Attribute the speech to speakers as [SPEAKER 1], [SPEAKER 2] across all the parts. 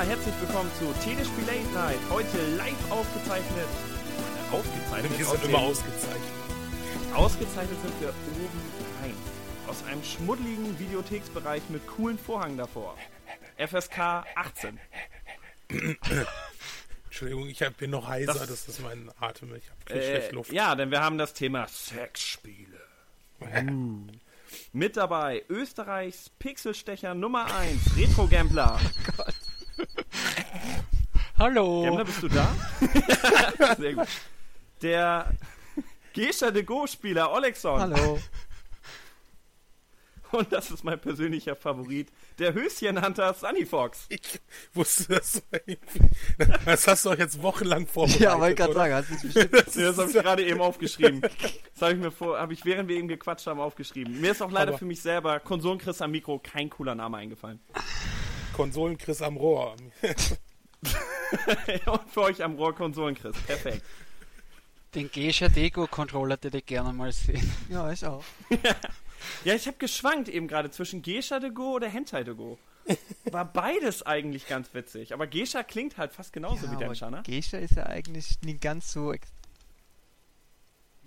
[SPEAKER 1] Ja, herzlich willkommen zu Telespiel Late Night. Heute live aufgezeichnet. Aufgezeichnet?
[SPEAKER 2] Wir
[SPEAKER 1] aus
[SPEAKER 2] sind immer ausgezeichnet.
[SPEAKER 1] Ausgezeichnet sind wir oben rein. Aus einem schmuddeligen Videotheksbereich mit coolen Vorhang davor. FSK 18.
[SPEAKER 2] Entschuldigung, ich hab- bin noch heiser,
[SPEAKER 1] Das-
[SPEAKER 2] das, ist mein Atem. Ich habe schlecht
[SPEAKER 1] Äh,
[SPEAKER 2] Luft.
[SPEAKER 1] ja, denn wir haben das Thema Sexspiele. Mit dabei Österreichs Pixelstecher Nummer 1, Retro Gambler.
[SPEAKER 3] Hallo.
[SPEAKER 1] Gambler, bist du da? Sehr gut. Der Gescha de Go-Spieler Olexon.
[SPEAKER 3] Hallo.
[SPEAKER 1] Und das ist mein persönlicher Favorit, der Höschenhunter Sunny Fox.
[SPEAKER 2] Ich wusste das. Das hast du doch jetzt wochenlang vorbereitet.
[SPEAKER 3] Ja, wollte gerade sagen, hast du bestimmt.
[SPEAKER 1] Das habe ich gerade eben aufgeschrieben. Das habe ich mir vor, habe ich während wir eben gequatscht haben aufgeschrieben. Mir ist auch leider
[SPEAKER 2] Aber-
[SPEAKER 1] für mich selber Konsolenchris am Mikro kein cooler Name eingefallen.
[SPEAKER 2] Konsolen Chris am Rohr.
[SPEAKER 1] Und für euch am Rohr Konsolenchris. Perfekt.
[SPEAKER 3] Den Gesha Dego Controller hätte ich gerne mal sehen. Ja, ich auch.
[SPEAKER 1] Ja, ich habe geschwankt eben gerade zwischen Gescha de Go oder Hentai de Go. War beides eigentlich ganz witzig. Aber Gescha klingt halt fast genauso wie
[SPEAKER 4] aber
[SPEAKER 1] Densha, ne?
[SPEAKER 4] Geisha ist ja eigentlich nicht ganz so ex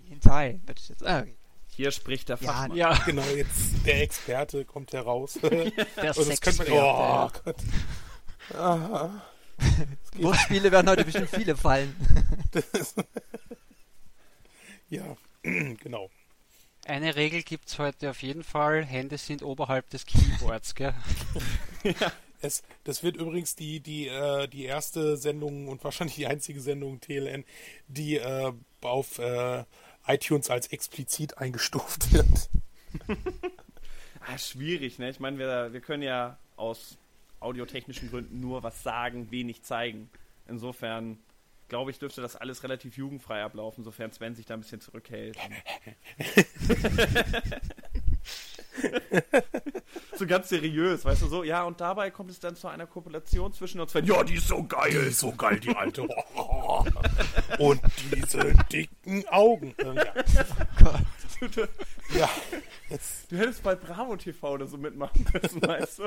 [SPEAKER 4] Hentai, würde ich jetzt sagen.
[SPEAKER 1] Hier spricht der
[SPEAKER 4] Ja,
[SPEAKER 1] Fachmann.
[SPEAKER 3] Ja,
[SPEAKER 2] Genau, jetzt der Experte kommt heraus.
[SPEAKER 3] Der. Sexperte.
[SPEAKER 2] Oh Gott. Aha.
[SPEAKER 4] Wurfspiele werden heute bestimmt viele fallen.
[SPEAKER 2] Ja, genau.
[SPEAKER 3] Eine Regel gibt's heute auf jeden Fall. Hände sind oberhalb des Keyboards, gell?
[SPEAKER 2] Es, das wird übrigens die, die, äh, die erste Sendung und wahrscheinlich die einzige Sendung TLN, die äh, auf äh, iTunes als explizit eingestuft wird.
[SPEAKER 1] Ah, schwierig, ne? Ich meine, wir, wir können ja aus audiotechnischen Gründen nur was sagen, wenig zeigen. Insofern, glaube ich, dürfte das alles relativ jugendfrei ablaufen, sofern Sven sich da ein bisschen zurückhält. so ganz seriös, weißt du so? Ja, und dabei kommt es dann zu einer Kopulation zwischen uns. Sven. Ja, die ist so
[SPEAKER 2] Die
[SPEAKER 1] geil.
[SPEAKER 2] ist so geil, die alte. Und diese dicken Augen. Äh, Ja,
[SPEAKER 1] Du,
[SPEAKER 2] ja. Jetzt,
[SPEAKER 1] du hättest bei Bravo TV oder so mitmachen müssen, weißt du?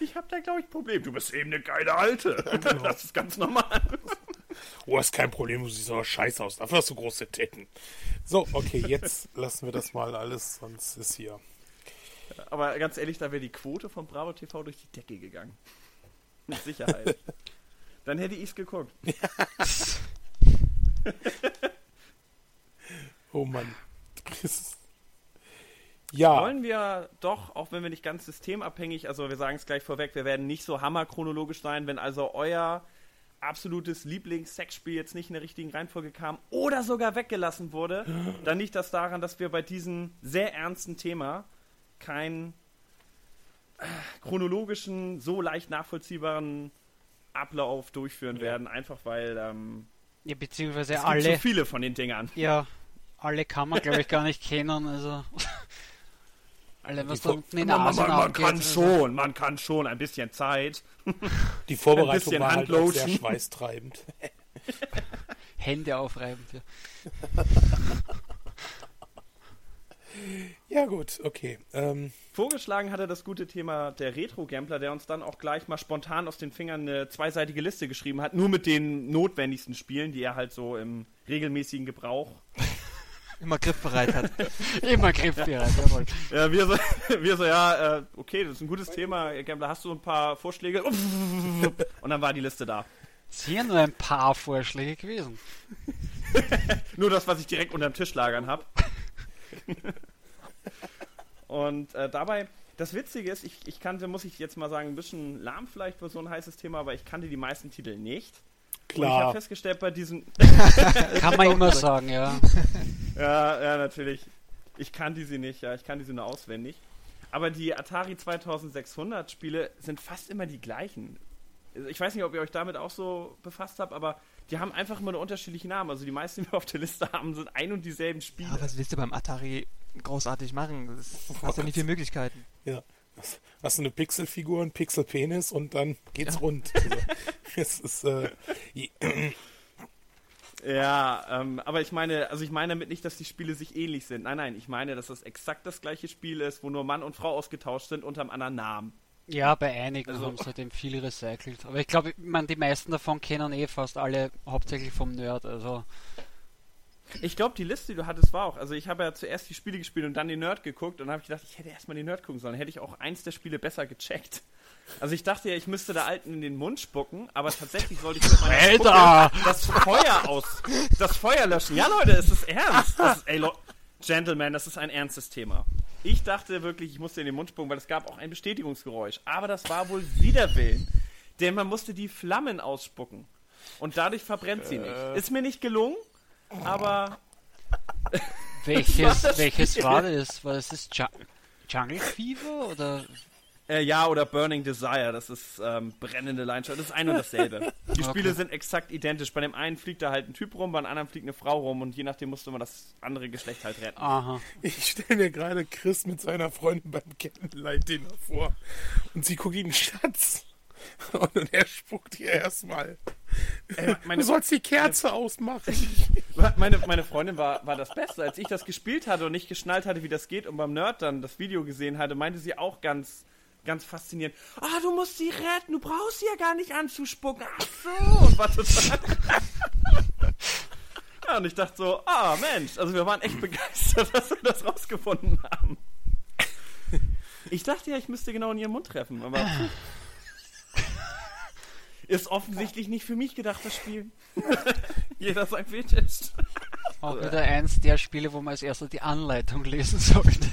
[SPEAKER 1] Ich habe da, glaube ich, ein Problem. Du bist eben eine geile Alte. Das ist ganz normal.
[SPEAKER 2] oh, ist kein Problem, du siehst aber scheiße aus. Dafür hast du große Titten. So, okay, jetzt lassen wir das mal alles, sonst ist hier.
[SPEAKER 1] Aber ganz ehrlich, da wäre die Quote von Bravo TV durch die Decke gegangen. Mit Sicherheit. Dann hätte ich es geguckt.
[SPEAKER 2] Oh Mann. Ja,
[SPEAKER 1] Wollen wir doch, auch wenn wir nicht ganz systemabhängig, also wir sagen es gleich vorweg, wir werden nicht so hammerchronologisch sein, wenn also euer absolutes Lieblings-Sexspiel jetzt nicht in der richtigen Reihenfolge kam oder sogar weggelassen wurde, dann liegt das daran, dass wir bei diesem sehr ernsten Thema keinen äh, chronologischen, so leicht nachvollziehbaren Ablauf durchführen werden, einfach weil ähm,
[SPEAKER 3] Ja, beziehungsweise
[SPEAKER 1] es gibt
[SPEAKER 3] alle.
[SPEAKER 1] zu viele von den Dingern.
[SPEAKER 3] Ja, alle kann man, glaube ich, gar nicht kennen. Also. Alle, was da unten in
[SPEAKER 1] Man, man, man kann schon, man kann schon ein bisschen Zeit.
[SPEAKER 2] die Vorbereitung
[SPEAKER 1] bisschen
[SPEAKER 2] war halt auch sehr schweißtreibend.
[SPEAKER 3] Hände aufreiben. Ja.
[SPEAKER 2] Ja gut, okay. Ähm,
[SPEAKER 1] Vorgeschlagen hatte das gute Thema der Retro-Gambler, der uns dann auch gleich mal spontan aus den Fingern eine zweiseitige Liste geschrieben hat, nur mit den notwendigsten Spielen, die er halt so im regelmäßigen Gebrauch.
[SPEAKER 4] Immer griffbereit hat.
[SPEAKER 3] Immer griffbereit, jawohl.
[SPEAKER 1] Ja, wir so, wir so ja, äh, okay, das ist ein gutes Thema, Gambler, hast du ein paar Vorschläge? Und dann war die Liste da.
[SPEAKER 3] Es sind nur ein paar Vorschläge gewesen.
[SPEAKER 1] Nur das, was ich direkt unterm Tisch lagern habe. Und äh, dabei, das Witzige ist, ich, ich kannte, muss ich jetzt mal sagen, ein bisschen lahm vielleicht für so ein heißes Thema, aber ich kannte die meisten Titel nicht. Und ich habe
[SPEAKER 2] klar.
[SPEAKER 1] festgestellt, bei diesen.
[SPEAKER 3] Kann man immer sagen, ja.
[SPEAKER 1] ja, ja, natürlich. Ich kannte sie nicht, ja, ich kannte sie nur auswendig. Aber die Atari 2600 Spiele sind fast immer die gleichen. Ich weiß nicht, ob ihr euch damit auch so befasst habt, aber die haben einfach immer nur unterschiedliche Namen. Also die meisten, die wir auf der Liste haben, sind ein und dieselben Spiele.
[SPEAKER 4] Ja, was willst du beim Atari großartig machen? Das hast ja nicht viele Möglichkeiten.
[SPEAKER 2] Ja. Hast- du eine Pixelfigur, einen Pixelpenis und dann geht's rund. Also, es ist, äh,
[SPEAKER 1] Ja, ähm, aber ich meine, also ich meine damit nicht, dass die Spiele sich ähnlich sind. Nein, nein, ich meine, dass das exakt das gleiche Spiel ist, wo nur Mann und Frau ausgetauscht sind unter einem anderen Namen.
[SPEAKER 3] Ja, bei einigen
[SPEAKER 1] Also-
[SPEAKER 3] haben sie halt eben viel recycelt. Aber ich glaube, man, die meisten davon kennen eh fast alle hauptsächlich vom Nerd. Also
[SPEAKER 1] Ich glaube, die Liste, die du hattest, war auch. Also, ich habe ja zuerst die Spiele gespielt und dann den Nerd geguckt und habe ich gedacht, ich hätte erstmal den Nerd gucken sollen. Hätte ich auch eins der Spiele besser gecheckt. Also, ich dachte ja, ich müsste der Alten in den Mund spucken, aber tatsächlich sollte ich mit meiner
[SPEAKER 3] Alter!
[SPEAKER 1] Spucke das Feuer aus. Das Feuer löschen. Ja, Leute, es ist ernst. Das ist, ey, Lo Gentlemen, das ist ein ernstes Thema. Ich dachte wirklich, ich musste in den Mund spucken, weil es gab auch ein Bestätigungsgeräusch. Aber das war wohl Widerwillen. Denn man musste die Flammen ausspucken. Und dadurch verbrennt sie nicht. Ist mir nicht gelungen, aber
[SPEAKER 3] welches,
[SPEAKER 1] das
[SPEAKER 3] welches
[SPEAKER 1] Spiel?
[SPEAKER 3] war das? War das das Ju Jungle Fever oder
[SPEAKER 1] Äh, ja, oder Burning Desire, das ist ähm, brennende Leidenschaft. Das ist ein und dasselbe. Die Spiele
[SPEAKER 3] Okay.
[SPEAKER 1] sind exakt identisch. Bei dem einen fliegt da halt ein Typ rum, beim anderen fliegt eine Frau rum und je nachdem musste man das andere Geschlecht halt retten.
[SPEAKER 3] Aha.
[SPEAKER 2] Ich stelle mir gerade Chris mit seiner Freundin beim Candlelight-Dinner vor. Und sie guckt ihn Schatz. Und er spuckt ihr erstmal.
[SPEAKER 1] Ey, meine,
[SPEAKER 2] Du sollst die Kerze ausmachen.
[SPEAKER 1] meine, meine Freundin war, war das Beste. Als ich das gespielt hatte und nicht geschnallt hatte, wie das geht und beim Nerd dann das Video gesehen hatte, meinte sie auch ganz, ganz faszinierend. Ah, du musst sie retten, du brauchst sie ja gar nicht anzuspucken. Ach so. Und war total... Ja, und ich dachte so, ah Mensch, also wir waren echt begeistert, dass wir das rausgefunden haben. Ich dachte ja, ich müsste genau in ihren Mund treffen, aber. Ist offensichtlich nicht für mich gedacht, das Spiel. Jeder sein Fetisch.
[SPEAKER 3] Auch wieder eins der Spiele, wo man als erster die Anleitung lesen sollte.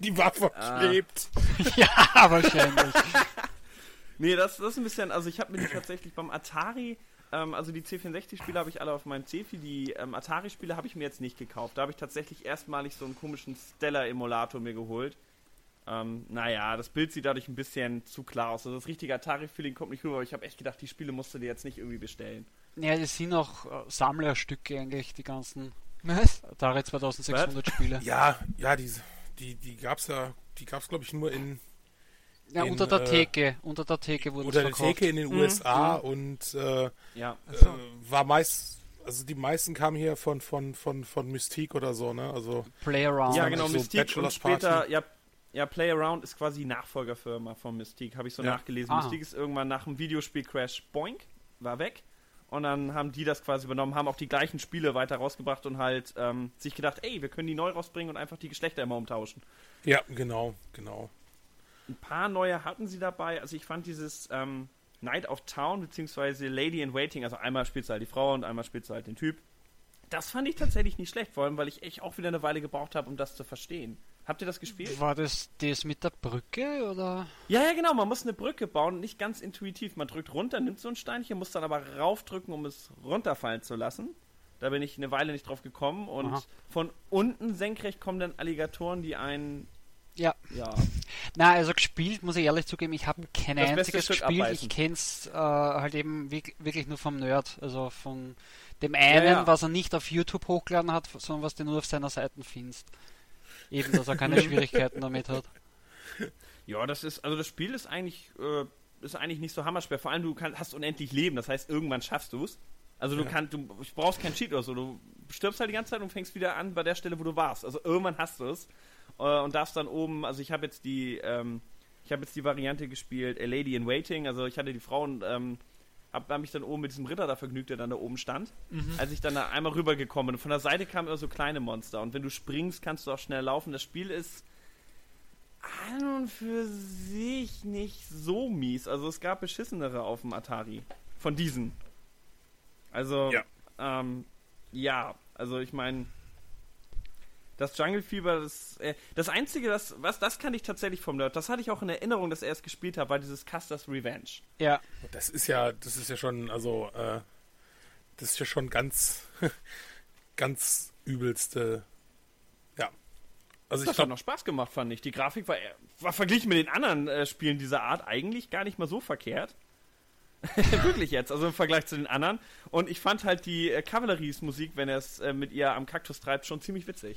[SPEAKER 2] Die war verklebt.
[SPEAKER 3] ja, wahrscheinlich.
[SPEAKER 1] Nee, das, das ist ein bisschen, also ich habe mir die tatsächlich beim Atari, ähm, also die C64-Spiele habe ich alle auf meinem CFI, die ähm, Atari-Spiele habe ich mir jetzt nicht gekauft. Da habe ich tatsächlich erstmalig so einen komischen Stellar-Emulator mir geholt. Ähm, naja, das Bild sieht dadurch ein bisschen zu klar aus. Also das richtige Atari-Feeling kommt nicht rüber, aber ich habe echt gedacht, die Spiele musst du dir jetzt nicht irgendwie bestellen.
[SPEAKER 3] Ja, das sind auch äh, Sammlerstücke eigentlich, die ganzen
[SPEAKER 4] Was?
[SPEAKER 3] Atari 2600 Spiele.
[SPEAKER 2] Ja, ja, die, die, die gab's ja, die gab's glaube ich nur in
[SPEAKER 3] Ja,
[SPEAKER 2] in,
[SPEAKER 3] unter der
[SPEAKER 2] äh,
[SPEAKER 3] Theke, unter der Theke wurden
[SPEAKER 2] unter der
[SPEAKER 3] verkauft.
[SPEAKER 2] Theke in den
[SPEAKER 1] Mhm,
[SPEAKER 2] USA und äh,
[SPEAKER 1] Ja.
[SPEAKER 2] äh, war meist, also die meisten kamen hier von von von von Mystique oder so, ne? Also
[SPEAKER 3] Playaround.
[SPEAKER 1] Ja, genau,
[SPEAKER 2] so
[SPEAKER 1] Mystique und später,
[SPEAKER 2] Party.
[SPEAKER 1] ja, ja, Playaround ist quasi die Nachfolgerfirma von Mystique, habe ich so
[SPEAKER 2] Ja.
[SPEAKER 1] nachgelesen.
[SPEAKER 3] Ah.
[SPEAKER 1] Mystique ist irgendwann nach dem Videospiel-Crash Boink, war weg. Und dann haben die das quasi übernommen, haben auch die gleichen Spiele weiter rausgebracht und halt ähm, sich gedacht, ey, wir können die neu rausbringen und einfach die Geschlechter immer umtauschen.
[SPEAKER 2] Ja, genau, genau.
[SPEAKER 1] Ein paar neue hatten sie dabei. Also ich fand dieses ähm, Night of Town beziehungsweise Lady in Waiting, also einmal spielst du halt die Frau und einmal spielst du halt den Typ. Das fand ich tatsächlich nicht schlecht, vor allem weil ich echt auch wieder eine Weile gebraucht habe, um das zu verstehen. Habt ihr das gespielt?
[SPEAKER 3] War das das mit der Brücke oder?
[SPEAKER 1] Ja, ja, genau. Man muss eine Brücke bauen, nicht ganz intuitiv. Man drückt runter, nimmt so ein Steinchen, muss dann aber raufdrücken, um es runterfallen zu lassen. Da bin ich eine Weile nicht drauf gekommen. Und
[SPEAKER 3] Aha.
[SPEAKER 1] von unten senkrecht kommen dann Alligatoren, die einen.
[SPEAKER 3] Ja.
[SPEAKER 1] Ja.
[SPEAKER 3] Na, also gespielt, muss ich ehrlich zugeben, ich habe kein
[SPEAKER 1] Das
[SPEAKER 3] einziges gespielt. Ich kenn's äh, halt eben wirk- wirklich nur vom Nerd. Also von dem einen,
[SPEAKER 1] ja.
[SPEAKER 3] was er nicht auf YouTube hochgeladen hat, sondern was du nur auf seiner Seite findest. Eben, dass er keine Schwierigkeiten damit hat.
[SPEAKER 1] Ja, das ist. Also das Spiel ist eigentlich. Äh, ist eigentlich nicht so hammerschwer. Vor allem, du kann, hast unendlich Leben. Das heißt, irgendwann schaffst du es. Also du
[SPEAKER 2] Ja.
[SPEAKER 1] kannst, du brauchst kein Cheat oder so. Du stirbst halt die ganze Zeit und fängst wieder an bei der Stelle, wo du warst. Also irgendwann hast du es. Äh, und darfst dann oben, also ich habe jetzt die, ähm, ich habe jetzt die Variante gespielt, A Lady in Waiting. Also ich hatte die Frau und ähm, habe hab mich dann oben mit diesem Ritter da vergnügt, der dann da oben stand. Als ich dann da einmal rübergekommen bin. Und von der Seite kamen immer so kleine Monster. Und wenn du springst, kannst du auch schnell laufen. Das Spiel ist an und für sich nicht so mies. Also es gab beschissenere auf dem Atari. Von diesen. Also,
[SPEAKER 2] Ja.
[SPEAKER 1] ähm, ja, also ich meine, das Jungle Fever, das, äh, das Einzige, das, was, das kann ich tatsächlich vom Nerd, das hatte ich auch in Erinnerung, dass er es gespielt hat, war dieses Custer's Revenge.
[SPEAKER 3] Ja,
[SPEAKER 2] Das ist ja, das ist ja schon, also, äh, das ist ja schon ganz, ganz übelste. Ja. Also ich
[SPEAKER 1] Das hat
[SPEAKER 2] glaube,
[SPEAKER 1] noch Spaß gemacht, fand ich. Die Grafik war, war verglichen mit den anderen äh, Spielen dieser Art eigentlich gar nicht mal so verkehrt. Wirklich jetzt, also im Vergleich zu den anderen. Und ich fand halt die äh, Kavalleriesmusik, wenn er es äh, mit ihr am Kaktus treibt, schon ziemlich witzig.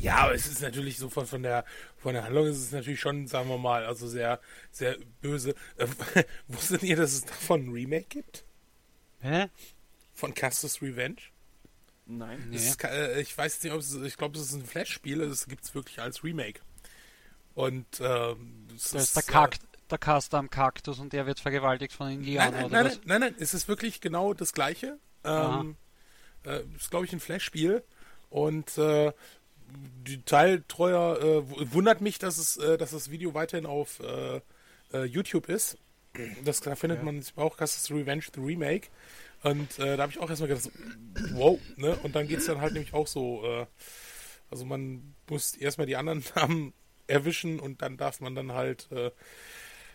[SPEAKER 2] ja, aber es ist natürlich so von, von der, von der Handlung ist es natürlich schon, sagen wir mal, also sehr, sehr böse. Äh, wusstet ihr, dass es davon ein Remake gibt?
[SPEAKER 3] hä?
[SPEAKER 2] Von Castus Revenge?
[SPEAKER 1] Nein.
[SPEAKER 3] Nee.
[SPEAKER 2] Das ist, äh, ich weiß nicht, ob es, ich glaube, es ist ein Flash-Spiel, das gibt es wirklich als Remake. Und ähm, es
[SPEAKER 3] Da ist der,
[SPEAKER 2] äh,
[SPEAKER 3] Kakt, der Caster am Kaktus und der wird vergewaltigt von
[SPEAKER 2] Nein,
[SPEAKER 3] Indianern
[SPEAKER 2] nein,
[SPEAKER 3] oder
[SPEAKER 2] nein,
[SPEAKER 3] was?
[SPEAKER 2] nein, nein, nein, es ist wirklich genau das gleiche. Ähm, äh, ist, glaube ich, ein Flash-Spiel. Und äh, die Teiltreuer äh, wundert mich, dass es, äh, dass das Video weiterhin auf äh, äh, YouTube ist. Das, da findet man auch Castles Revenge, the Remake. Und äh, da habe ich auch erstmal gedacht, wow, ne? Und dann geht es dann halt nämlich auch so, äh, also man muss erstmal die anderen Namen erwischen und dann darf man dann halt äh,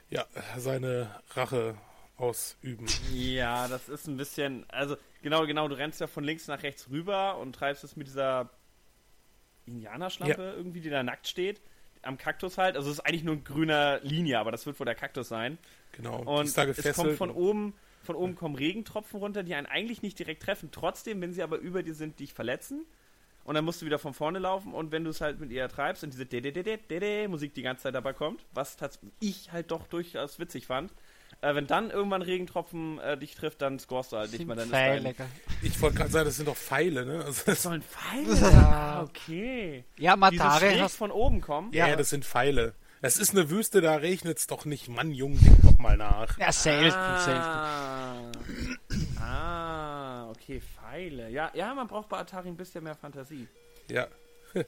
[SPEAKER 2] ja, seine Rache ausüben.
[SPEAKER 1] Ja, das ist ein bisschen, also genau, genau, du rennst ja von links nach rechts rüber und treibst es mit dieser Indianerschlampe irgendwie, die da nackt steht, am Kaktus halt. Also es ist eigentlich nur ein grüner Linie, aber das wird wohl der Kaktus sein.
[SPEAKER 2] Genau.
[SPEAKER 1] Und es kommt von oben, von oben kommen Regentropfen runter, die einen eigentlich nicht direkt treffen. Trotzdem, wenn sie aber über dir sind, dich verletzen. Und dann musst du wieder von vorne laufen und wenn du es halt mit ihr treibst und diese Musik die ganze Zeit dabei kommt, was ich halt doch durchaus witzig fand, äh, wenn dann irgendwann Regentropfen äh, dich trifft, dann scorest du halt nicht mehr. Dann ist
[SPEAKER 3] Pfeile,
[SPEAKER 1] dein,
[SPEAKER 3] gell?
[SPEAKER 2] Ich wollte gerade sagen, das sind doch Pfeile, ne? Also das,
[SPEAKER 1] sollen Pfeile?
[SPEAKER 3] Ja.
[SPEAKER 1] Ah, okay.
[SPEAKER 3] Ja,
[SPEAKER 1] Die
[SPEAKER 3] Matare
[SPEAKER 1] schräg
[SPEAKER 3] hast
[SPEAKER 1] von oben kommen.
[SPEAKER 2] ja, das sind Pfeile. Es ist eine Wüste, da regnet's doch nicht. Mann, Jung, denk doch mal nach.
[SPEAKER 3] Ja, selten, selten.
[SPEAKER 1] Ah. ah, okay, Pfeile. Ja, ja, man braucht bei Atari ein bisschen mehr Fantasie.
[SPEAKER 2] Ja.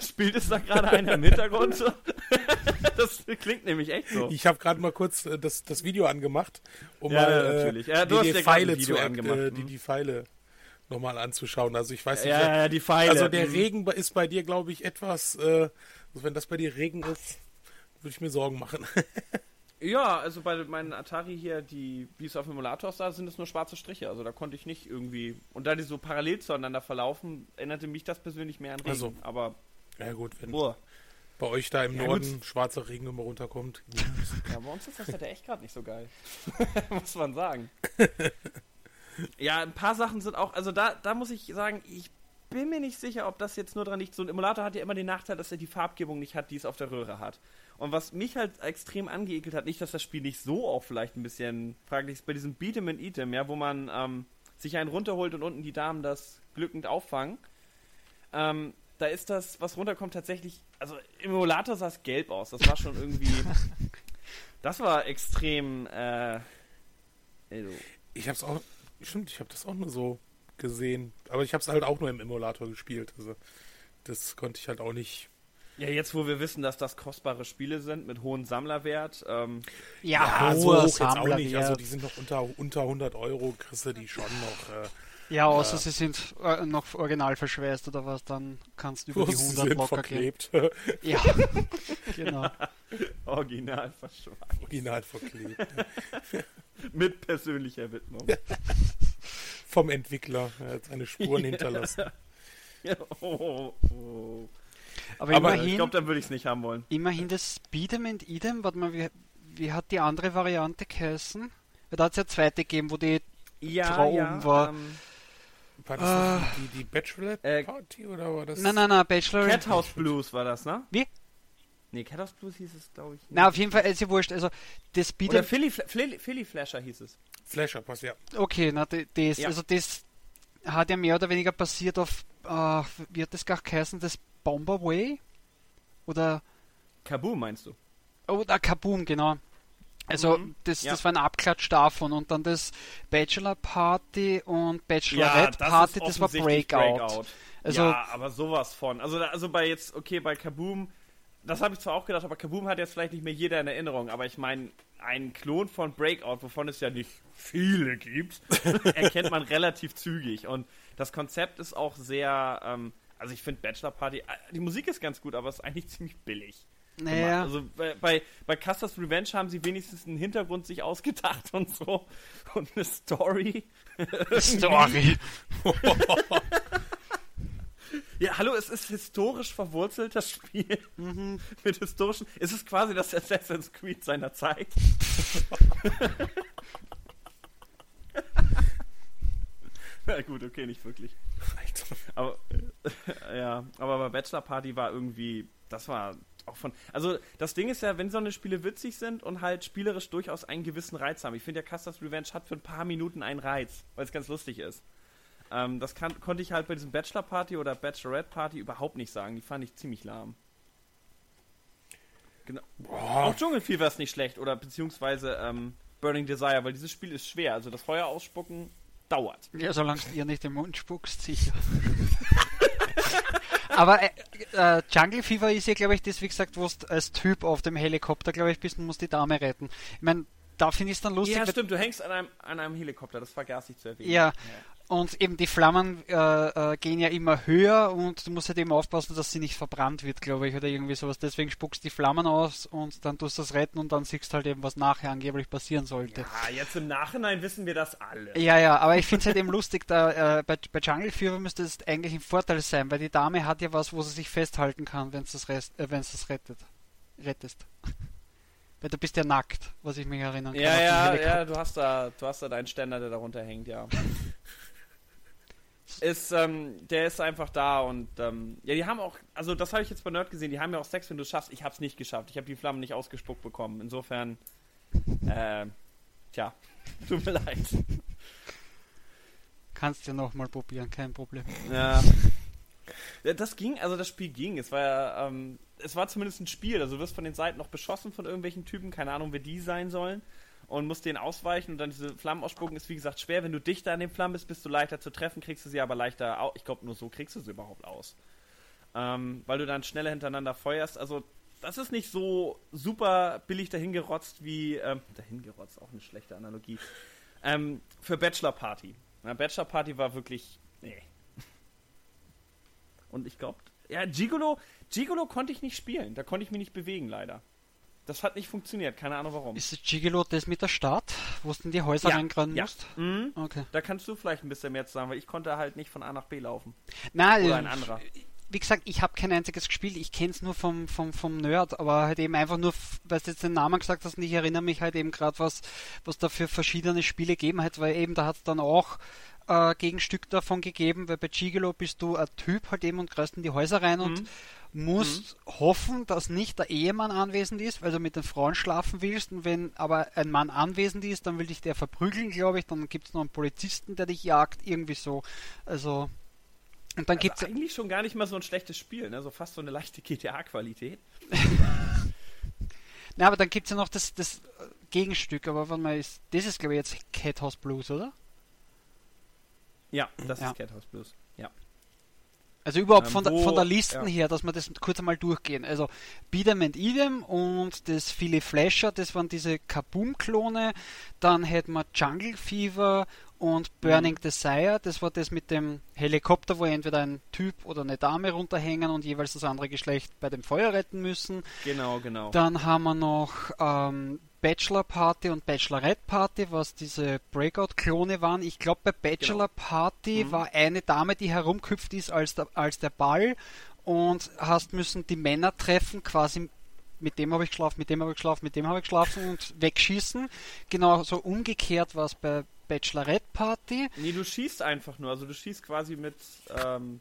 [SPEAKER 1] Spielt es da gerade einer im Hintergrund? das klingt nämlich echt so.
[SPEAKER 2] Ich habe gerade mal kurz äh, das, das Video angemacht, um
[SPEAKER 1] Ja,
[SPEAKER 2] mal äh,
[SPEAKER 1] natürlich. Ja, du
[SPEAKER 2] die,
[SPEAKER 1] hast
[SPEAKER 2] die Pfeile zu
[SPEAKER 1] angemacht,
[SPEAKER 2] äh, die,
[SPEAKER 1] mhm.
[SPEAKER 2] die Pfeile nochmal anzuschauen. Also ich weiß nicht,
[SPEAKER 1] Ja, ja, ja, die Pfeile.
[SPEAKER 2] also der
[SPEAKER 1] Mhm.
[SPEAKER 2] Regen ist bei dir, glaube ich, etwas. Äh, also wenn das bei dir Regen ist, würde ich mir Sorgen machen.
[SPEAKER 1] Ja, also bei meinen Atari hier, die, wie es auf dem Emulator sah, sind es nur schwarze Striche. Also da konnte ich nicht irgendwie. Und da die so parallel zueinander verlaufen, erinnerte mich das persönlich mehr an Regen.
[SPEAKER 2] Also.
[SPEAKER 1] Aber,
[SPEAKER 2] ja gut, wenn
[SPEAKER 1] boah.
[SPEAKER 2] bei euch da im
[SPEAKER 1] Ja,
[SPEAKER 2] Norden schwarzer Regen immer runterkommt.
[SPEAKER 1] Ja, bei uns ist das ja echt gerade nicht so geil. muss man sagen. ja, ein paar Sachen sind auch, also da, da muss ich sagen, ich bin mir nicht sicher, ob das jetzt nur dran liegt. So ein Emulator hat ja immer den Nachteil, dass er die Farbgebung nicht hat, die es auf der Röhre hat. Und was mich halt extrem angeekelt hat, nicht, dass das Spiel nicht so auch vielleicht ein bisschen fraglich ist, bei diesem Beat'em and Eat'em, ja, wo man ähm, sich einen runterholt und unten die Damen das glückend auffangen. Ähm, da ist das, was runterkommt, tatsächlich, also im Emulator sah es gelb aus. Das war schon irgendwie, das war extrem, äh, also,
[SPEAKER 2] Ich habe es auch, stimmt, ich habe das auch nur so gesehen. Aber ich habe es halt auch nur im Emulator gespielt. Also das konnte ich halt auch nicht.
[SPEAKER 1] Ja, jetzt wo wir wissen, dass das kostbare Spiele sind mit hohem Sammlerwert, ähm,
[SPEAKER 3] Ja,
[SPEAKER 2] so
[SPEAKER 3] hoher
[SPEAKER 2] hoch jetzt auch nicht. Also die sind noch unter, unter 100 Euro, kriegst du die schon noch. Äh,
[SPEAKER 3] ja, außer sie sind äh, noch original verschweißt oder was, dann kannst du über die
[SPEAKER 2] sie
[SPEAKER 3] 100
[SPEAKER 2] sind
[SPEAKER 3] locker gehen.
[SPEAKER 2] verklebt.
[SPEAKER 3] Ja, genau.
[SPEAKER 1] original verschweißt.
[SPEAKER 2] Original verklebt.
[SPEAKER 1] Mit persönlicher Widmung.
[SPEAKER 2] Vom Entwickler. Er hat seine Spuren hinterlassen.
[SPEAKER 1] Ja, oh, oh.
[SPEAKER 3] Aber,
[SPEAKER 2] Aber
[SPEAKER 1] Ich
[SPEAKER 3] immerhin,
[SPEAKER 1] glaube, dann würde ich es nicht haben wollen.
[SPEAKER 3] immerhin das Beat'em and Idem, warte mal, wie, wie hat die andere Variante geheißen? Da hat es ja zweite gegeben, wo die
[SPEAKER 1] Ja,
[SPEAKER 3] Frau
[SPEAKER 1] ja,
[SPEAKER 3] oben war.
[SPEAKER 1] Ähm,
[SPEAKER 2] War das nicht die, die Bachelorette
[SPEAKER 1] Äh,
[SPEAKER 2] Party oder war das?
[SPEAKER 3] Nein, nein, nein, Bachelor.
[SPEAKER 1] Cat House Blues war das, ne?
[SPEAKER 3] Wie?
[SPEAKER 1] Nee, Cat House Blues hieß es, glaube ich. nicht.
[SPEAKER 3] Na, auf jeden Fall, ist ja wurscht. Also, das
[SPEAKER 1] Oder
[SPEAKER 3] Beat'em.
[SPEAKER 1] Philly, Fla Philly, Philly Flasher hieß es.
[SPEAKER 2] Flasher Pass, ja.
[SPEAKER 3] Okay, na, das,
[SPEAKER 1] Ja.
[SPEAKER 3] also das hat ja mehr oder weniger passiert auf, äh, wie hat das gar geheißen, das Bomber Way? Oder,
[SPEAKER 1] Kaboom meinst du?
[SPEAKER 3] oder Kaboom, genau. Also,
[SPEAKER 1] Mhm,
[SPEAKER 3] das,
[SPEAKER 1] ja.
[SPEAKER 3] das war ein Abklatsch davon und dann das Bachelor Party und Bachelorette Party, das war
[SPEAKER 1] offensichtlich
[SPEAKER 3] Breakout. Also,
[SPEAKER 1] ja, aber sowas von. Also, also bei jetzt, okay, bei Kaboom, das habe ich zwar auch gedacht, aber Kaboom hat jetzt vielleicht nicht mehr jeder in Erinnerung, aber ich meine, ein Klon von Breakout, wovon es ja nicht viele gibt, erkennt man relativ zügig. Und das Konzept ist auch sehr, ähm, also ich finde Bachelor Party, äh, die Musik ist ganz gut, aber es ist eigentlich ziemlich billig.
[SPEAKER 3] naja,
[SPEAKER 1] Also bei, bei, bei Custer's Revenge haben sie wenigstens einen Hintergrund sich ausgedacht und so. Und eine Story.
[SPEAKER 3] Story.
[SPEAKER 1] Ja, hallo, es ist historisch verwurzelt, das Spiel.
[SPEAKER 3] Mhm.
[SPEAKER 1] Mit historischen. Es ist quasi das Assassin's Creed seiner Zeit. Na gut, okay, nicht wirklich. Aber äh, ja, aber bei Bachelor Party war irgendwie, das war auch von. Also das Ding ist ja, wenn so eine Spiele witzig sind und halt spielerisch durchaus einen gewissen Reiz haben. Ich finde ja, Custer's Revenge hat für ein paar Minuten einen Reiz, weil es ganz lustig ist. Ähm, das kann, konnte ich halt bei diesem Bachelor Party oder Bachelorette Party überhaupt nicht sagen. Die fand ich ziemlich lahm. Genau.
[SPEAKER 2] Boah,
[SPEAKER 1] Auch Dschungelfieber ist nicht schlecht, oder beziehungsweise ähm, Burning Desire, weil dieses Spiel ist schwer. Also das Feuer ausspucken dauert.
[SPEAKER 3] Ja, solange ihr nicht im Mund spuckst, sicher. Aber äh, äh, Jungle Fever ist ja, glaube ich, das, wie gesagt, wo du als Typ auf dem Helikopter, glaube ich, bist und musst die Dame retten. Ich meine, da finde ich es dann lustig.
[SPEAKER 1] Ja, stimmt, du hängst an einem, an einem Helikopter, das vergaß ich zu erwähnen.
[SPEAKER 3] Ja, und eben die Flammen äh, äh, gehen ja immer höher und du musst halt eben aufpassen, dass sie nicht verbrannt wird, glaube ich, oder irgendwie sowas. Deswegen spuckst die Flammen aus und dann tust du das retten und dann siehst du halt eben, was nachher angeblich passieren sollte.
[SPEAKER 1] Ja, jetzt im Nachhinein wissen wir das alle.
[SPEAKER 3] Ja, ja, aber ich finde es halt eben lustig, da äh, bei, bei Jungle Fever müsste es eigentlich ein Vorteil sein, weil die Dame hat ja was, wo sie sich festhalten kann, wenn es das, Rest, äh, wenn's das rettet. rettest. weil du bist ja nackt, was ich mich erinnern kann.
[SPEAKER 1] Ja, ja, ja, du hast da, du hast da deinen Ständer, der darunter hängt, ja. Ist, ähm, der ist einfach da und ähm, ja, die haben auch, also das habe ich jetzt bei Nerd gesehen, die haben ja auch Sex, wenn du es schaffst. Ich habe es nicht geschafft. Ich habe die Flammen nicht ausgespuckt bekommen. Insofern, äh, tja, tut mir leid.
[SPEAKER 3] Kannst ja nochmal probieren, kein Problem.
[SPEAKER 1] Ja. Das ging, also das Spiel ging. Es war ja, ähm, es war zumindest ein Spiel. Also du wirst von den Seiten noch beschossen von irgendwelchen Typen, keine Ahnung, wer die sein sollen. Und musst denen ausweichen und dann diese Flammen ausspucken ist wie gesagt schwer. Wenn du dichter an den Flammen bist, bist du leichter zu treffen, kriegst du sie aber leichter aus. Ich glaube, nur so kriegst du sie überhaupt aus. Ähm, weil du dann schneller hintereinander feuerst. Also, das ist nicht so super billig dahingerotzt wie. Ähm, dahingerotzt, auch eine schlechte Analogie. Ähm, für Bachelor Party. Na, Bachelor Party war wirklich. Nee. Und ich glaube, ja, Gigolo, Gigolo konnte ich nicht spielen. Da konnte ich mich nicht bewegen, leider. Das hat nicht funktioniert, keine Ahnung warum.
[SPEAKER 3] Ist das Gigolo das mit der Stadt, wo du in die Häuser
[SPEAKER 1] Ja,
[SPEAKER 3] reingraben
[SPEAKER 1] ja.
[SPEAKER 3] musst?
[SPEAKER 1] Mhm.
[SPEAKER 3] Okay.
[SPEAKER 1] Da kannst du vielleicht ein bisschen mehr zu sagen, weil ich konnte halt nicht von A nach B laufen.
[SPEAKER 3] Nein,
[SPEAKER 1] Oder
[SPEAKER 3] äh,
[SPEAKER 1] ein anderer.
[SPEAKER 3] wie gesagt, ich habe kein einziges gespielt, ich kenne es nur vom, vom, vom Nerd, aber halt eben einfach nur, weil du jetzt den Namen gesagt hast und ich erinnere mich halt eben gerade, was, was da für verschiedene Spiele gegeben hat, weil eben da hat es dann auch äh, Gegenstück davon gegeben, weil bei Gigolo bist du ein Typ halt eben und greifst in die Häuser rein und musst hoffen, dass nicht der Ehemann anwesend ist, weil du mit den Frauen schlafen willst und wenn aber ein Mann anwesend ist, dann will dich der verprügeln, glaube ich, dann gibt es noch einen Polizisten, der dich jagt, irgendwie so. Also und dann gibt's
[SPEAKER 1] Also eigentlich schon gar nicht mal so ein schlechtes Spiel, ne? So fast so eine leichte GTA-Qualität.
[SPEAKER 3] Na, aber dann gibt es ja noch das, das äh, Gegenstück, aber warte mal, ist, das ist glaube ich jetzt Cat House Blues, oder?
[SPEAKER 1] Ja, das
[SPEAKER 3] Ja.
[SPEAKER 1] ist Cat House Blues. Ja.
[SPEAKER 3] Also überhaupt
[SPEAKER 1] Ähm,
[SPEAKER 3] von, der,
[SPEAKER 1] wo-
[SPEAKER 3] von der Listen
[SPEAKER 1] ja.
[SPEAKER 3] her, dass wir das kurz einmal durchgehen. Also Beat'em and Idem und das Philly Flasher, das waren diese Kaboom-Klone. Dann hätten wir Jungle Fever und Burning
[SPEAKER 1] Mhm.
[SPEAKER 3] Desire. Das war das mit dem Helikopter, wo entweder ein Typ oder eine Dame runterhängen und jeweils das andere Geschlecht bei dem Feuer retten müssen.
[SPEAKER 1] Genau, genau.
[SPEAKER 3] Dann haben wir noch ähm, Bachelor Party und Bachelorette Party, was diese Breakout-Klone waren. Ich glaube, bei Bachelor Party
[SPEAKER 1] Mhm.
[SPEAKER 3] war eine Dame, die herumgehüpft ist als der, als der Ball und hast müssen die Männer treffen, quasi mit dem habe ich geschlafen, mit dem habe ich geschlafen, mit dem habe ich geschlafen und wegschießen. Genau so umgekehrt war es bei Bachelorette Party.
[SPEAKER 1] Nee, du schießt einfach nur. Also du schießt quasi mit. Ähm,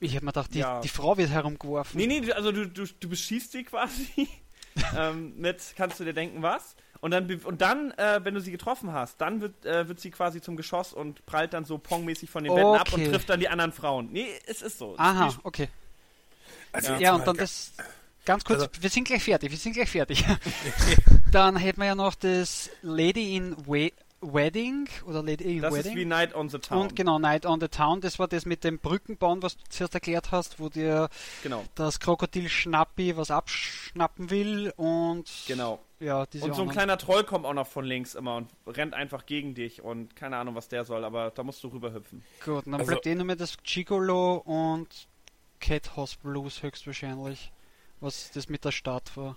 [SPEAKER 3] Ich habe mir gedacht, die,
[SPEAKER 1] Ja.
[SPEAKER 3] die Frau wird herumgeworfen.
[SPEAKER 1] nee, nee, also du, du, du beschießt sie quasi. ähm, mit, kannst du dir denken, was? Und dann, und dann äh, wenn du sie getroffen hast, dann wird, äh, wird sie quasi zum Geschoss und prallt dann so pongmäßig von den Wänden ab und
[SPEAKER 3] Okay.
[SPEAKER 1] trifft dann die anderen Frauen. Nee, es ist so.
[SPEAKER 3] Aha,
[SPEAKER 1] Spiel-
[SPEAKER 3] okay.
[SPEAKER 2] Also
[SPEAKER 1] Ja.
[SPEAKER 3] Ja, und dann das. Ganz kurz,
[SPEAKER 2] Also-
[SPEAKER 3] wir sind gleich fertig, wir sind gleich fertig. dann hätten wir ja noch das Lady in We Wedding oder Lady in
[SPEAKER 1] Das
[SPEAKER 3] Wedding.
[SPEAKER 1] ist wie Night on the Town.
[SPEAKER 3] und genau, Night on the Town, das war das mit dem Brückenbauen, was du zuerst erklärt hast, wo dir
[SPEAKER 1] Genau,
[SPEAKER 3] das Krokodil Schnappi was abschnappen will und
[SPEAKER 1] genau.
[SPEAKER 3] ja, diese
[SPEAKER 1] Und so ein
[SPEAKER 3] anderen.
[SPEAKER 1] kleiner Troll kommt auch noch von links immer und rennt einfach gegen dich und keine Ahnung, was der soll, aber da musst du rüberhüpfen.
[SPEAKER 3] Gut, und dann
[SPEAKER 2] Also-
[SPEAKER 3] bleibt eh nur mehr das Gigolo und Cat House Blues höchstwahrscheinlich, was das mit der Stadt war.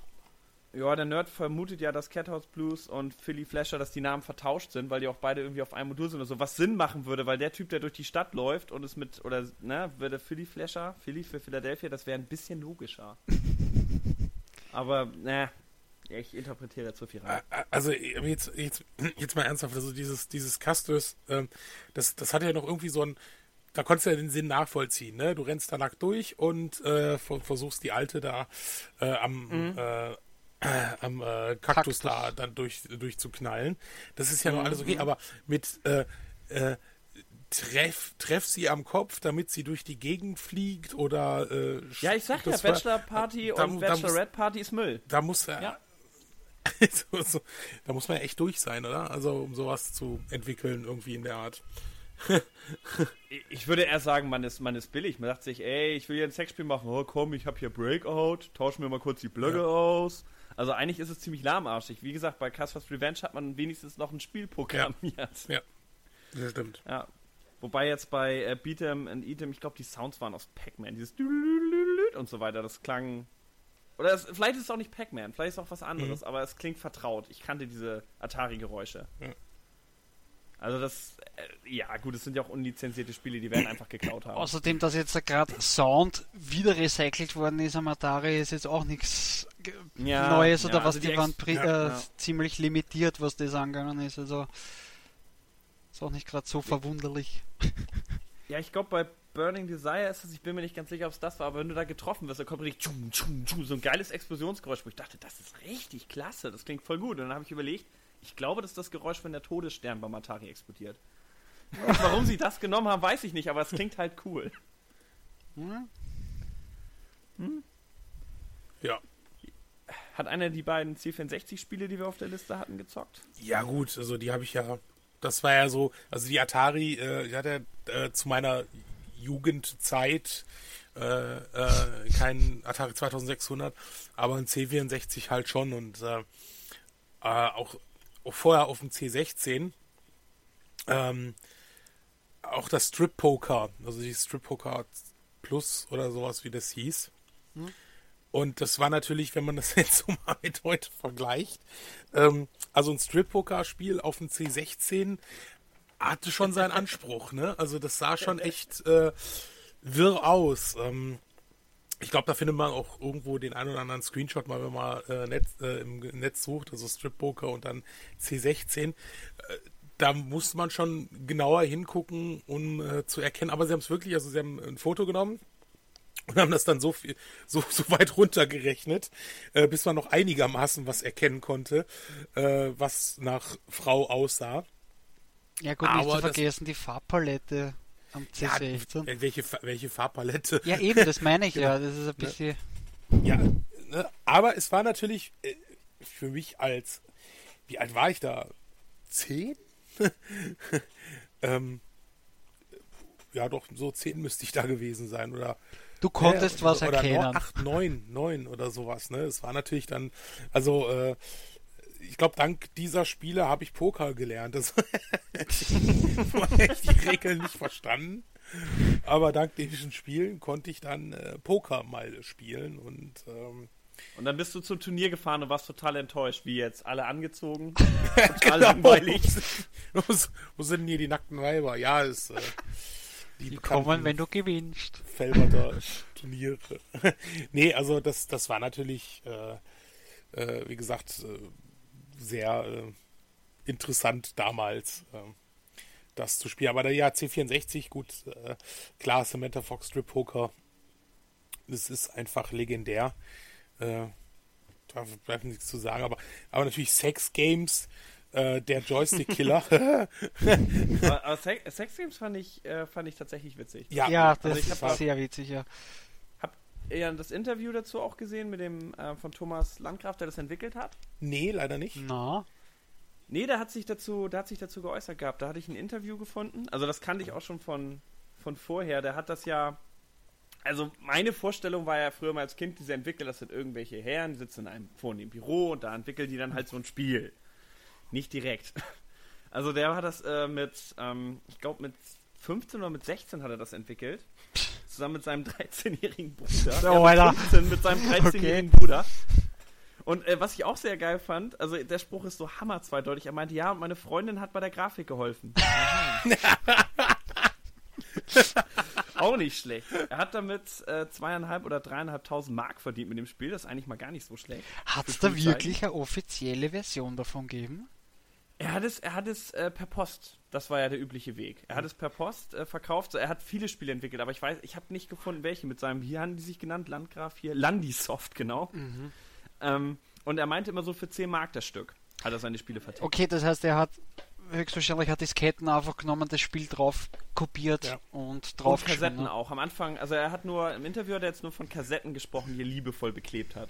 [SPEAKER 1] Ja, der Nerd vermutet ja, dass Cat House Blues und Philly Flasher, dass die Namen vertauscht sind, weil die auch beide irgendwie auf einem Modul sind oder so. Was Sinn machen würde, weil der Typ, der durch die Stadt läuft und es mit, oder, ne, würde Philly Flasher, Philly für Philadelphia, das wäre ein bisschen logischer. Aber, ne, ich interpretiere zu viel rein.
[SPEAKER 2] Also jetzt, jetzt, jetzt mal ernsthaft, also dieses, dieses Castus, ähm, das, das hat ja noch irgendwie so ein, da konntest du ja den Sinn nachvollziehen, ne? Du rennst da nackt durch und äh, ver- versuchst die Alte da äh, am, äh, äh, am äh, Kaktus,
[SPEAKER 3] Kaktus.
[SPEAKER 2] da dann durch, durchzuknallen. Das ist ja
[SPEAKER 1] Mhm.
[SPEAKER 2] noch alles okay, aber mit äh, äh, treff, treff sie am Kopf, damit sie durch die Gegend fliegt oder äh,
[SPEAKER 1] Ja, ich sag ja, Bachelor Party
[SPEAKER 2] da-
[SPEAKER 1] und
[SPEAKER 2] da
[SPEAKER 1] Bachelorette Party ist Müll.
[SPEAKER 2] Da muss er.
[SPEAKER 1] Ja.
[SPEAKER 2] so, so, da muss man ja echt durch sein, oder? Also um sowas zu entwickeln, irgendwie in der Art.
[SPEAKER 1] Ich würde eher sagen, man ist, man ist billig. Man sagt sich, ey, ich will hier ein Sexspiel machen. Oh, komm, ich habe hier Breakout. Tauschen wir mal kurz die Blöcke aus. Also eigentlich ist es ziemlich lahmarschig. Wie gesagt, bei Casper's Revenge hat man wenigstens noch ein Spiel programmiert.
[SPEAKER 2] Ja. Das stimmt.
[SPEAKER 1] Ja. Wobei jetzt bei äh, Beat'em and Eat'em, ich glaube, die Sounds waren aus Pac-Man. Dieses und so weiter. Das klang. Oder es, vielleicht ist es auch nicht Pac-Man, vielleicht ist es auch was anderes, aber es klingt vertraut. Ich kannte diese Atari-Geräusche.
[SPEAKER 2] Ja.
[SPEAKER 1] Also das, äh, ja gut, es sind ja auch unlizenzierte Spiele, die werden einfach geklaut haben.
[SPEAKER 3] Außerdem, dass jetzt gerade Sound wieder recycelt worden ist am Atari, ist jetzt auch nichts
[SPEAKER 1] Ja,
[SPEAKER 3] Neues oder
[SPEAKER 1] ja,
[SPEAKER 3] was,
[SPEAKER 1] also
[SPEAKER 3] die,
[SPEAKER 1] die
[SPEAKER 3] waren
[SPEAKER 2] ja,
[SPEAKER 3] äh, ziemlich limitiert, was das angegangen ist. Also ist auch nicht gerade so verwunderlich.
[SPEAKER 1] Ja, ich glaube, bei Burning Desire ist es, ich bin mir nicht ganz sicher, ob es das war, aber wenn du da getroffen wirst, da kommt richtig tschum, tschum, tschum, so ein geiles Explosionsgeräusch, wo ich dachte, das ist richtig klasse, das klingt voll gut. Und dann habe ich überlegt, ich glaube, das ist das Geräusch, wenn der Todesstern beim Atari explodiert. Und warum sie das genommen haben, weiß ich nicht, aber es klingt halt cool.
[SPEAKER 3] Hm?
[SPEAKER 2] Ja.
[SPEAKER 1] Hat einer die beiden C64-Spiele, die wir auf der Liste hatten, gezockt?
[SPEAKER 2] Ja, gut, also die habe ich ja. Das war ja so, also die Atari, äh, ich hatte äh, zu meiner Jugendzeit äh, äh, kein Atari 2600, aber ein C64 halt schon und äh, äh, auch, auch vorher auf dem C16 ähm, auch das Strip Poker, also die Strip Poker Plus oder sowas, wie das hieß. Und das war natürlich, wenn man das jetzt so mal mit heute vergleicht, ähm, also ein Strip-Poker-Spiel auf dem C16 hatte schon seinen Anspruch, ne? Also das sah schon echt äh, wirr aus. Ähm, ich glaube, da findet man auch irgendwo den einen oder anderen Screenshot mal, wenn man äh, Netz, äh, im Netz sucht, also Strip-Poker und dann C16. Äh, da muss man schon genauer hingucken, um äh, zu erkennen. Aber sie haben es wirklich, also sie haben ein Foto genommen und haben das dann so viel, so, so weit runtergerechnet, äh, bis man noch einigermaßen was erkennen konnte, äh, was nach Frau aussah.
[SPEAKER 3] Ja gut, nicht
[SPEAKER 2] Aber
[SPEAKER 3] zu
[SPEAKER 2] das-
[SPEAKER 3] vergessen die Farbpalette am
[SPEAKER 2] Ja,
[SPEAKER 3] C16.
[SPEAKER 2] äh, welche, welche Farbpalette.
[SPEAKER 3] Ja, eben, das meine ich
[SPEAKER 2] Genau.
[SPEAKER 3] ja. Das ist ein bisschen.
[SPEAKER 2] Ja, ne? aber es war natürlich äh, für mich als, wie alt war ich da? Zehn? ähm, ja, doch, so zehn müsste ich da gewesen sein, oder?
[SPEAKER 3] Du konntest
[SPEAKER 2] Ja,
[SPEAKER 3] was
[SPEAKER 2] oder
[SPEAKER 3] erkennen.
[SPEAKER 2] Neun, acht, neun, neun oder sowas, ne? Es war natürlich dann, also, äh, ich glaube, dank dieser Spiele habe ich Poker gelernt. Das ich die Regeln nicht verstanden. Aber dank diesen Spielen konnte ich dann äh, Poker mal spielen und ähm,
[SPEAKER 1] Und dann bist du zum Turnier gefahren und warst total enttäuscht, wie jetzt alle angezogen. Total langweilig.
[SPEAKER 2] wo, wo sind denn hier die nackten Weiber? Ja, ist äh, die,
[SPEAKER 3] Die kommen, wenn du gewinnst.
[SPEAKER 2] Felberter Turniere. nee, also das, das war natürlich, äh, äh, wie gesagt, äh, sehr äh, interessant damals, äh, das zu spielen. Aber der ja, C64, gut, äh, klar, Samantha Fox Strip Poker, das ist einfach legendär. Äh, da bleibt nichts zu sagen, aber, aber natürlich Sex Games, äh, der Joystick-Killer.
[SPEAKER 1] aber aber Sex, Sex Games fand ich, äh, fand ich tatsächlich witzig.
[SPEAKER 2] ja,
[SPEAKER 3] Ja, das
[SPEAKER 1] also ich
[SPEAKER 3] ist sehr witzig, ja.
[SPEAKER 1] Ihr das Interview dazu auch gesehen mit dem äh, von Thomas Landgraf, der das entwickelt hat?
[SPEAKER 2] nee, leider nicht.
[SPEAKER 3] Na,
[SPEAKER 1] Nee, der hat sich dazu, der hat sich dazu geäußert gehabt. Da hatte ich ein Interview gefunden. Also das kannte ich auch schon von, von vorher. Der hat das ja. Also meine Vorstellung war ja früher mal als Kind, diese Entwickler, das sind irgendwelche Herren, die sitzen in einem vornehmen Büro und da entwickeln die dann halt so ein Spiel. Nicht direkt. Also der hat das äh, mit, ähm, ich glaube mit 15 oder mit 16 hat er das entwickelt. Zusammen mit seinem 13-jährigen Bruder.
[SPEAKER 3] Oh, Alter.
[SPEAKER 1] mit 15 mit seinem 13-jährigen Bruder. Und äh, was ich auch sehr geil fand, also der Spruch ist so hammer zweideutig. Er meinte, ja, und meine Freundin hat bei der Grafik geholfen. auch nicht schlecht. Er hat damit äh, zweieinhalb oder dreieinhalbtausend Mark verdient mit dem Spiel. Das ist eigentlich mal gar nicht so schlecht.
[SPEAKER 3] hat es da wirklich eine offizielle Version davon gegeben?
[SPEAKER 1] Er hat es, er hat es äh, per Post. Das war ja der übliche Weg. Er hat es per Post äh, verkauft. So, er hat viele Spiele entwickelt, aber ich weiß, ich habe nicht gefunden, welche mit seinem, wie haben die sich genannt? Landgraf hier? Landisoft, genau. Ähm, und er meinte immer so für 10 Mark das Stück. Hat er seine Spiele vertickt.
[SPEAKER 3] Okay, das heißt, er hat höchstwahrscheinlich hat Disketten einfach genommen, das Spiel drauf kopiert
[SPEAKER 2] Ja.
[SPEAKER 3] und drauf
[SPEAKER 1] Und Kassetten
[SPEAKER 3] ne?
[SPEAKER 1] auch. Am Anfang, also er hat nur, im Interview hat er jetzt nur von Kassetten gesprochen, die er liebevoll beklebt hat.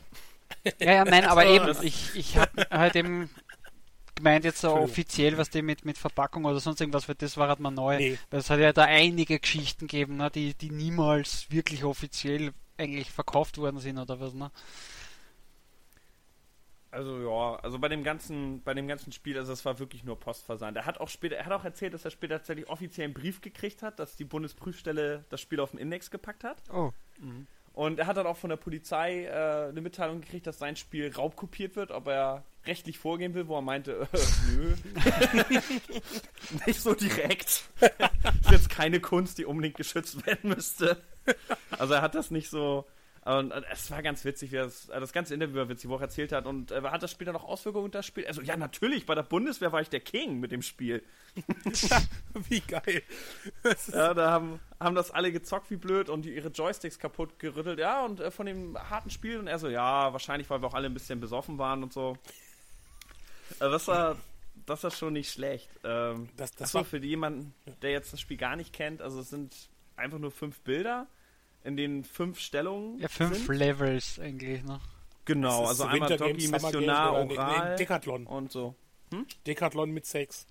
[SPEAKER 3] Ja, ja, nein, aber eben, ich, ich habe halt eben gemeint, jetzt so offiziell, was die mit, mit Verpackung oder sonst irgendwas, weil das war halt mal neu.
[SPEAKER 2] Nee.
[SPEAKER 3] Weil es hat ja da einige Geschichten gegeben, ne, die, die niemals wirklich offiziell eigentlich verkauft worden sind oder was, ne?
[SPEAKER 1] Also ja, also bei dem ganzen, bei dem ganzen Spiel, also es war wirklich nur Postversand. Er hat auch später, er hat auch erzählt, dass er später tatsächlich offiziell einen Brief gekriegt hat, dass die Bundesprüfstelle das Spiel auf den Index gepackt hat.
[SPEAKER 4] Oh,
[SPEAKER 1] Und er hat dann auch von der Polizei äh, eine Mitteilung gekriegt, dass sein Spiel raubkopiert wird, ob er rechtlich vorgehen will, wo er meinte, äh, nö. Nicht so direkt. ist jetzt keine Kunst, die unbedingt geschützt werden müsste. Also er hat das nicht so. Und äh, es war ganz witzig, wie er das, äh, das ganze Interview war witzig, wo er erzählt hat. Und äh, hat das Spiel dann noch Auswirkungen das Spiel? Also, ja, natürlich, bei der Bundeswehr war ich der King mit dem Spiel.
[SPEAKER 2] Wie geil.
[SPEAKER 1] Ja, da haben, haben das alle gezockt wie blöd und die, ihre Joysticks kaputt gerüttelt. Ja, und äh, von dem harten Spiel. Und er so, ja, wahrscheinlich, weil wir auch alle ein bisschen besoffen waren und so. Äh, das war. Das war schon nicht schlecht. Ähm,
[SPEAKER 2] Das- das war-
[SPEAKER 1] für jemanden, der jetzt das Spiel gar nicht kennt, also es sind einfach nur fünf Bilder, in denen fünf Stellungen
[SPEAKER 3] Ja, fünf
[SPEAKER 1] sind.
[SPEAKER 3] Levels eigentlich, ne?
[SPEAKER 1] Genau, also
[SPEAKER 2] so
[SPEAKER 1] einmal
[SPEAKER 2] Summer
[SPEAKER 1] Missionar,
[SPEAKER 2] Games oder- nee, nee,
[SPEAKER 1] Oral
[SPEAKER 2] Decathlon.
[SPEAKER 1] und so.
[SPEAKER 2] Decathlon mit Sex.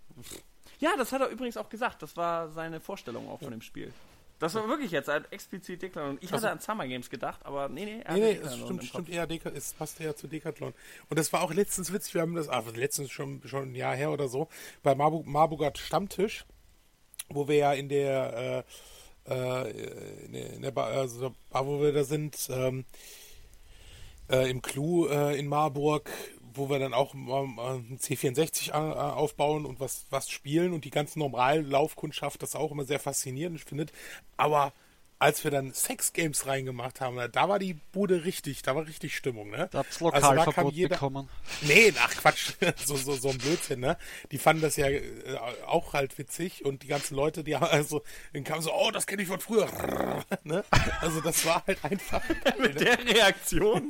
[SPEAKER 1] Ja, das hat er übrigens auch gesagt. Das war seine Vorstellung auch von dem Spiel. Das war wirklich jetzt ein explizit Decathlon. Ich
[SPEAKER 2] Also-
[SPEAKER 1] hatte an Summer Games gedacht, aber nee, nee, er
[SPEAKER 2] Nee, nee, es
[SPEAKER 1] im
[SPEAKER 2] stimmt, stimmt eher, Deca es passt eher zu Decathlon. Und das war auch letztens witzig, wir haben das, ah, letztens schon, schon ein Jahr her oder so, bei Marburg, Marburger Stammtisch, wo wir ja in der, äh, in der, in der Bar, also Bar, wo wir da sind, ähm, äh, im Clou äh, in Marburg, wo wir dann auch ähm, ein C64 a- äh, aufbauen und was, was spielen und die ganze normale Laufkundschaft das auch immer sehr faszinierend findet. Aber als wir dann Sex-Games reingemacht haben, da war die Bude richtig, da war richtig Stimmung, ne?
[SPEAKER 3] Da habt's
[SPEAKER 2] Also da kam
[SPEAKER 3] Lokalverbot
[SPEAKER 2] jeder-
[SPEAKER 3] bekommen.
[SPEAKER 2] Nee, ach Quatsch, so, so, so ein Blödsinn, ne? Die fanden das ja äh, auch halt witzig und die ganzen Leute, die haben also, dann kamen so, oh, das kenne ich von früher, ne? Also das war halt einfach geil, ne?
[SPEAKER 1] Mit der Reaktion.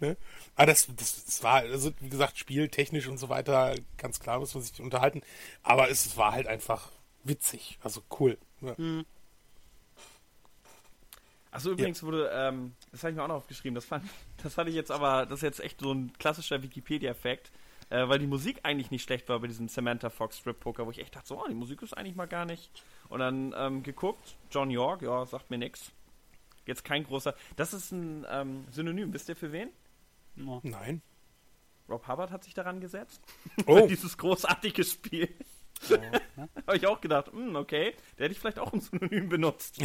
[SPEAKER 2] ne? Aber das, das, das war, also wie gesagt, spieltechnisch und so weiter, ganz klar muss man sich unterhalten. Aber es war halt einfach witzig, also cool. Ja.
[SPEAKER 1] Achso, übrigens wurde, ähm, das habe ich mir auch noch aufgeschrieben, das fand, das fand ich jetzt aber, das ist jetzt echt so ein klassischer Wikipedia-Fact, äh, weil die Musik eigentlich nicht schlecht war bei diesem Samantha Fox Strip Poker, wo ich echt dachte, so, oh, die Musik ist eigentlich mal gar nicht. Und dann ähm, geguckt, John York, ja, sagt mir nix. Jetzt kein großer, das ist ein ähm, Synonym, wisst ihr für wen?
[SPEAKER 3] Ja.
[SPEAKER 2] Nein.
[SPEAKER 1] Rob Hubbard hat sich daran gesetzt.
[SPEAKER 2] Oh,
[SPEAKER 1] Dieses großartige Spiel. Habe ich auch gedacht, hm, okay, der hätte ich vielleicht auch ein Synonym benutzt.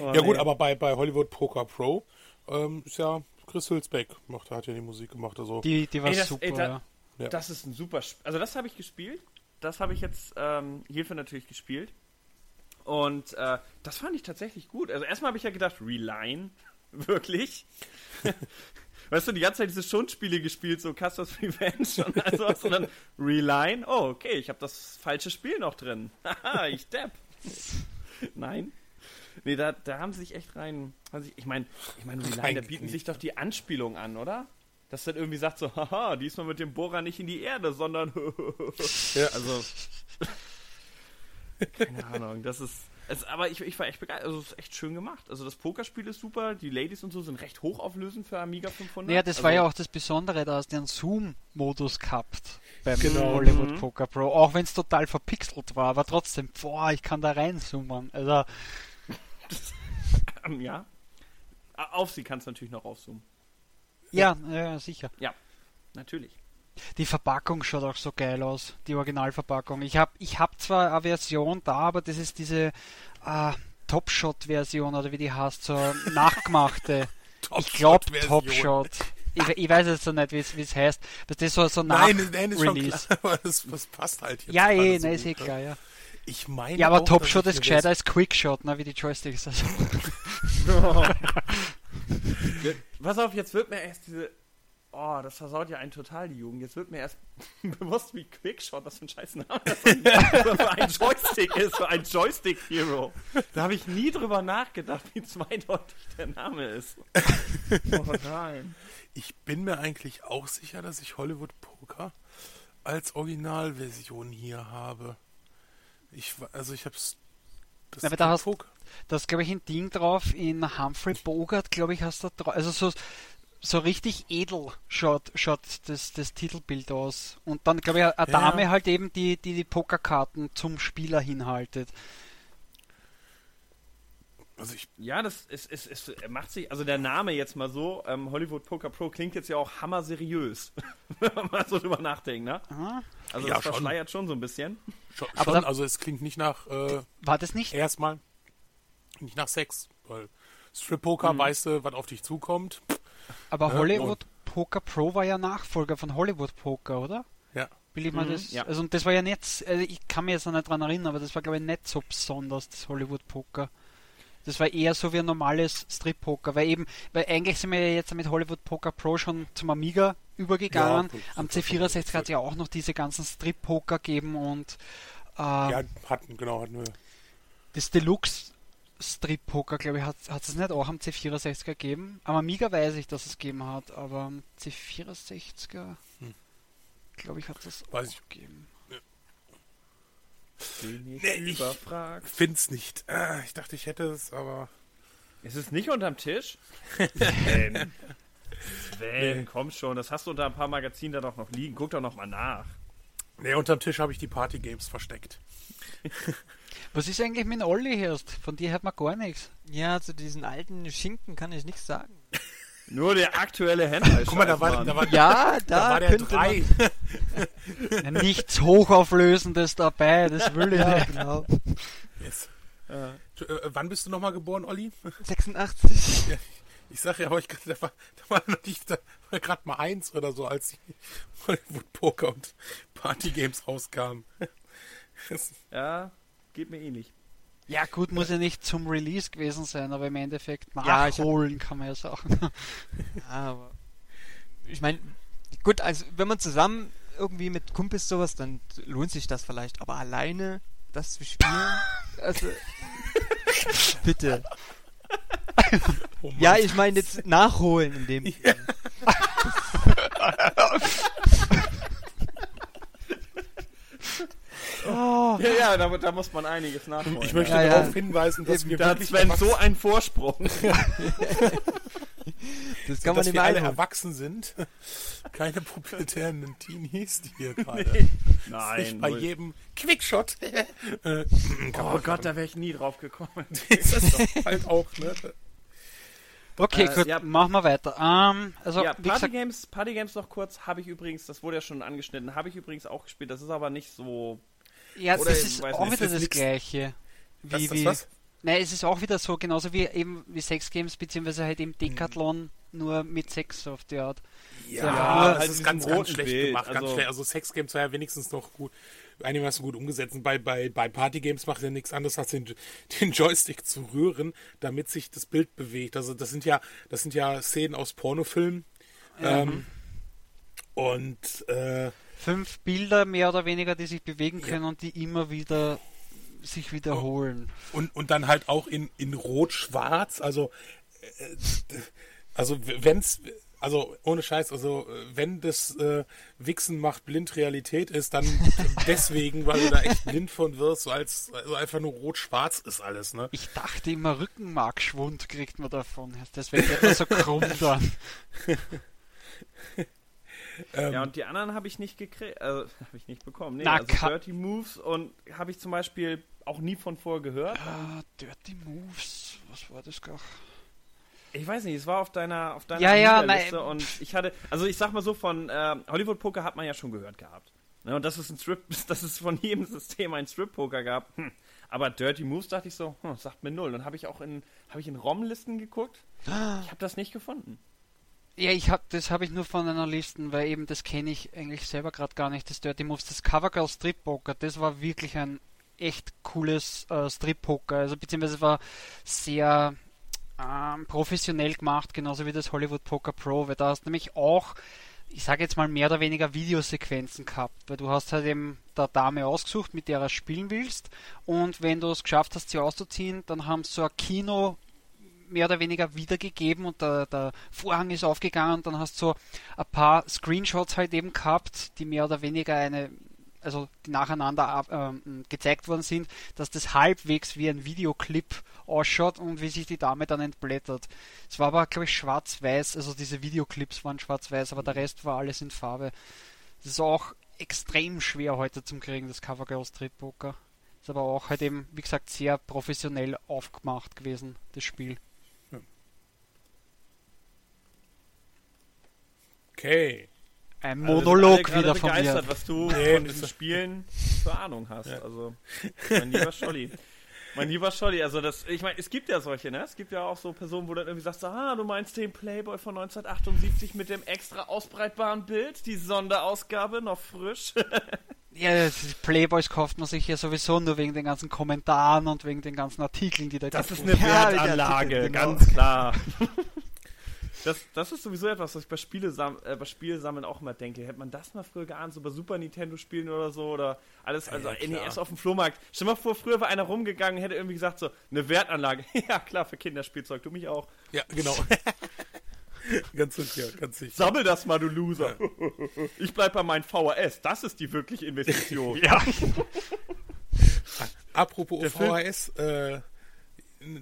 [SPEAKER 1] Oh,
[SPEAKER 2] ja gut,
[SPEAKER 1] nee.
[SPEAKER 2] aber bei, bei Hollywood Poker Pro ähm, ist ja Chris Hülsbeck, macht, hat ja die Musik gemacht, also.
[SPEAKER 3] Die, die war
[SPEAKER 1] Ey, das-
[SPEAKER 3] super,
[SPEAKER 1] ey, da-
[SPEAKER 3] ja.
[SPEAKER 1] Das ist ein super Spiel. Also das habe ich gespielt. Das habe ich jetzt ähm, hierfür natürlich gespielt. Und äh, das fand ich tatsächlich gut. Also erstmal habe ich ja gedacht, Reline? Wirklich? weißt du, die ganze Zeit diese Schundspiele gespielt, so Custer's Revenge und all sowas. Und dann Reline? Oh, okay, ich habe das falsche Spiel noch drin. Haha, ich depp. Nein. Nee, da, da haben sie sich echt rein. sich- Ich meine, ich meine, da bieten sich doch die Anspielungen an, oder? Dass dann irgendwie sagt so, haha, diesmal mit dem Bohrer nicht in die Erde, sondern
[SPEAKER 2] Ja.
[SPEAKER 1] also keine Ahnung, das ist es, aber ich, ich war echt begeistert, also es ist echt schön gemacht. Also das Pokerspiel ist super, die Ladies und so sind recht hochauflösend für Amiga 500.
[SPEAKER 3] Naja, das
[SPEAKER 1] also,
[SPEAKER 3] war ja auch das Besondere, da hast du einen Zoom-Modus gehabt beim
[SPEAKER 2] Genau.
[SPEAKER 3] Hollywood
[SPEAKER 1] Mhm.
[SPEAKER 3] Poker Pro. Auch wenn es total verpixelt war, aber trotzdem, boah, ich kann da reinzoomen. Also,
[SPEAKER 1] ja. Auf sie kannst du natürlich noch rauszoomen.
[SPEAKER 3] ja, ja, sicher.
[SPEAKER 1] Natürlich.
[SPEAKER 3] Die Verpackung schaut auch so geil aus, die Originalverpackung. Ich habe ich hab zwar eine Version da, aber das ist diese äh, Top-Shot-Version oder wie die heißt, so nachgemachte. ich glaube. Top-Shot. Ich, ich weiß jetzt so nicht, wie es heißt. Das ist so, so
[SPEAKER 2] Nein,
[SPEAKER 3] nach
[SPEAKER 2] nein, ist schon
[SPEAKER 3] Release.
[SPEAKER 2] klar, das, das passt halt jetzt.
[SPEAKER 3] Ja, eh,
[SPEAKER 2] gerade so
[SPEAKER 3] ist eh
[SPEAKER 2] ne?
[SPEAKER 3] klar, ja.
[SPEAKER 2] Ich meine
[SPEAKER 3] Ja, aber
[SPEAKER 2] auch,
[SPEAKER 3] Top-Shot ist gescheiter als Quick-Shot, ne, wie die Joysticks. Also,
[SPEAKER 1] Pass auf, jetzt wird mir erst diese. Oh, das versaut ja einen total die Jugend. Jetzt wird mir erst bewusst, wie Quickshot, was für ein scheiß Name das für ein Joystick ist, für ein Joystick-Hero. Da habe ich nie drüber nachgedacht, wie zweideutig der Name ist. Oh nein.
[SPEAKER 2] Ich bin mir eigentlich auch sicher, dass ich Hollywood Poker als Originalversion hier habe. Ich, also ich hab's. Das
[SPEAKER 3] Aber da hast- Da glaube ich, ein Ding drauf in Humphrey Bogart, glaube ich, hast du drauf. Also so, so richtig edel schaut, schaut das, das Titelbild aus. Und dann, glaube ich, eine
[SPEAKER 2] Ja.
[SPEAKER 3] Dame halt eben, die, die die Pokerkarten zum Spieler hinhaltet.
[SPEAKER 2] Also ich,
[SPEAKER 1] Ja, das ist, ist, ist, er macht sich, also der Name jetzt mal so, ähm, Hollywood Poker Pro klingt jetzt ja auch hammer seriös, wenn man mal so drüber nachdenkt, ne?
[SPEAKER 3] Ah,
[SPEAKER 1] Also
[SPEAKER 2] Ja,
[SPEAKER 1] das
[SPEAKER 2] schon.
[SPEAKER 1] verschleiert schon so ein bisschen.
[SPEAKER 2] schon,
[SPEAKER 3] Aber
[SPEAKER 2] schon also es klingt nicht nach äh,
[SPEAKER 3] war das nicht?
[SPEAKER 2] erstmal nicht nach Sex, weil Strip Poker
[SPEAKER 1] Mhm.
[SPEAKER 2] weißt du, was auf dich zukommt.
[SPEAKER 3] Aber
[SPEAKER 2] Ja,
[SPEAKER 3] Hollywood Poker Pro war ja Nachfolger von Hollywood Poker, oder?
[SPEAKER 2] Ja.
[SPEAKER 3] Will ich mal
[SPEAKER 1] Mhm,
[SPEAKER 3] das.
[SPEAKER 1] ja.
[SPEAKER 3] Also und das war ja nicht, also ich kann mich jetzt noch nicht dran erinnern, aber das war glaube ich nicht so besonders, das Hollywood Poker. Das war eher so wie ein normales Strip Poker, weil eben, weil eigentlich sind wir ja jetzt mit Hollywood Poker Pro schon zum Amiga übergegangen.
[SPEAKER 2] Ja,
[SPEAKER 3] Am
[SPEAKER 2] das-
[SPEAKER 3] C64 hat es ja auch noch diese ganzen Strip Poker gegeben und äh,
[SPEAKER 2] Ja, hatten, genau, hatten wir.
[SPEAKER 3] das Deluxe Strip Poker, glaube ich, hat es nicht auch am C64er gegeben. Am Amiga weiß ich, dass es gegeben hat, aber am C64er,
[SPEAKER 2] Hm.
[SPEAKER 3] glaube ich, hat es auch
[SPEAKER 2] ich.
[SPEAKER 3] gegeben.
[SPEAKER 1] Bin ich
[SPEAKER 2] Nee, ich-
[SPEAKER 1] überfragt.
[SPEAKER 2] Find's nicht. Ah, ich dachte, ich hätte es, aber.
[SPEAKER 1] Ist es nicht unterm Tisch? Sven. Sven,
[SPEAKER 2] Nee.
[SPEAKER 1] komm schon, das hast du unter ein paar Magazinen da doch noch liegen. Guck doch noch mal nach.
[SPEAKER 2] Nee, unterm Tisch habe ich die Party Games versteckt.
[SPEAKER 3] Was ist eigentlich mit dem Olli erst? Von dir hört man gar nichts.
[SPEAKER 4] Ja, zu diesen alten Schinken kann ich nichts sagen.
[SPEAKER 1] Nur der aktuelle Hentai.
[SPEAKER 2] Guck mal, da war, da war,
[SPEAKER 4] Ja,
[SPEAKER 2] da
[SPEAKER 4] da,
[SPEAKER 2] war der
[SPEAKER 4] könnte
[SPEAKER 2] drei.
[SPEAKER 3] Ja, nichts Hochauflösendes dabei, das will ich.
[SPEAKER 4] Ja,
[SPEAKER 3] nicht.
[SPEAKER 4] genau.
[SPEAKER 2] Yes.
[SPEAKER 1] Äh,
[SPEAKER 2] Äh, wann bist du nochmal geboren, Olli?
[SPEAKER 4] 86.
[SPEAKER 2] Ich sag ja, aber ich, da war, da war noch nicht, da war gerade mal eins oder so, als die Hollywood Poker und Party Games rauskamen.
[SPEAKER 1] Ja, geht mir ähnlich.
[SPEAKER 3] Ja gut, muss ja nicht zum Release gewesen sein, aber im Endeffekt
[SPEAKER 4] Ja, hab-
[SPEAKER 3] nachholen kann man ja sagen.
[SPEAKER 4] Ja, aber ich meine, gut, also wenn man zusammen irgendwie mit Kumpels sowas, dann lohnt sich das vielleicht, aber alleine das zu spielen, also bitte.
[SPEAKER 2] Oh.
[SPEAKER 4] Ja, ich meine jetzt nachholen in dem.
[SPEAKER 3] Oh,
[SPEAKER 1] Ja, ja, da, da muss man einiges nachholen.
[SPEAKER 2] ich möchte
[SPEAKER 3] Ja, ja.
[SPEAKER 2] darauf hinweisen, dass wir
[SPEAKER 1] da
[SPEAKER 2] wirklich
[SPEAKER 1] Sven so einen Vorsprung.
[SPEAKER 4] Das kann man
[SPEAKER 2] dass
[SPEAKER 4] nicht
[SPEAKER 2] wir alle erwachsen sind. Keine pubertären Teenies, die hier gerade
[SPEAKER 1] Nein,
[SPEAKER 2] sich bei
[SPEAKER 1] null.
[SPEAKER 2] jedem Quickshot äh,
[SPEAKER 1] Oh Gott, da wäre ich nie drauf gekommen.
[SPEAKER 2] ist das doch halt auch, ne?
[SPEAKER 3] okay,
[SPEAKER 1] Äh,
[SPEAKER 3] gut,
[SPEAKER 1] ja.
[SPEAKER 3] machen wir weiter. Ähm, also,
[SPEAKER 1] ja, Party
[SPEAKER 3] gesagt,
[SPEAKER 1] Games, Party Games noch kurz, habe ich übrigens, das wurde ja schon angeschnitten, habe ich übrigens auch gespielt. Das ist aber nicht so.
[SPEAKER 3] Ja,
[SPEAKER 1] oder
[SPEAKER 3] es
[SPEAKER 1] ich
[SPEAKER 3] ist auch
[SPEAKER 1] nicht,
[SPEAKER 3] wieder das
[SPEAKER 2] nix-
[SPEAKER 3] Gleiche. Wie,
[SPEAKER 2] das
[SPEAKER 3] wie,
[SPEAKER 2] was?
[SPEAKER 3] Nein, es ist auch wieder so, genauso wie eben wie Sex Games, beziehungsweise halt eben Decathlon, nur mit Sex auf die Art.
[SPEAKER 2] Ja,
[SPEAKER 3] Ja,
[SPEAKER 1] halt
[SPEAKER 2] das
[SPEAKER 1] in
[SPEAKER 2] ist ganz, ganz schlecht
[SPEAKER 1] Bild,
[SPEAKER 2] gemacht. Ganz
[SPEAKER 1] also-
[SPEAKER 2] schlecht. Also Sex Games war ja wenigstens noch gut, einigermaßen gut umgesetzt. Und bei, bei, bei Party Games macht er nichts anderes, als den, den Joystick zu rühren, damit sich das Bild bewegt. Also das sind ja, das sind ja Szenen aus Pornofilmen. Ähm, und äh,
[SPEAKER 3] Fünf Bilder mehr oder weniger, die sich bewegen können und die immer wieder sich wiederholen.
[SPEAKER 2] und, und dann halt auch in, in Rot-Schwarz. Also, äh, also wenn's, also ohne Scheiß, also äh, wenn das äh, Wichsen macht blind Realität ist, dann deswegen, weil du da echt blind von wirst, so als also einfach nur Rot-Schwarz ist alles, ne?
[SPEAKER 3] Ich dachte immer, Rückenmarkschwund kriegt man davon. Deswegen wird man so krumm dann.
[SPEAKER 2] Ähm,
[SPEAKER 1] Ja, und die anderen habe ich nicht gekriegt, äh, habe ich nicht bekommen. Nee,
[SPEAKER 3] Na,
[SPEAKER 1] also Dirty Moves und habe ich zum Beispiel auch nie von vorher gehört.
[SPEAKER 3] Ah, Dirty Moves, was war das gar?
[SPEAKER 1] Ich weiß nicht, es war auf deiner auf deiner
[SPEAKER 3] Ja, ja, nein,
[SPEAKER 1] und ich hatte, also ich sag mal so, von ähm, Hollywood Poker hat man ja schon gehört gehabt. Ne, und das ist ein Strip, dass es von jedem System ein Strip Poker gab. Hm. Aber Dirty Moves dachte ich so, hm, sagt mir null. Dann habe ich auch in habe ich in ROM-Listen geguckt. Ich habe das nicht gefunden.
[SPEAKER 3] Ja, ich hab, das habe ich nur von einer Liste, weil eben das kenne ich eigentlich selber gerade gar nicht, das Dirty Moves. Das Covergirl Strip Poker, das war wirklich ein echt cooles äh, Strip Poker. Also beziehungsweise war sehr ähm, professionell gemacht, genauso wie das Hollywood Poker Pro, weil da hast du nämlich auch, ich sage jetzt mal mehr oder weniger Videosequenzen gehabt, weil du hast halt eben der Dame ausgesucht, mit der du spielen willst und wenn du es geschafft hast, sie auszuziehen, dann haben sie so ein Kino mehr oder weniger wiedergegeben und der, der Vorhang ist aufgegangen und dann hast du so ein paar Screenshots halt eben gehabt, die mehr oder weniger eine also die nacheinander äh, gezeigt worden sind, dass das halbwegs wie ein Videoclip ausschaut und wie sich die Dame dann entblättert. Es war aber, glaube ich, schwarz-weiß, also diese Videoclips waren schwarz-weiß, aber der Rest war alles in Farbe. Das ist auch extrem schwer heute zum Kriegen, das Cover Girl Street Poker. Ist aber auch halt eben, wie gesagt, sehr professionell aufgemacht gewesen, das Spiel.
[SPEAKER 2] Okay.
[SPEAKER 3] Ein Monolog
[SPEAKER 1] also
[SPEAKER 3] wieder von
[SPEAKER 1] begeistert,
[SPEAKER 3] mir.
[SPEAKER 1] was du
[SPEAKER 2] Nee,
[SPEAKER 1] von diesen Spielen für Ahnung hast.
[SPEAKER 2] Ja.
[SPEAKER 1] Also, mein lieber Scholli. Mein lieber Scholli, also das, ich meine, es gibt ja solche, ne? Es gibt ja auch so Personen, wo dann irgendwie sagst, ah, du meinst den Playboy von 1978 mit dem extra ausbreitbaren Bild, die Sonderausgabe, noch frisch.
[SPEAKER 3] Ja, das Playboys kauft man sich ja sowieso nur wegen den ganzen Kommentaren und wegen den ganzen Artikeln, die da
[SPEAKER 1] Das ist eine
[SPEAKER 4] Ja,
[SPEAKER 1] Wertanlage,
[SPEAKER 4] die Artikel, genau.
[SPEAKER 1] ganz klar. Das, das ist sowieso etwas, was ich bei, Spiele sam äh, bei Spielsammeln auch immer denke. Hätte man das mal früher geahnt, so bei Super Nintendo spielen oder so oder alles, also
[SPEAKER 2] Ja.
[SPEAKER 1] NES auf dem Flohmarkt. Stell dir mal vor, früher war einer rumgegangen, hätte irgendwie gesagt so, eine Wertanlage. ja, klar, für Kinderspielzeug, du mich auch.
[SPEAKER 2] Ja, genau. ganz sicher, ganz sicher.
[SPEAKER 1] Sammel das mal, du Loser. ich bleib bei meinem VHS, das ist die wirkliche Investition.
[SPEAKER 3] Ja,
[SPEAKER 2] Apropos
[SPEAKER 1] Der
[SPEAKER 2] VHS, äh,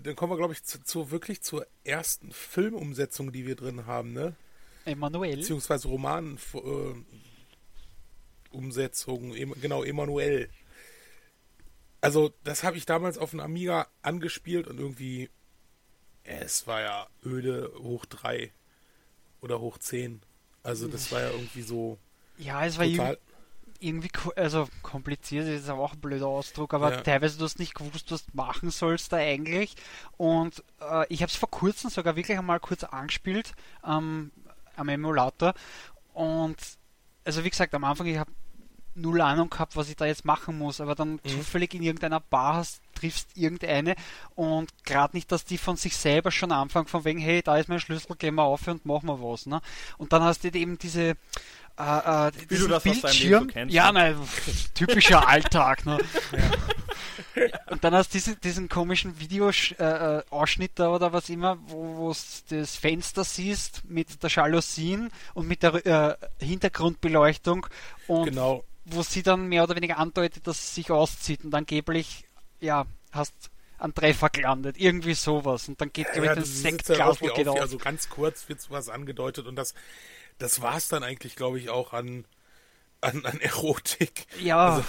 [SPEAKER 2] dann kommen wir, glaube ich, zu, zu wirklich zur ersten Filmumsetzung, die wir drin haben, ne?
[SPEAKER 3] Emanuel.
[SPEAKER 2] Beziehungsweise Roman äh, genau, Emanuel. Also, das habe ich damals auf dem Amiga angespielt und irgendwie, es war ja öde hoch 3 oder hoch 10. Also, das war ja irgendwie so
[SPEAKER 3] Ja, es war
[SPEAKER 2] total.
[SPEAKER 3] Irgendwie, also kompliziert ist auch ein blöder Ausdruck, aber
[SPEAKER 2] Ja.
[SPEAKER 3] teilweise du hast nicht gewusst, was du machen sollst da eigentlich. Und äh, ich habe es vor kurzem sogar wirklich einmal kurz angespielt ähm, am Emulator. Und also wie gesagt, am Anfang, ich habe null Ahnung gehabt, was ich da jetzt machen muss, aber dann zufällig in irgendeiner Bar hast, triffst irgendeine und gerade nicht, dass die von sich selber schon anfangen, von wegen, hey, da ist mein Schlüssel, gehen wir auf und machen wir was. Ne? Und dann hast du eben diese äh, äh,
[SPEAKER 1] Wie du das so
[SPEAKER 3] Bildschirm.
[SPEAKER 1] kennst,
[SPEAKER 3] ja,
[SPEAKER 1] ne?
[SPEAKER 3] nein, typischer Alltag. Ne? Und dann hast du diesen, diesen komischen Videoausschnitt äh, äh, da oder was immer, wo du das Fenster siehst mit der Jalousien und mit der äh, Hintergrundbeleuchtung und
[SPEAKER 2] Genau.
[SPEAKER 3] wo sie dann mehr oder weniger andeutet, dass sie sich auszieht und angeblich, ja, hast einen Treffer gelandet. Irgendwie sowas. Und dann geht, glaube ich,
[SPEAKER 2] das
[SPEAKER 3] das
[SPEAKER 2] ist
[SPEAKER 3] Sektglas
[SPEAKER 2] ja
[SPEAKER 3] geht
[SPEAKER 2] auf, also ganz kurz wird was angedeutet und das, das war es dann eigentlich, glaube ich, auch an, an, an Erotik.
[SPEAKER 3] ja,
[SPEAKER 2] Also,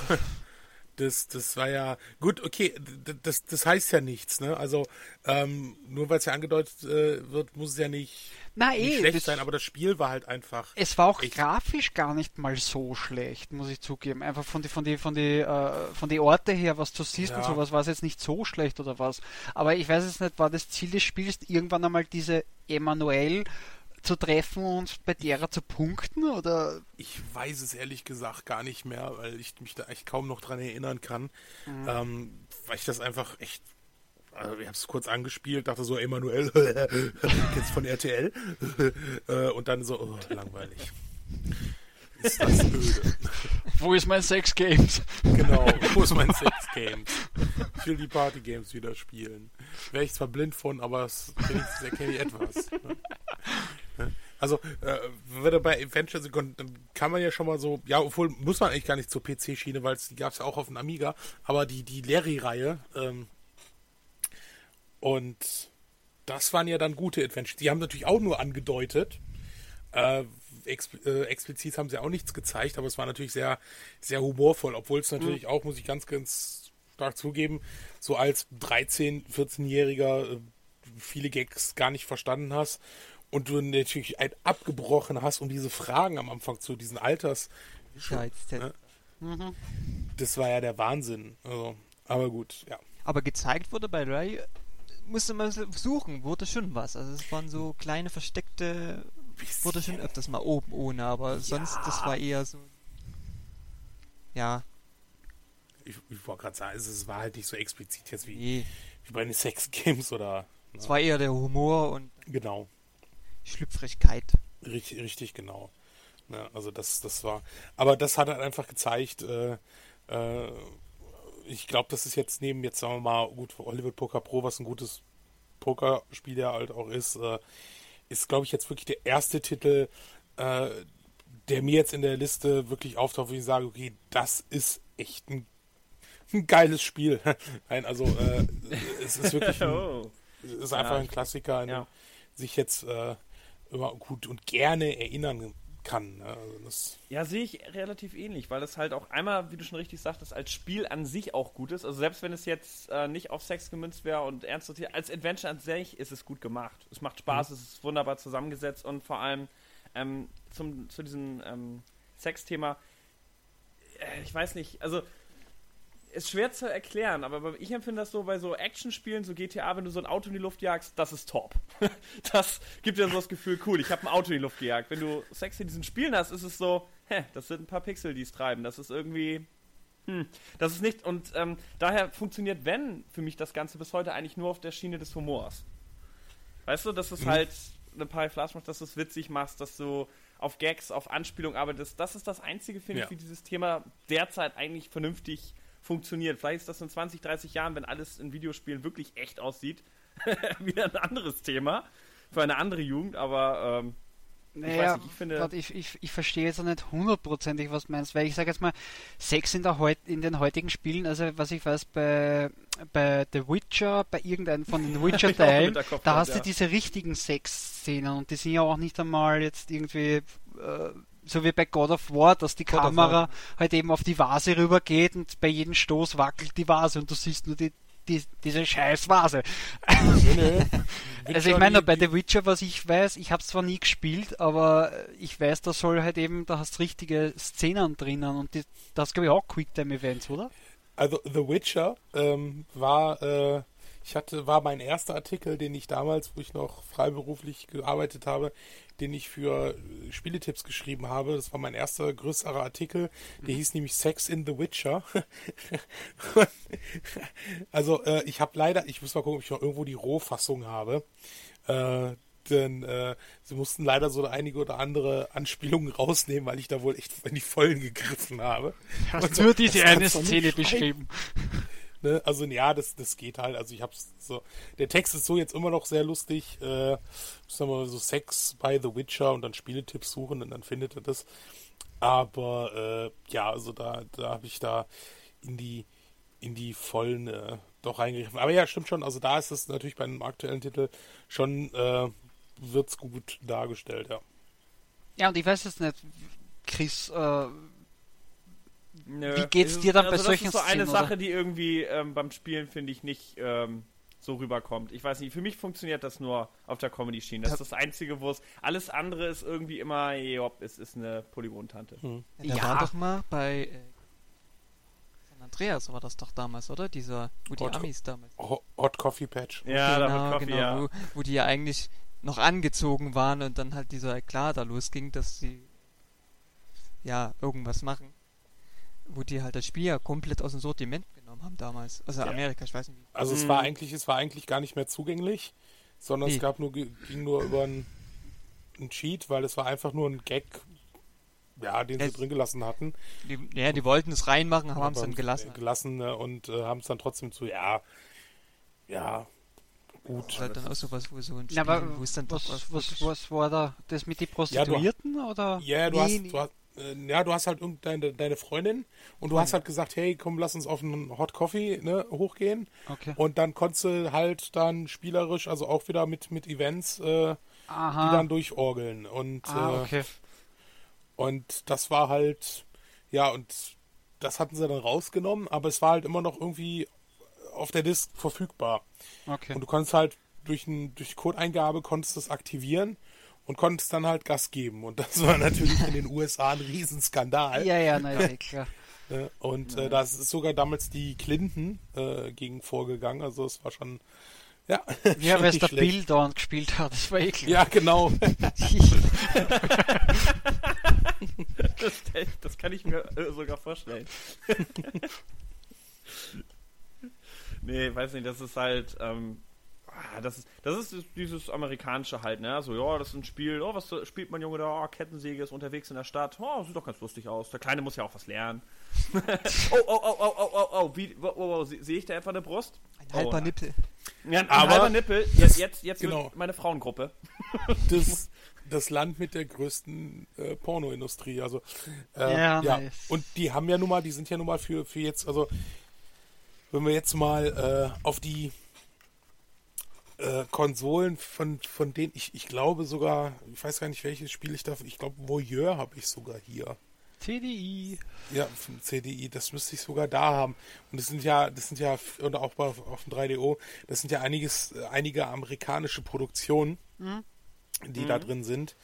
[SPEAKER 2] das, das war ja gut, okay, das, das heißt ja nichts, ne? Also ähm, nur weil es ja angedeutet äh, wird, muss es ja nicht,
[SPEAKER 3] na
[SPEAKER 2] nicht
[SPEAKER 3] eh,
[SPEAKER 2] schlecht
[SPEAKER 3] das,
[SPEAKER 2] sein, aber das Spiel war halt einfach.
[SPEAKER 3] es war auch
[SPEAKER 2] echt-
[SPEAKER 3] grafisch gar nicht mal so schlecht, muss ich zugeben. Einfach von die, von die, von die, äh, von die Orte her, was du siehst und
[SPEAKER 2] Ja.
[SPEAKER 3] sowas, war es jetzt nicht so schlecht oder was. Aber ich weiß jetzt nicht, war das Ziel des Spiels, irgendwann einmal diese Emanuel zu treffen und bei derer zu punkten oder
[SPEAKER 2] Ich weiß es ehrlich gesagt gar nicht mehr, weil ich mich da echt kaum noch dran erinnern kann.
[SPEAKER 3] Mhm.
[SPEAKER 2] Ähm, weil ich das einfach echt. Also ich habe es kurz angespielt, dachte so, Emanuel, jetzt von RTL. Äh, und dann so, oh, langweilig. Ist das öde.
[SPEAKER 3] wo ist mein Sex Games?
[SPEAKER 2] Genau, wo ist mein Sex Games? Ich will die Party Games wieder spielen. Wäre ich zwar blind von, aber es, wenigstens erkenne ich etwas. Ne? Also, äh, wenn er bei Adventure Second, dann kann man ja schon mal so, ja, obwohl muss man eigentlich gar nicht zur PC-Schiene, weil es die gab es ja auch auf dem Amiga, aber die, die Larry-Reihe, ähm, und das waren ja dann gute Adventures. Die haben natürlich auch nur angedeutet, äh, expl äh, explizit haben sie auch nichts gezeigt, aber es war natürlich sehr, sehr humorvoll, obwohl es natürlich auch, muss ich ganz, ganz stark zugeben, so als 13-, 14-Jähriger äh, viele Gags gar nicht verstanden hast und du natürlich ein abgebrochen hast, um diese Fragen am Anfang zu diesen Alters. Ne? Das war ja der Wahnsinn. Also, aber gut, ja.
[SPEAKER 4] Aber gezeigt wurde bei Ray, musste man suchen, wurde schon was. Also es waren so kleine versteckte, wurde schon öfters mal oben ohne, aber sonst, das war eher so. Ja,
[SPEAKER 2] Ich, ich wollte gerade sagen, es- es war halt nicht so explizit jetzt wie,
[SPEAKER 4] nee.
[SPEAKER 2] wie bei den Sex Games oder.
[SPEAKER 4] Es war eher der Humor und
[SPEAKER 2] Genau.
[SPEAKER 4] Schlüpfrigkeit.
[SPEAKER 2] Richtig, richtig genau. Ja, also das, das war. Aber das hat halt einfach gezeigt, äh, äh, ich glaube, das ist jetzt neben jetzt, sagen wir mal, gut, für Hollywood Poker Pro, was ein gutes Pokerspiel ja halt auch ist, äh, ist, glaube ich, jetzt wirklich der erste Titel, äh, der mir jetzt in der Liste wirklich auftaucht, wo ich sage, okay, das ist echt ein, ein geiles Spiel. Nein, also äh, es ist wirklich ein,
[SPEAKER 1] Oh.
[SPEAKER 2] es ist einfach
[SPEAKER 1] Ja,
[SPEAKER 2] ein Klassiker, den
[SPEAKER 1] ja.
[SPEAKER 2] sich jetzt äh, immer gut und gerne erinnern kann. ne? Also das,
[SPEAKER 1] Ja, sehe ich relativ ähnlich, weil es halt auch einmal, wie du schon richtig sagtest, als Spiel an sich auch gut ist. Also selbst wenn es jetzt äh, nicht auf Sex gemünzt wäre und ernst sortiert, als Adventure an sich ist es gut gemacht. Es macht Spaß, es ist wunderbar zusammengesetzt und vor allem ähm, zum, zu diesem ähm, Sex-Thema, äh, ich weiß nicht, also ist schwer zu erklären, aber ich empfinde das so bei so Actionspielen, so GTA, wenn du so ein Auto in die Luft jagst, das ist top. das gibt dir so das Gefühl, cool, ich habe ein Auto in die Luft gejagt. Wenn du Sex in diesen Spielen hast, ist es so, hä, das sind ein paar Pixel, die es treiben. Das ist irgendwie, hm, das ist nicht, und ähm, daher funktioniert, wenn, für mich das Ganze bis heute eigentlich nur auf der Schiene des Humors. Weißt du, dass es
[SPEAKER 2] Mhm.
[SPEAKER 1] halt eine paar Flash macht, dass du es witzig machst, dass du auf Gags, auf Anspielung arbeitest. Das ist das Einzige, finde
[SPEAKER 2] Ja.
[SPEAKER 1] ich, wie dieses Thema derzeit eigentlich vernünftig funktioniert. Vielleicht ist das in 20, 30 Jahren, wenn alles in Videospielen wirklich echt aussieht, wieder ein anderes Thema für eine andere Jugend, aber ähm,
[SPEAKER 3] Naja,
[SPEAKER 1] weiß nicht, ich finde-
[SPEAKER 3] warte, ich, ich, ich verstehe jetzt noch nicht hundertprozentig, was du meinst, weil ich sage jetzt mal, Sex in, der heut, in den heutigen Spielen, also was ich weiß, bei, bei The Witcher, bei irgendeinem von den Witcher-Teilen, da hast
[SPEAKER 1] ja.
[SPEAKER 3] du diese richtigen Sex-Szenen und die sind ja auch nicht einmal jetzt irgendwie äh, so wie bei God of War, dass die
[SPEAKER 4] God
[SPEAKER 3] Kamera halt eben auf die Vase rübergeht und bei jedem Stoß wackelt die Vase und du siehst nur die, die, diese scheiß Vase. Also ich meine, bei The Witcher, was ich weiß, ich habe es zwar nie gespielt, aber ich weiß, da soll halt eben, da hast richtige Szenen drinnen und die, das glaube ich auch Quicktime-Events, oder?
[SPEAKER 2] Also The Witcher ähm, war, äh, ich hatte, war mein erster Artikel, den ich damals, wo ich noch freiberuflich gearbeitet habe, den ich für äh, Spieletipps geschrieben habe. Das war mein erster größerer Artikel. Der hieß nämlich Sex in The Witcher. also äh, ich habe leider, ich muss mal gucken, ob ich noch irgendwo die Rohfassung habe. Äh, denn äh, sie mussten leider so einige oder andere Anspielungen rausnehmen, weil ich da wohl echt in die Vollen gegriffen habe. Und so,
[SPEAKER 3] nur diese eine Szene beschrieben.
[SPEAKER 2] Ne? Also ja, das, das geht halt. Also ich hab's so. Der Text ist so jetzt immer noch sehr lustig. Äh, müssen wir mal so Sex bei The Witcher und dann Spieletipps suchen und dann findet ihr das. Aber äh, ja, also da, da habe ich da in die in die vollen äh, doch reingegriffen. Aber ja, stimmt schon. Also da ist es natürlich bei einem aktuellen Titel schon äh, wird's gut dargestellt. Ja.
[SPEAKER 3] Ja, und ich weiß jetzt nicht, Chris, äh,
[SPEAKER 1] Nö.
[SPEAKER 3] Wie geht's
[SPEAKER 1] Es ist-
[SPEAKER 3] dir dann bei
[SPEAKER 1] also
[SPEAKER 3] solchen
[SPEAKER 1] Das ist so eine
[SPEAKER 3] Szenen,
[SPEAKER 1] Sache,
[SPEAKER 3] oder?
[SPEAKER 1] die irgendwie ähm, beim Spielen, finde ich, nicht ähm, so rüberkommt. Ich weiß nicht, für mich funktioniert das nur auf der Comedy-Schiene. Das ist das Einzige, wo es. Alles andere ist irgendwie immer, jopp, es ist eine Polygontante.
[SPEAKER 2] Hm.
[SPEAKER 4] Ja, da
[SPEAKER 3] Ja.
[SPEAKER 4] war doch mal bei äh, San Andreas war das doch damals, oder? Dieser, wo die
[SPEAKER 2] Hot-
[SPEAKER 4] Amis damals.
[SPEAKER 2] Ho- Hot Coffee Patch.
[SPEAKER 1] Ja, da wird Coffee,
[SPEAKER 4] genau,
[SPEAKER 1] ja.
[SPEAKER 4] Wo, wo die ja eigentlich noch angezogen waren und dann halt dieser Eklat da losging, dass sie ja irgendwas machen. Wo die halt das Spiel ja komplett aus dem Sortiment genommen haben damals. Also
[SPEAKER 2] Ja.
[SPEAKER 4] Amerika, ich weiß nicht wie.
[SPEAKER 2] Also es
[SPEAKER 1] Mhm.
[SPEAKER 2] war eigentlich, es war eigentlich gar nicht mehr zugänglich, sondern
[SPEAKER 4] Nee.
[SPEAKER 2] es gab nur, ging nur über einen, einen Cheat, weil es war einfach nur ein Gag, ja, den sie
[SPEAKER 4] Es-
[SPEAKER 2] drin gelassen hatten.
[SPEAKER 4] Die, ja, die wollten es reinmachen, haben es dann gelassen.
[SPEAKER 2] gelassen und äh, haben es dann trotzdem zu, ja, ja,
[SPEAKER 4] Das
[SPEAKER 2] gut.
[SPEAKER 4] ist halt dann auch sowas, wo so ein Spiel,
[SPEAKER 3] ja, aber
[SPEAKER 4] wo es dann doch
[SPEAKER 3] was, was, was war da? Das mit den Prostituierten, oder?
[SPEAKER 2] Ja, du
[SPEAKER 4] Nee,
[SPEAKER 2] hast,
[SPEAKER 4] nee.
[SPEAKER 2] du hast, ja, du hast halt irgendeine deine Freundin und du hast halt gesagt, hey, komm, lass uns auf einen Hot Coffee ne, hochgehen.
[SPEAKER 3] Okay.
[SPEAKER 2] Und dann konntest du halt dann spielerisch, also auch wieder mit, mit Events, äh, die dann durchorgeln. Und
[SPEAKER 3] ah,
[SPEAKER 2] äh,
[SPEAKER 3] okay.
[SPEAKER 2] Und das war halt, ja, und das hatten sie dann rausgenommen, aber es war halt immer noch irgendwie auf der Disk verfügbar.
[SPEAKER 3] Okay.
[SPEAKER 2] Und du konntest halt durch, ein, durch Codeingabe konntest das aktivieren und konntest dann halt Gas geben. Und das war natürlich in den USA ein Riesenskandal.
[SPEAKER 3] Ja, ja, na ja, eh, klar.
[SPEAKER 2] Ne? Und äh, da ist sogar damals die Clinton äh, gegen vorgegangen. Also es war schon, ja,
[SPEAKER 3] Ja, weil es der
[SPEAKER 2] schlecht.
[SPEAKER 3] Bill dauernd gespielt hat, das war eh klar.
[SPEAKER 2] Ja, genau.
[SPEAKER 1] Das, das kann ich mir äh, sogar vorstellen. nee, weiß nicht, das ist halt. Ähm, das ist, das ist dieses amerikanische halt, ne? So, ja, das ist ein Spiel, oh, was spielt man Junge da? Oh, Kettensäge ist unterwegs in der Stadt. Oh, sieht doch ganz lustig aus. Der Kleine muss ja auch was lernen. oh, oh, oh, oh, oh, oh, oh, wie, oh, oh, oh, sehe ich da etwa eine Brust?
[SPEAKER 4] Ein halber
[SPEAKER 1] oh,
[SPEAKER 4] Nippel.
[SPEAKER 1] Ja, ein
[SPEAKER 2] Aber
[SPEAKER 1] halber Nippel. Jetzt, jetzt, jetzt
[SPEAKER 2] genau.
[SPEAKER 1] meine Frauengruppe.
[SPEAKER 2] Das, das Land mit der größten äh, Pornoindustrie. Also, äh,
[SPEAKER 3] Ja,
[SPEAKER 2] ja.
[SPEAKER 3] nice.
[SPEAKER 2] Und die haben ja nun mal, die sind ja nun mal für, für jetzt, also wenn wir jetzt mal äh, auf die äh, Konsolen von, von denen, ich, ich glaube sogar, ich weiß gar nicht, welches Spiel ich da, ich glaube Voyeur habe ich sogar hier.
[SPEAKER 3] TDI.
[SPEAKER 2] Ja, vom CDI, das müsste ich sogar da haben. Und das sind ja, das sind ja, oder auch bei, auf dem 3DO, das sind ja einiges, äh, einige amerikanische Produktionen, die da drin sind.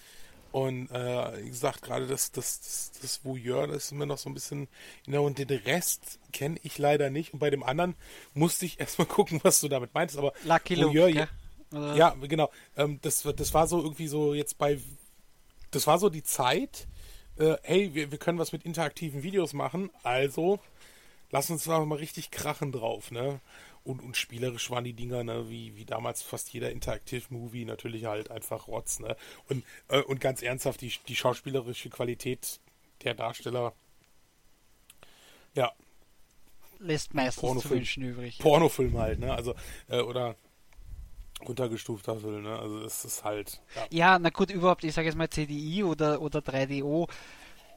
[SPEAKER 2] Und äh, wie gesagt, gerade das, das, das, das Voyeur, das ist mir noch so ein bisschen, genau, und den Rest kenne ich leider nicht. Und bei dem anderen musste ich erstmal gucken, was du damit meintest. Aber
[SPEAKER 3] Lucky Luke,
[SPEAKER 2] Voyeur,
[SPEAKER 3] gell? Oder-
[SPEAKER 2] ja, genau. Ähm, das, das war so irgendwie so jetzt bei. Das war so die Zeit. Äh, hey, wir, wir können was mit interaktiven Videos machen, also lass uns da mal richtig krachen drauf, ne? Und, und spielerisch waren die Dinger, ne, wie, wie damals fast jeder Interactive Movie, natürlich halt einfach Rotz, ne? Und, äh, und ganz ernsthaft, die, die schauspielerische Qualität der Darsteller, ja,
[SPEAKER 3] Lässt meistens zu
[SPEAKER 2] Pornofilm.
[SPEAKER 3] wünschen übrig.
[SPEAKER 2] Pornofilm halt, ne? Also, äh, oder runtergestufter Film, ne? Also es ist halt. Ja.
[SPEAKER 3] Ja, na gut, überhaupt, ich sage jetzt mal CDI oder, oder 3DO.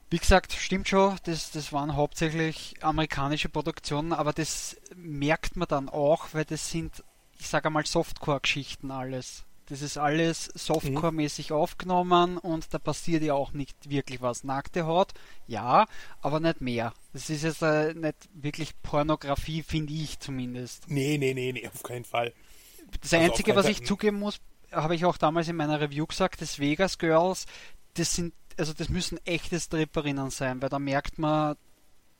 [SPEAKER 3] Wie gesagt, stimmt schon, das, das waren hauptsächlich amerikanische Produktionen, aber das merkt man dann auch, weil das sind, ich sage einmal, Softcore-Geschichten alles. Das ist alles Softcore-mäßig aufgenommen und da passiert ja auch nicht wirklich was. Nackte Haut, ja, aber nicht mehr. Das ist jetzt äh, nicht wirklich Pornografie, finde ich zumindest.
[SPEAKER 2] Nee, nee, nee, nee, auf keinen Fall.
[SPEAKER 3] Das
[SPEAKER 2] Also
[SPEAKER 3] Einzige, was
[SPEAKER 2] Fall.
[SPEAKER 3] ich zugeben muss, habe ich auch damals in meiner Review gesagt, das Vegas Girls, das sind, also das müssen echte Stripperinnen sein, weil da merkt man,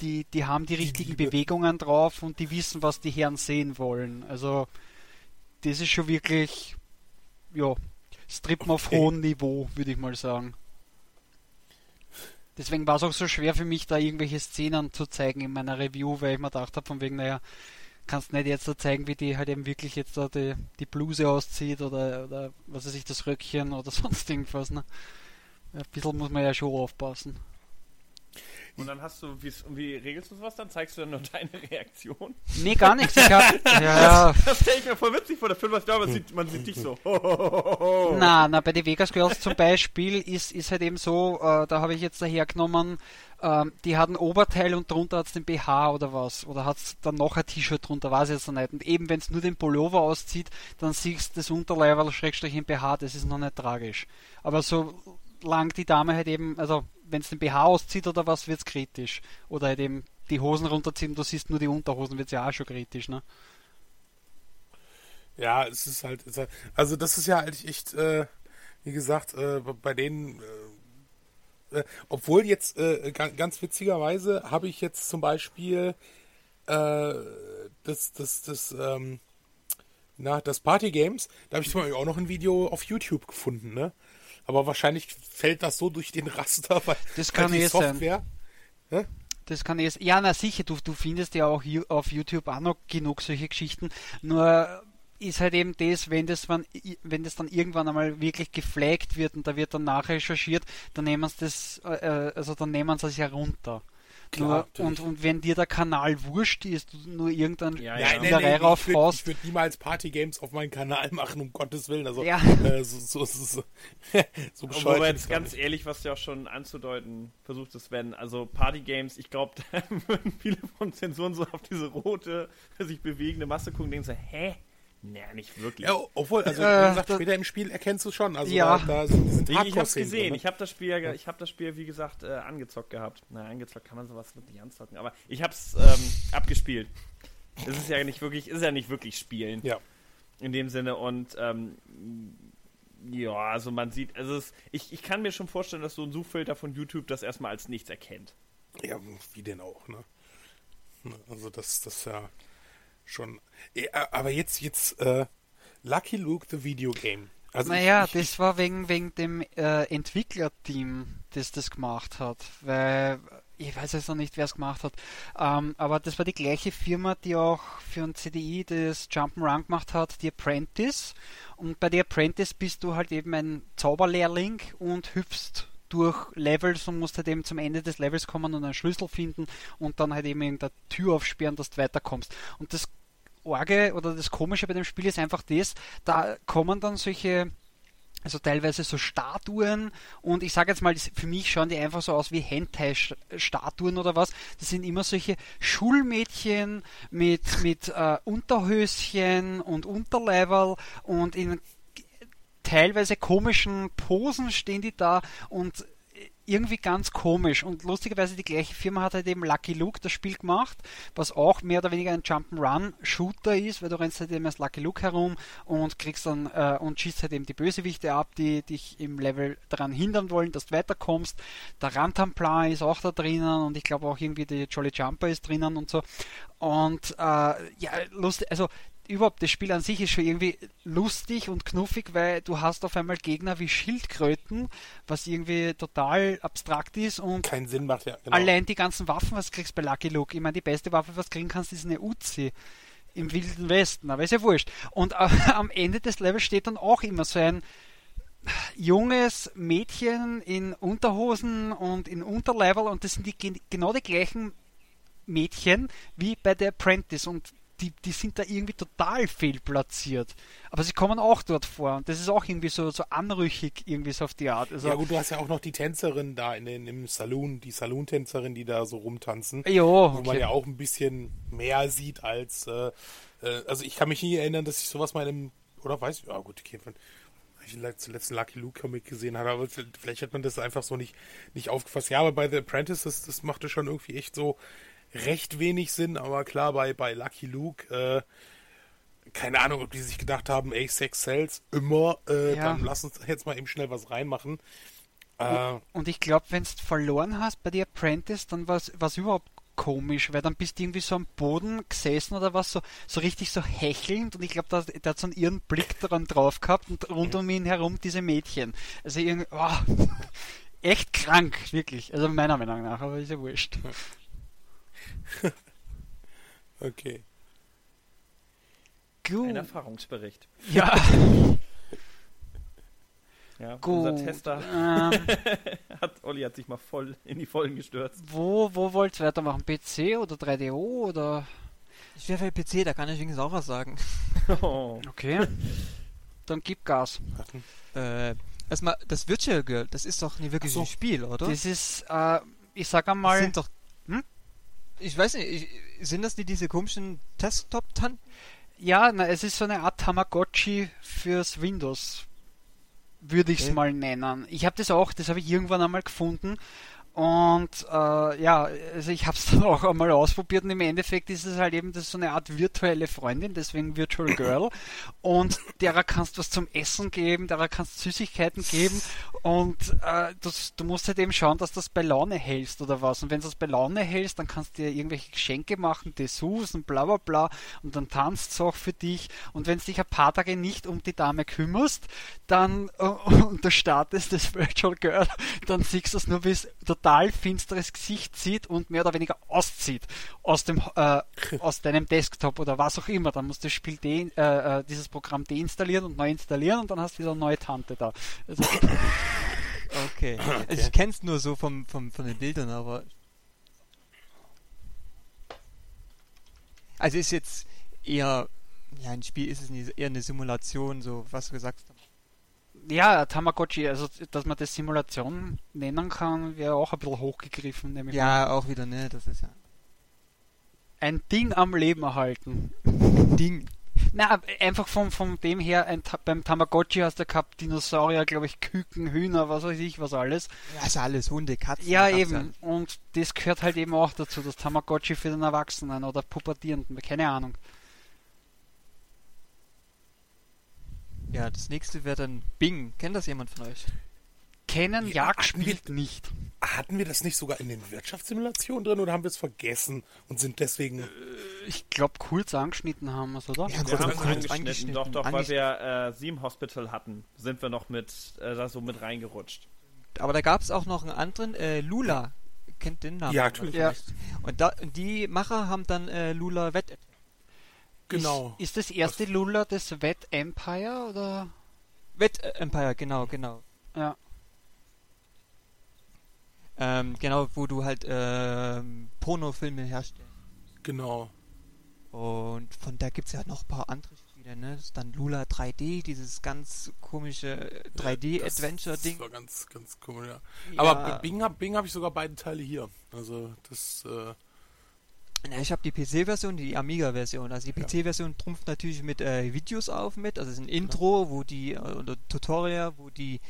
[SPEAKER 3] die, die haben die richtigen
[SPEAKER 2] Liebe.
[SPEAKER 3] Bewegungen drauf und die wissen, was die Herren sehen wollen. Also das ist schon wirklich, ja, Strippen auf
[SPEAKER 2] Okay.
[SPEAKER 3] hohem Niveau, würde ich mal sagen. Deswegen war es auch so schwer für mich, da irgendwelche Szenen zu zeigen in meiner Review, weil ich mir gedacht habe, von wegen, naja, kannst nicht jetzt so zeigen, wie die halt eben wirklich jetzt da die, die Bluse auszieht oder, oder was weiß ich, das Röckchen oder sonst irgendwas. Ne? Ein bisschen muss man ja schon aufpassen.
[SPEAKER 1] Und dann hast du, wie, wie regelst du sowas dann? Zeigst du dann nur deine Reaktion?
[SPEAKER 3] Nee, gar nichts. Ich hab, ja, ja.
[SPEAKER 1] Das stelle ich mir voll witzig vor, der Film, was ich glaube, man sieht, man sieht dich so.
[SPEAKER 3] Na, na, bei den Vegas Girls zum Beispiel ist, ist halt eben so, äh, da habe ich jetzt dahergenommen, ähm, die hat ein Oberteil und drunter hat es den BH oder was. Oder hat es dann noch ein T-Shirt drunter, weiß ich jetzt noch nicht. Und eben, wenn es nur den Pullover auszieht, dann siehst du das Unterleiberl Schrägstrich im BH, das ist noch nicht tragisch. Aber so lang die Dame halt eben, also wenn es den BH auszieht oder was, wird es kritisch. Oder halt eben die Hosen runterziehen, du siehst nur die Unterhosen, wird es ja auch schon kritisch, ne?
[SPEAKER 2] Ja, es ist halt, es ist halt also das ist ja eigentlich echt, äh, wie gesagt, äh, bei denen, äh, äh, obwohl jetzt äh, ganz, ganz witzigerweise habe ich jetzt zum Beispiel äh, das, das, das, ähm, na, das Party Games, da habe ich zum Beispiel auch noch ein Video auf YouTube gefunden, ne? Aber wahrscheinlich fällt das so durch den Raster, weil,
[SPEAKER 3] Das
[SPEAKER 2] weil
[SPEAKER 3] kann
[SPEAKER 2] die
[SPEAKER 3] eh sein.
[SPEAKER 2] Software.
[SPEAKER 3] Das kann ich. Ja, na sicher, du, du findest ja auch auf YouTube auch noch genug solche Geschichten. Nur ist halt eben das, wenn das, man, wenn das dann irgendwann einmal wirklich geflaggt wird und da wird dann nachrecherchiert, dann nehmen sie das, äh, also dann nehmen sie es ja runter.
[SPEAKER 2] Klar,
[SPEAKER 3] nur, und, und wenn dir der Kanal wurscht ist, du nur irgendein
[SPEAKER 1] Ja, ja.
[SPEAKER 3] Spielerei
[SPEAKER 2] nein, ich würde
[SPEAKER 3] raufhaust,
[SPEAKER 2] würd niemals Party Games auf meinen Kanal machen, um Gottes Willen. Also,
[SPEAKER 3] Ja.
[SPEAKER 2] äh, so, so, so, so, so bescheuert. Bin
[SPEAKER 1] jetzt ganz
[SPEAKER 2] nicht.
[SPEAKER 1] ehrlich, was du auch schon anzudeuten versucht hast, wenn, also Partygames, ich glaube, da würden viele von Zensuren so auf diese rote, sich bewegende Masse gucken und denken so, hä? Naja, nicht wirklich.
[SPEAKER 2] Ja, obwohl, also
[SPEAKER 3] Äh,
[SPEAKER 2] wie gesagt,
[SPEAKER 3] das-
[SPEAKER 2] später im Spiel erkennst du schon. Also
[SPEAKER 3] Ja.
[SPEAKER 2] da, da sind, sind
[SPEAKER 1] Ich, ich hab's gesehen,
[SPEAKER 2] drin, ne?
[SPEAKER 1] ich habe das Spiel, ich habe das Spiel, wie gesagt, äh, angezockt gehabt. Na, angezockt kann man sowas wirklich anzocken, aber ich hab's ähm, abgespielt. Es ist ja nicht wirklich, ist ja nicht wirklich Spielen.
[SPEAKER 2] Ja.
[SPEAKER 1] In dem Sinne und ähm, ja, also man sieht, also es, ich, ich kann mir schon vorstellen, dass so ein Suchfilter von YouTube das erstmal als nichts erkennt.
[SPEAKER 2] Ja, wie denn auch, ne? Ne, Also das, das ist ja schon. Aber jetzt, jetzt, äh, Lucky Luke the Video Game. Also
[SPEAKER 3] Naja,
[SPEAKER 2] ich, ich,
[SPEAKER 3] das war wegen, wegen dem äh, Entwicklerteam, das das gemacht hat. Weil ich weiß jetzt noch nicht, wer es gemacht hat, ähm, aber das war die gleiche Firma, die auch für ein CDI das Jump'n'Run gemacht hat, die Apprentice. Und bei der Apprentice bist du halt eben ein Zauberlehrling und hüpfst durch Levels und musst halt eben zum Ende des Levels kommen und einen Schlüssel finden und dann halt eben irgendeine Tür aufsperren, dass du weiterkommst. Und das Orge oder das Komische bei dem Spiel ist einfach das, da kommen dann solche also teilweise so Statuen und ich sage jetzt mal, für mich schauen die einfach so aus wie Hentai-Statuen oder was. Das sind immer solche Schulmädchen mit, mit äh, Unterhöschen und Unterlevel und in teilweise komischen Posen stehen die da und irgendwie ganz komisch. Und lustigerweise die gleiche Firma hat halt eben Lucky Luke das Spiel gemacht, was auch mehr oder weniger ein Jump'n'Run-Shooter ist, weil du rennst halt eben als Lucky Luke herum und kriegst dann äh, und schießt halt eben die Bösewichte ab, die dich im Level daran hindern wollen, dass du weiterkommst. Der Rantamplar ist auch da drinnen und ich glaube auch irgendwie die Jolly Jumper ist drinnen und so. Und äh, ja, lustig, also überhaupt das Spiel an sich ist schon irgendwie lustig und knuffig, weil du hast auf einmal Gegner wie Schildkröten, was irgendwie total abstrakt ist und
[SPEAKER 2] keinen Sinn macht, ja. Genau.
[SPEAKER 3] Allein die ganzen Waffen, was du kriegst bei Lucky Luke. Ich meine, die beste Waffe, was du kriegen kannst, ist eine Uzi im Wilden Westen, aber ist ja wurscht. Und äh, am Ende des Levels steht dann auch immer so ein junges Mädchen in Unterhosen und in Unterlevel und das sind die, genau die gleichen Mädchen wie bei der Apprentice und die, die sind da irgendwie total fehlplatziert. Aber sie kommen auch dort vor und das ist auch irgendwie so, so anrüchig, irgendwie so auf die Art.
[SPEAKER 2] Also, ja gut, du hast ja auch noch die Tänzerin da in den, im Saloon, die Saloon-Tänzerin, die da so rumtanzen.
[SPEAKER 3] Jo,
[SPEAKER 2] okay. Wo man ja auch ein bisschen mehr sieht als, äh, äh, also ich kann mich nie erinnern, dass ich sowas mal in oder weiß ich, ja gut, okay, ich zuletzt Lucky Luke Comic gesehen habe, aber vielleicht hat man das einfach so nicht, nicht aufgefasst. Ja, aber bei The Apprentice, das, das machte schon irgendwie echt so, recht wenig Sinn, aber klar, bei, bei Lucky Luke, äh, keine Ahnung, ob die sich gedacht haben, ey, Sex sells immer, äh, ja. dann lass uns jetzt mal eben schnell was reinmachen.
[SPEAKER 3] Äh, und ich glaube, wenn du verloren hast bei The Apprentice, dann war es überhaupt komisch, weil dann bist du irgendwie so am Boden gesessen oder was, so, so richtig so hechelnd und ich glaube, der, der hat so einen ihren Blick daran drauf gehabt und rund um ihn herum diese Mädchen. Also irgendwie, oh, echt krank, wirklich. Also meiner Meinung nach, aber ist ja wurscht.
[SPEAKER 2] okay.
[SPEAKER 1] Gut. Ein Erfahrungsbericht.
[SPEAKER 3] Ja.
[SPEAKER 1] ja, Gut. unser Tester ähm, hat, Olli hat sich mal voll in die Vollen gestürzt.
[SPEAKER 3] Wo, wo wollt ihr weitermachen? PC oder 3DO oder?
[SPEAKER 4] Ich wäre für PC, da kann ich wenigstens auch was sagen.
[SPEAKER 3] Oh. Okay. Dann gib Gas.
[SPEAKER 4] Äh, erstmal, das Virtual Girl, das ist doch nie wirklich so. ein Spiel, oder?
[SPEAKER 3] Das ist, äh, ich sag einmal. Das
[SPEAKER 4] sind doch. Hm? Ich weiß nicht, sind das die diese komischen Desktop-Tanten?
[SPEAKER 3] Ja, na, es ist so eine Art Tamagotchi fürs Windows, würde ich es okay. mal nennen. Ich habe das auch, das habe ich irgendwann einmal gefunden und äh, ja, also ich habe es dann auch einmal ausprobiert und im Endeffekt ist es halt eben das so eine Art virtuelle Freundin, deswegen Virtual Girl. Und derer kannst du was zum Essen geben, derer kannst du Süßigkeiten geben und äh, das, du musst halt eben schauen, dass du das bei Laune hältst oder was. Und wenn du das bei Laune hältst, dann kannst du dir irgendwelche Geschenke machen, Dessous und bla bla bla und dann tanzt es auch für dich. Und wenn du dich ein paar Tage nicht um die Dame kümmerst, dann äh, und du startest das Virtual Girl, dann siehst du es nur, es total total finsteres Gesicht sieht und mehr oder weniger auszieht aus dem äh, aus deinem Desktop oder was auch immer. Dann musst du das Spiel de äh, äh, dieses Programm deinstallieren und neu installieren und dann hast du wieder eine neue Tante da.
[SPEAKER 4] Also, okay. okay. Also ich kenne es nur so vom, vom, von den Bildern, aber also ist jetzt eher ja ein Spiel ist es nicht, eher eine Simulation, so was du gesagt hast
[SPEAKER 3] ja, Tamagotchi, also dass man das Simulation nennen kann, wäre auch ein bisschen hochgegriffen.
[SPEAKER 4] Nämlich ja, auch wieder, ne, das ist ja.
[SPEAKER 3] Ein Ding am Leben erhalten.
[SPEAKER 4] Ding.
[SPEAKER 3] Na, einfach von, von dem her, ein, beim Tamagotchi hast du gehabt Dinosaurier, glaube ich, Küken, Hühner, was weiß ich, was alles.
[SPEAKER 4] Ja, also alles, Hunde, Katzen.
[SPEAKER 3] Ja, eben. Und das gehört halt eben auch dazu, das Tamagotchi für den Erwachsenen oder Pubertierenden, keine Ahnung.
[SPEAKER 4] Ja, das nächste wäre dann Bing. Kennt das jemand von euch?
[SPEAKER 3] Kennen, ja, ja gespielt wir, nicht.
[SPEAKER 2] Hatten wir das nicht sogar in den Wirtschaftssimulationen drin oder haben wir es vergessen und sind deswegen. Äh,
[SPEAKER 3] ich glaube, kurz angeschnitten haben wir es, oder?
[SPEAKER 1] Ja, kurz, kurz angeschnitten. angeschnitten. Doch, doch, weil wir äh, Seam Hospital hatten, sind wir noch mit äh, da so mit reingerutscht.
[SPEAKER 4] Aber da gab es auch noch einen anderen, äh, Lula. kennt den Namen.
[SPEAKER 2] Ja, natürlich.
[SPEAKER 3] Ja.
[SPEAKER 4] Und, da, und die Macher haben dann äh, Lula Wett.
[SPEAKER 2] Genau.
[SPEAKER 3] Ist, ist das erste Lula das Wet Empire oder?
[SPEAKER 4] Wett äh, Empire, genau, genau.
[SPEAKER 3] Ja.
[SPEAKER 4] Ähm, genau, wo du halt ähm, Pornofilme herstellst.
[SPEAKER 2] Genau.
[SPEAKER 4] Und von da gibt es ja noch ein paar andere Spiele, ne? Das ist dann Lula 3D, dieses ganz komische
[SPEAKER 2] Ja,
[SPEAKER 4] 3D-Adventure-Ding.
[SPEAKER 2] Das war ganz, ganz cool, ja.
[SPEAKER 4] Ja.
[SPEAKER 2] Aber Bing habe Bing hab ich sogar beide Teile hier. Also das, äh,
[SPEAKER 4] Na, ich habe die PC-Version, die Amiga-Version. Also die. PC-Version trumpft natürlich mit äh, Videos auf mit. Also es ist ein Intro, wo die, äh, oder Tutorial, wo die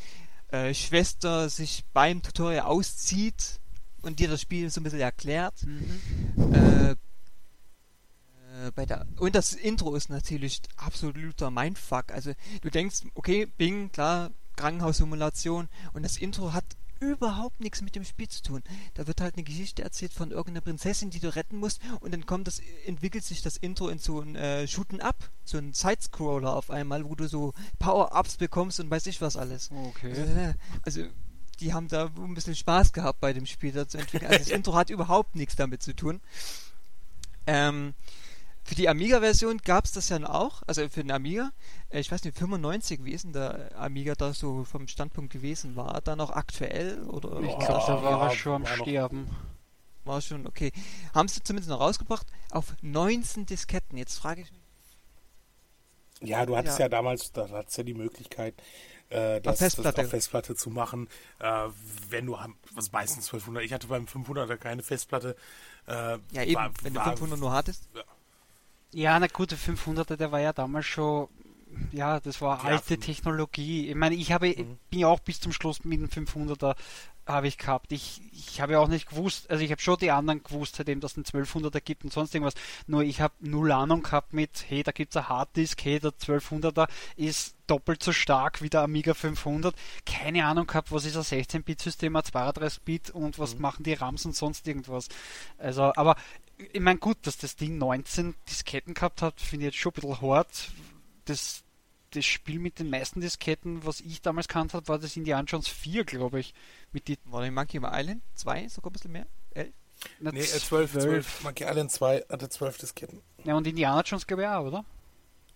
[SPEAKER 4] äh, Schwester sich beim Tutorial auszieht und dir das Spiel so ein bisschen erklärt.
[SPEAKER 3] Mhm.
[SPEAKER 4] Äh, äh, bei der, und das Intro ist natürlich absoluter Mindfuck. Also du denkst, okay, Bing, klar, Krankenhaussimulation und das Intro hat überhaupt nichts mit dem Spiel zu tun. Da wird halt eine Geschichte erzählt von irgendeiner Prinzessin, die du retten musst und dann kommt das, entwickelt sich das Intro in so ein äh, Shooten Up, so ein Sidescroller auf einmal, wo du so Power-Ups bekommst und weiß ich was alles.
[SPEAKER 3] Okay.
[SPEAKER 4] Äh, Also die haben da ein bisschen Spaß gehabt bei dem Spiel da zu entwickeln. Also das Intro hat überhaupt nichts damit zu tun. Ähm, für die Amiga-Version gab es das ja auch, also für den Amiga, äh, ich weiß nicht, 95, wie ist denn der Amiga da so vom Standpunkt gewesen? War er da noch aktuell oder
[SPEAKER 3] Ich glaube, da war er schon am
[SPEAKER 2] war
[SPEAKER 3] Sterben.
[SPEAKER 4] war schon okay? Haben sie zumindest noch rausgebracht auf 19 Disketten. Jetzt frage ich mich,
[SPEAKER 2] ja, du hattest
[SPEAKER 4] Ja.
[SPEAKER 2] ja, damals, da hattest ja die Möglichkeit, äh, das,
[SPEAKER 4] Festplatte.
[SPEAKER 2] das auf Festplatte zu machen. Äh, wenn du, was meistens 1200, ich hatte beim 500er keine Festplatte. Äh,
[SPEAKER 4] ja eben,
[SPEAKER 2] war-
[SPEAKER 4] wenn du
[SPEAKER 2] war-
[SPEAKER 4] 500 nur hattest.
[SPEAKER 3] Ja, na gut, der 500er, der war ja damals schon, ja, das war
[SPEAKER 2] Ja,
[SPEAKER 3] alte Technologie. Ich meine, ich habe,
[SPEAKER 2] Mhm.
[SPEAKER 3] bin ja auch bis zum Schluss mit dem 500er habe ich gehabt. Ich, ich habe ja auch nicht gewusst, also ich habe schon die anderen gewusst, seitdem dass es einen 1200er gibt und sonst irgendwas. Nur ich habe null Ahnung gehabt mit, hey, da gibt's ein Harddisk, hey, der 1200er ist doppelt so stark wie der Amiga 500. Keine Ahnung gehabt, was ist ein 16-Bit-System, ein 32-Bit und was
[SPEAKER 2] Mhm.
[SPEAKER 3] machen die RAMs und sonst irgendwas. Also, aber ich meine, gut, dass das Ding 19 Disketten gehabt hat, finde ich jetzt schon ein bisschen hart. Das, das Spiel mit den meisten Disketten, was ich damals kannt habe, war das Indiana Jones 4, glaube ich. Mit die
[SPEAKER 4] War der Monkey Island? Zwei, sogar ein bisschen mehr? Elf?
[SPEAKER 3] na,
[SPEAKER 2] Nee, äh, 12, 12. Monkey Island 2 hatte 12 Disketten.
[SPEAKER 3] Ja, und Indiana Jones, glaube ich, auch, oder?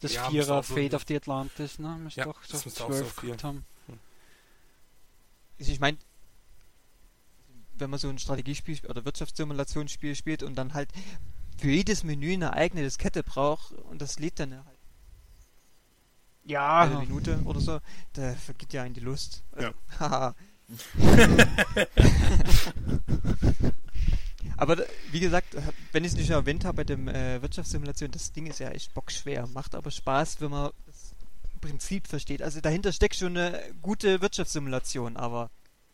[SPEAKER 3] Das
[SPEAKER 2] Ja,
[SPEAKER 3] Vierer
[SPEAKER 2] auch so
[SPEAKER 3] Fate
[SPEAKER 2] ein-
[SPEAKER 3] of the Atlantis, ne? Müsste
[SPEAKER 2] Ja,
[SPEAKER 3] doch so
[SPEAKER 2] das müsste auch so
[SPEAKER 3] 12
[SPEAKER 2] viel.
[SPEAKER 3] gehabt haben.
[SPEAKER 4] Also ich meine, wenn man so ein Strategiespiel sp- oder Wirtschaftssimulationsspiel spielt und dann halt für jedes Menü eine eigene Diskette braucht und das lädt dann halt
[SPEAKER 3] Ja,
[SPEAKER 4] eine Minute oder so, da vergeht ja in die Lust.
[SPEAKER 2] Ja.
[SPEAKER 4] Haha. Aber wie gesagt, wenn ich es nicht schon erwähnt habe bei dem äh, Wirtschaftssimulation, das Ding ist ja echt bockschwer, macht aber Spaß, wenn man das Prinzip versteht. Also dahinter steckt schon eine gute Wirtschaftssimulation, aber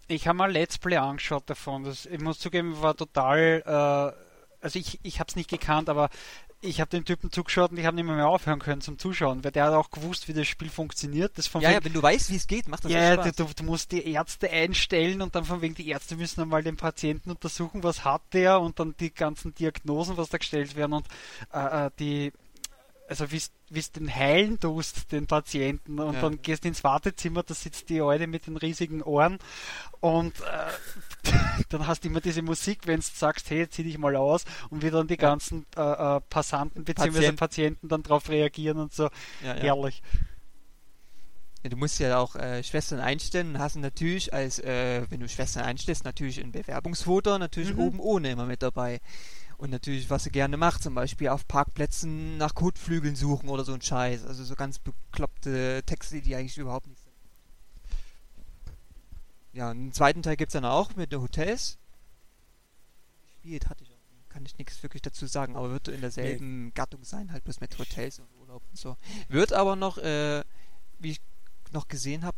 [SPEAKER 3] Ich habe mal Let's Play angeschaut davon. Das, ich muss zugeben, war total. Äh, also ich, ich habe es nicht gekannt, aber ich habe den Typen zugeschaut und ich habe nicht mehr, mehr aufhören können zum Zuschauen, weil der hat auch gewusst, wie das Spiel funktioniert. Das von
[SPEAKER 4] ja,
[SPEAKER 3] wegen-
[SPEAKER 4] ja, wenn du weißt, wie es geht, macht das
[SPEAKER 3] ja,
[SPEAKER 4] Spaß.
[SPEAKER 3] du, du musst die Ärzte einstellen und dann von wegen die Ärzte müssen einmal den Patienten untersuchen, was hat der und dann die ganzen Diagnosen, was da gestellt werden und äh, äh, die also wie es den heilen tust, den Patienten und
[SPEAKER 4] Ja.
[SPEAKER 3] dann gehst ins Wartezimmer, da sitzt die Alte mit den riesigen Ohren und äh, dann hast du immer diese Musik, wenn du sagst, hey, zieh dich mal aus und wie dann die ganzen äh, äh, Passanten bzw.
[SPEAKER 4] Patient.
[SPEAKER 3] Patienten dann darauf reagieren und so.
[SPEAKER 4] ja, ja.
[SPEAKER 3] Herrlich.
[SPEAKER 4] Ja, du musst ja auch äh, Schwestern einstellen und hast natürlich als, äh, wenn du Schwestern einstellst, natürlich ein Bewerbungsfoto, natürlich
[SPEAKER 3] Mhm.
[SPEAKER 4] oben ohne immer mit dabei. Und natürlich, was sie gerne macht, zum Beispiel auf Parkplätzen nach Kotflügeln suchen oder so ein Scheiß. Also so ganz bekloppte Texte, die eigentlich überhaupt nicht sind. Ja, und einen zweiten Teil gibt es dann auch mit den Hotels. Gespielt hatte ich auch. Kann ich nichts wirklich dazu sagen, aber wird in derselben Gattung sein, halt bloß mit Hotels und Urlaub und so. Wird aber noch, äh, wie ich noch gesehen habe,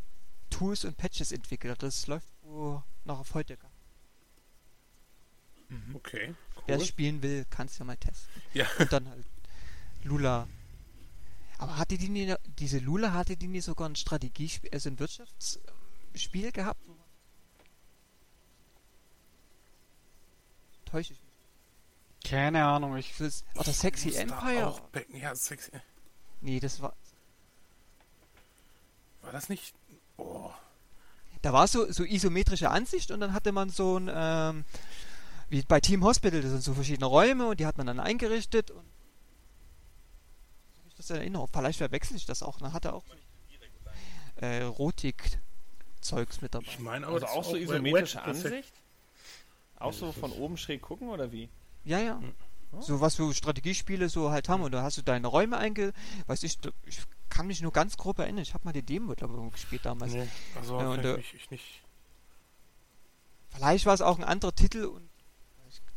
[SPEAKER 4] Tools und Patches entwickelt. Das läuft wohl noch auf heute.
[SPEAKER 2] Okay,
[SPEAKER 4] Wer
[SPEAKER 2] cool.
[SPEAKER 4] es spielen will, kann es ja mal testen.
[SPEAKER 2] Ja.
[SPEAKER 4] Und dann halt Lula. Aber hatte die nie, diese Lula hatte die nie sogar ein Strategiespiel, also ein Wirtschaftsspiel gehabt? Täusche ich mich.
[SPEAKER 3] Keine Ahnung, ich
[SPEAKER 4] Das, oder Sexy Empire?
[SPEAKER 2] Auch Becken, ja, sexy.
[SPEAKER 4] Nee, das war.
[SPEAKER 2] War das nicht? Oh.
[SPEAKER 4] Da war so, so isometrische Ansicht und dann hatte man so ein, ähm, wie bei Team Hospital, das sind so verschiedene Räume und die hat man dann eingerichtet und ich das in Erinnerung. Vielleicht verwechsel ich das auch. Dann hat er auch äh, Erotik-Zeugs mit dabei.
[SPEAKER 2] Ich meine aber,
[SPEAKER 1] Also
[SPEAKER 2] das
[SPEAKER 1] auch so isometrische Ansicht? Auch so von oben schräg gucken oder wie?
[SPEAKER 4] Ja, ja. So was so Strategiespiele so halt haben und da hast du deine Räume einge... Weiß ich, ich kann mich nur ganz grob erinnern. Ich habe mal die Demo, glaube ich, gespielt damals.
[SPEAKER 2] Nee, also
[SPEAKER 4] Ja, und, äh,
[SPEAKER 2] ich, ich nicht.
[SPEAKER 4] Vielleicht war es auch ein anderer Titel und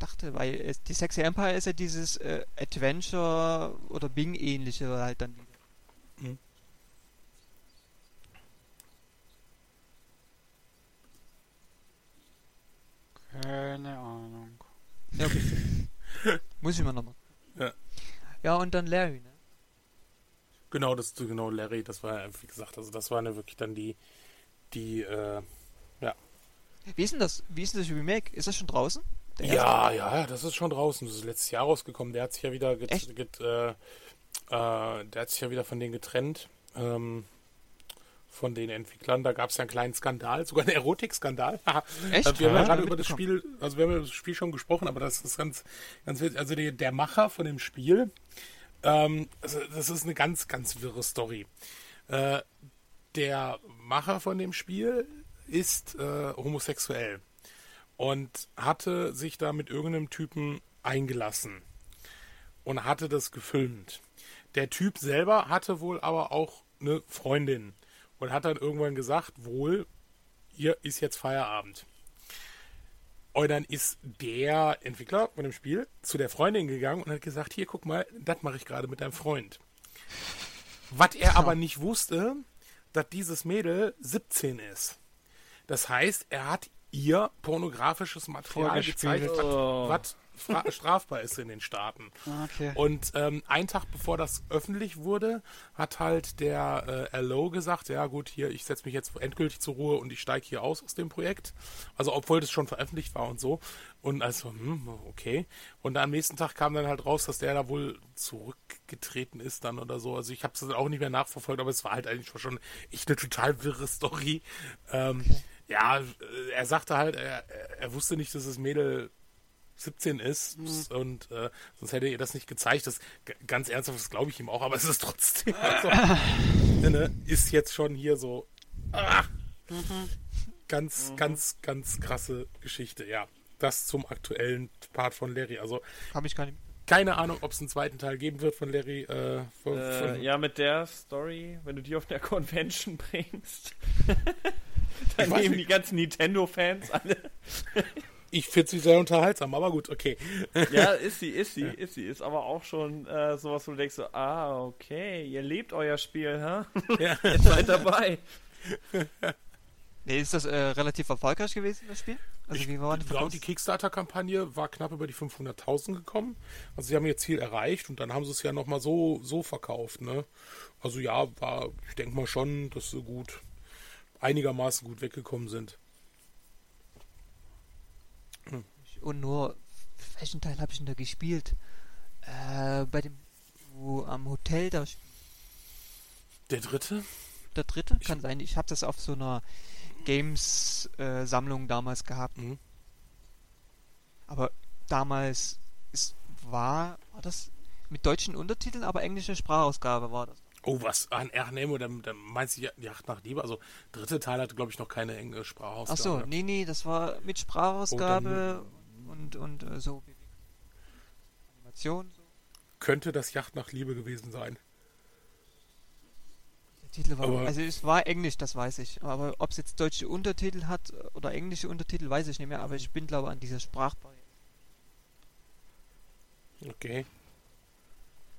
[SPEAKER 4] dachte, weil es, die Sexy Empire ist ja dieses äh, Adventure oder Bing-ähnliche halt dann.
[SPEAKER 2] Mhm.
[SPEAKER 3] Keine Ahnung.
[SPEAKER 4] Ja, okay. Muss ich mal nochmal.
[SPEAKER 2] Ja.
[SPEAKER 4] Ja, und dann Larry, ne?
[SPEAKER 2] Genau, das genau Larry, das war wie gesagt, also das waren ja wirklich dann die die äh,
[SPEAKER 4] Wie ist denn das? Wie ist denn das Remake? Ist das schon draußen?
[SPEAKER 2] Ja, ja, das ist schon draußen. Das ist letztes Jahr rausgekommen. Der hat sich ja wieder get, get, äh, äh, der hat sich ja wieder von denen getrennt. Ähm, von den Entwicklern. Da gab es ja einen kleinen Skandal, sogar einen Erotikskandal.
[SPEAKER 4] Echt?
[SPEAKER 2] Also wir haben ja
[SPEAKER 4] Ja,
[SPEAKER 2] gerade
[SPEAKER 4] hab
[SPEAKER 2] über das. Spiel, also wir haben über das Spiel schon gesprochen, aber das ist ganz, ganz witzig. Also der, der Macher von dem Spiel, ähm, also das ist eine ganz, ganz wirre Story. Äh, der Macher von dem Spiel ist äh, homosexuell und hatte sich da mit irgendeinem Typen eingelassen und hatte das gefilmt. Der Typ selber hatte wohl aber auch eine Freundin und hat dann irgendwann gesagt, wohl, hier ist jetzt Feierabend. Und dann ist der Entwickler von dem Spiel zu der Freundin gegangen und hat gesagt, hier, guck mal, das mache ich gerade mit deinem Freund. Was er aber nicht wusste, dass dieses Mädel 17 ist. Das heißt, er hat ihr pornografisches Material gezeigt,
[SPEAKER 1] Oh.
[SPEAKER 2] was strafbar ist in den Staaten.
[SPEAKER 3] Okay.
[SPEAKER 2] Und ähm, einen Tag bevor das öffentlich wurde, hat halt der äh, LO gesagt, ja gut, hier, ich setze mich jetzt endgültig zur Ruhe und ich steige hier aus aus dem Projekt. Also obwohl das schon veröffentlicht war und so. Und also, hm, okay. Und am nächsten Tag kam dann halt raus, dass der da wohl zurückgetreten ist dann oder so. Also ich habe es auch nicht mehr nachverfolgt, aber es war halt eigentlich schon echt eine total wirre Story. Ähm, Ja, äh, er sagte halt, er, er- wusste nicht, dass das Mädel 17 ist und äh, sonst hätte er ihr das nicht gezeigt. Das ganz ernsthaft, das glaube ich ihm auch, aber es ist trotzdem also, ne, ist jetzt schon hier so ah, ganz, ganz, ganz krasse Geschichte. Ja, das zum aktuellen Part von Larry. Also
[SPEAKER 4] Hab ich nicht.
[SPEAKER 2] keine Ahnung, ob es einen zweiten Teil geben wird von Larry. Äh, von,
[SPEAKER 1] Äh,
[SPEAKER 2] von,
[SPEAKER 1] ja, mit der Story, wenn du die auf der Convention bringst, dann nehmen
[SPEAKER 2] nicht.
[SPEAKER 1] die ganzen Nintendo-Fans alle.
[SPEAKER 2] Ich finde sie sehr unterhaltsam, aber gut, okay.
[SPEAKER 1] Ja, ist sie, ist sie, ist sie. Ist aber auch schon äh, sowas, wo du denkst so, ah, okay, ihr lebt euer Spiel, hä?
[SPEAKER 2] Ja.
[SPEAKER 1] Ihr seid dabei.
[SPEAKER 4] Nee, ist das äh, relativ erfolgreich gewesen, das Spiel? Also
[SPEAKER 2] Ich
[SPEAKER 4] wie war die
[SPEAKER 2] glaube, die Kickstarter-Kampagne war knapp über die 500.000 gekommen. Also sie haben ihr Ziel erreicht und dann haben sie es ja nochmal so, so verkauft. Ne? Also ja, war, ich denke mal schon, dass sie gut, einigermaßen gut weggekommen sind.
[SPEAKER 4] Und nur, welchen Teil habe ich denn da gespielt? Äh, bei dem, wo am Hotel, da,
[SPEAKER 2] Der dritte?
[SPEAKER 4] der dritte? Kann sein. Ich habe das auf so einer Games-Sammlung damals gehabt.
[SPEAKER 2] Mhm.
[SPEAKER 4] Aber damals ist, war, war das mit deutschen Untertiteln, aber englische Sprachausgabe war das.
[SPEAKER 2] Oh, was? An ach, nee, oder dann meinst du die Yacht nach Liebe? Also, dritte Teil hatte, glaube ich, noch keine englische Sprachausgabe.
[SPEAKER 4] Ach so, nee, nee, das war mit Sprachausgabe und, und äh, so Animation. So.
[SPEAKER 2] Könnte das Yacht nach Liebe gewesen sein.
[SPEAKER 4] Der Titel war,
[SPEAKER 2] Aber-
[SPEAKER 4] also es war Englisch, das weiß ich. Aber ob es jetzt deutsche Untertitel hat oder englische Untertitel, weiß ich nicht mehr. Aber ich bin glaube an dieser Sprachbarriere
[SPEAKER 2] Okay.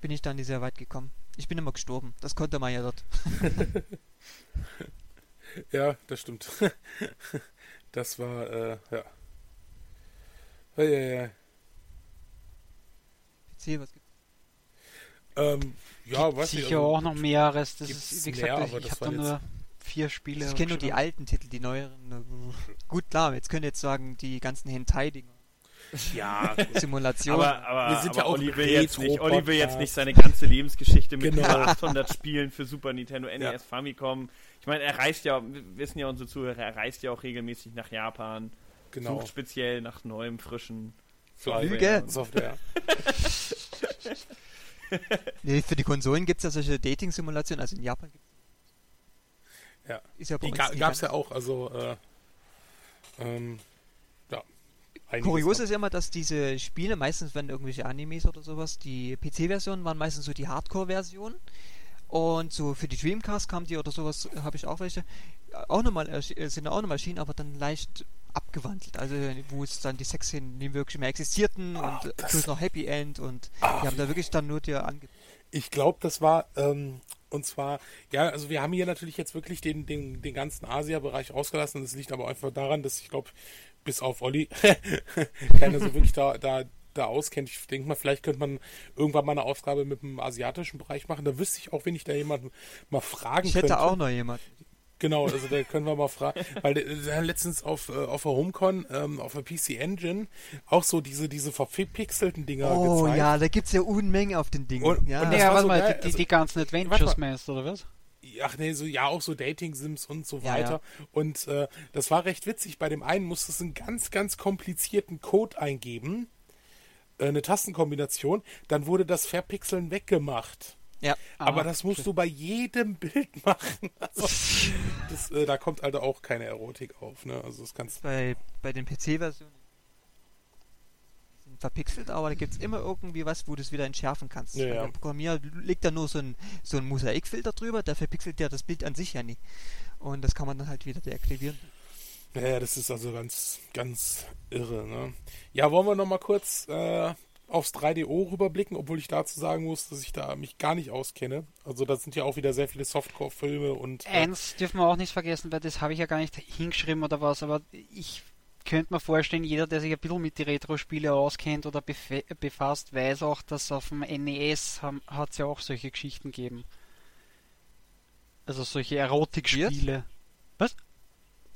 [SPEAKER 4] bin ich dann nicht sehr weit gekommen. Ich bin immer gestorben. Das konnte man ja dort.
[SPEAKER 2] Ja, das stimmt. das war, äh, ja. Ja, ja, ja.
[SPEAKER 4] PC, was gibt's?
[SPEAKER 2] Ähm, ja, weiß
[SPEAKER 3] Sicher
[SPEAKER 2] ich. Also,
[SPEAKER 3] auch noch mehreres. Das ist, wie
[SPEAKER 2] mehr,
[SPEAKER 3] gesagt,
[SPEAKER 2] aber
[SPEAKER 3] ich
[SPEAKER 2] das
[SPEAKER 3] habe da nur vier Spiele.
[SPEAKER 4] Ich kenne nur die alten Titel, die neueren. Gut, klar, jetzt könnt ihr jetzt sagen, die ganzen Hentai-Dinger.
[SPEAKER 2] Ja,
[SPEAKER 4] Simulation.
[SPEAKER 1] Aber, aber,
[SPEAKER 2] Wir sind
[SPEAKER 1] aber
[SPEAKER 2] ja auch
[SPEAKER 1] Olli, will jetzt nicht. Olli will jetzt nicht seine ganze Lebensgeschichte mit
[SPEAKER 2] Genau.
[SPEAKER 1] über 800 Spielen für Super Nintendo, NES,
[SPEAKER 2] Ja.
[SPEAKER 1] Famicom. Ich meine, er reist ja, wir wissen ja unsere Zuhörer, er reist ja auch regelmäßig nach Japan,
[SPEAKER 2] genau.
[SPEAKER 1] sucht speziell nach neuem, frischen.
[SPEAKER 4] Lüge.
[SPEAKER 2] Software.
[SPEAKER 4] Nee, für die Konsolen gibt es ja solche Dating-Simulationen, also in Japan gibt
[SPEAKER 2] Ja.
[SPEAKER 4] Ist ja bei
[SPEAKER 2] Die
[SPEAKER 4] uns
[SPEAKER 2] ga, gab's ja auch, also äh, ähm, ja.
[SPEAKER 4] Kurios ist immer, dass diese Spiele, meistens wenn irgendwelche Animes oder sowas, die PC-Versionen waren meistens so die Hardcore-Version. Und so für die Dreamcast kam die oder sowas, habe ich auch welche, auch nochmal, äh, sind auch nochmal erschienen, aber dann leicht abgewandelt. Also wo es dann die Sexszenen nie wirklich mehr existierten
[SPEAKER 2] Ah,
[SPEAKER 4] und plus noch Happy End und
[SPEAKER 2] Ah,
[SPEAKER 4] die haben da wirklich dann nur dir ange...
[SPEAKER 2] Ich glaube, das war, ähm, und zwar, ja, also wir haben hier natürlich jetzt wirklich den, den, den ganzen Asia-Bereich ausgelassen. Das liegt aber einfach daran, dass ich glaube, bis auf Olli keiner so wirklich da, da, da auskennt. Ich denke mal, vielleicht könnte man irgendwann mal eine Aufgabe mit dem asiatischen Bereich machen. Da wüsste ich auch, wenn ich da jemanden mal fragen
[SPEAKER 4] Ich hätte
[SPEAKER 2] könnte.
[SPEAKER 4] auch noch jemanden.
[SPEAKER 2] Genau, also da können wir mal fragen, weil der, der letztens auf, äh, auf der HomeCon, ähm, auf der PC Engine, auch so diese, diese verpixelten Dinger
[SPEAKER 4] Oh
[SPEAKER 2] gezeigt.
[SPEAKER 4] ja, da gibt's ja Unmengen auf den Dingen.
[SPEAKER 2] Und-
[SPEAKER 4] ja.
[SPEAKER 2] und das
[SPEAKER 3] Ja,
[SPEAKER 2] war
[SPEAKER 3] warte
[SPEAKER 2] so
[SPEAKER 3] mal,
[SPEAKER 2] geil,
[SPEAKER 3] die,
[SPEAKER 2] also-
[SPEAKER 3] die ganzen Adventures
[SPEAKER 2] mal.
[SPEAKER 3] meinst oder was?
[SPEAKER 2] Ach nee, so ja auch so Dating-Sims und so
[SPEAKER 4] Ja,
[SPEAKER 2] weiter. Und äh, das war recht witzig. Bei dem einen musstest du einen ganz, ganz komplizierten Code eingeben, äh, eine Tastenkombination, dann wurde das Verpixeln weggemacht.
[SPEAKER 4] ja.
[SPEAKER 2] Aber
[SPEAKER 3] Ah,
[SPEAKER 2] das musst du bei jedem Bild machen. Also, das, äh, da kommt also auch keine Erotik auf. Ne? Also das kannst
[SPEAKER 4] bei, bei den PC-Versionen verpixelt, aber da gibt es immer irgendwie was, wo du es wieder entschärfen kannst.
[SPEAKER 2] Ja, ja.
[SPEAKER 4] Der Programmierer legt da nur so ein, so ein Mosaikfilter drüber, der verpixelt ja das Bild an sich ja nie. Und das kann man dann halt wieder deaktivieren.
[SPEAKER 2] Ja, das ist also ganz, ganz irre. Ne? Ja, wollen wir noch mal kurz äh, aufs 3DO rüberblicken, obwohl ich dazu sagen muss, dass ich da mich gar nicht auskenne. Also da sind ja auch wieder sehr viele Softcore-Filme und äh,
[SPEAKER 3] Eins dürfen wir auch nicht vergessen, weil das habe ich ja gar nicht hingeschrieben oder was, aber ich könnte mir vorstellen, jeder, der sich ein bisschen mit die Retro-Spiele auskennt oder befasst, weiß auch, dass auf dem NES hat es ja auch solche Geschichten gegeben. Also solche Erotikspiele.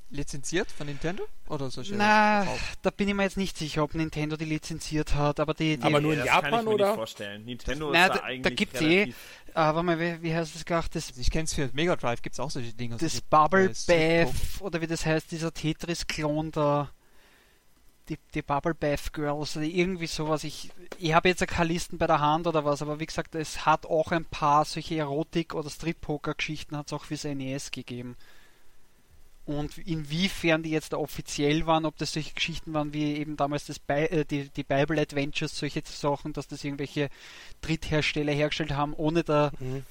[SPEAKER 4] Lizenziert von Nintendo? Oder solche?
[SPEAKER 3] Na,
[SPEAKER 4] Verkauf?
[SPEAKER 3] da bin ich mir jetzt nicht sicher, ob Nintendo die lizenziert hat, aber die, die
[SPEAKER 2] Aber nur in
[SPEAKER 1] das
[SPEAKER 2] Japan,
[SPEAKER 1] kann ich mir
[SPEAKER 2] oder?
[SPEAKER 1] Nicht vorstellen. Nintendo
[SPEAKER 3] Na,
[SPEAKER 1] ist da,
[SPEAKER 3] da- da
[SPEAKER 1] eigentlich
[SPEAKER 3] gibt's eh- aber mal, wie, wie heißt das gerade, das,
[SPEAKER 4] Also ich kenne es für Mega Drive, gibt es auch solche Dinge.
[SPEAKER 3] das
[SPEAKER 4] solche,
[SPEAKER 3] Bubble. Bath, oder wie das heißt, dieser Tetris-Klon da, die, die Bubble Bath Girls, oder irgendwie sowas. Ich, ich habe jetzt keine Listen bei der Hand oder was, aber wie gesagt, es hat auch ein paar solche Erotik- oder Strip-Poker-Geschichten hat es auch fürs NES gegeben. Und inwiefern die jetzt offiziell waren, ob das solche Geschichten waren wie eben damals das Bi äh, die, die Bible Adventures, solche Sachen, dass das irgendwelche Dritthersteller hergestellt haben, ohne der
[SPEAKER 2] Mhm.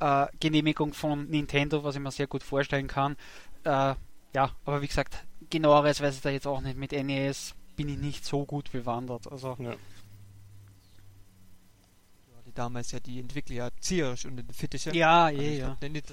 [SPEAKER 3] äh, Genehmigung von Nintendo, was ich mir sehr gut vorstellen kann. Äh, ja, aber wie gesagt, genaueres weiß ich da jetzt auch nicht. Mit NES bin ich nicht so gut bewandert. Also
[SPEAKER 2] ja.
[SPEAKER 4] Die damals ja die Entwickler ja Ziersch und Fittiche.
[SPEAKER 3] ja,
[SPEAKER 4] Also
[SPEAKER 3] eh, ja.
[SPEAKER 4] glaub,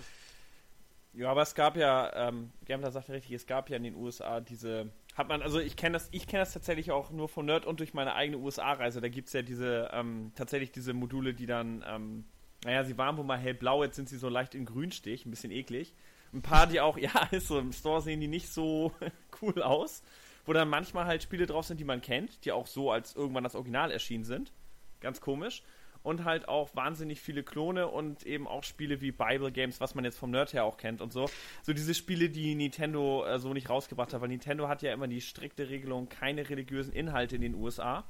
[SPEAKER 1] Ja, aber es gab ja, ähm, Gambler sagt ja richtig, es gab ja in den USA diese, hat man, also ich kenne das, ich kenne das tatsächlich auch nur von Nerd und durch meine eigene USA-Reise. Da gibt es ja diese, ähm, tatsächlich diese Module, die dann, ähm, naja, sie waren wohl mal hellblau, jetzt sind sie so leicht in Grünstich, ein bisschen eklig. Ein paar, die auch, ja, ist so, im Store sehen die nicht so cool aus, wo dann manchmal halt Spiele drauf sind, die man kennt, die auch so als irgendwann das Original erschienen sind. Ganz komisch. Und halt auch wahnsinnig viele Klone und eben auch Spiele wie Bible Games, was man jetzt vom Nerd her auch kennt und so. So diese Spiele, die Nintendo äh, so nicht rausgebracht hat, weil Nintendo hat ja immer die strikte Regelung, keine religiösen Inhalte in den USA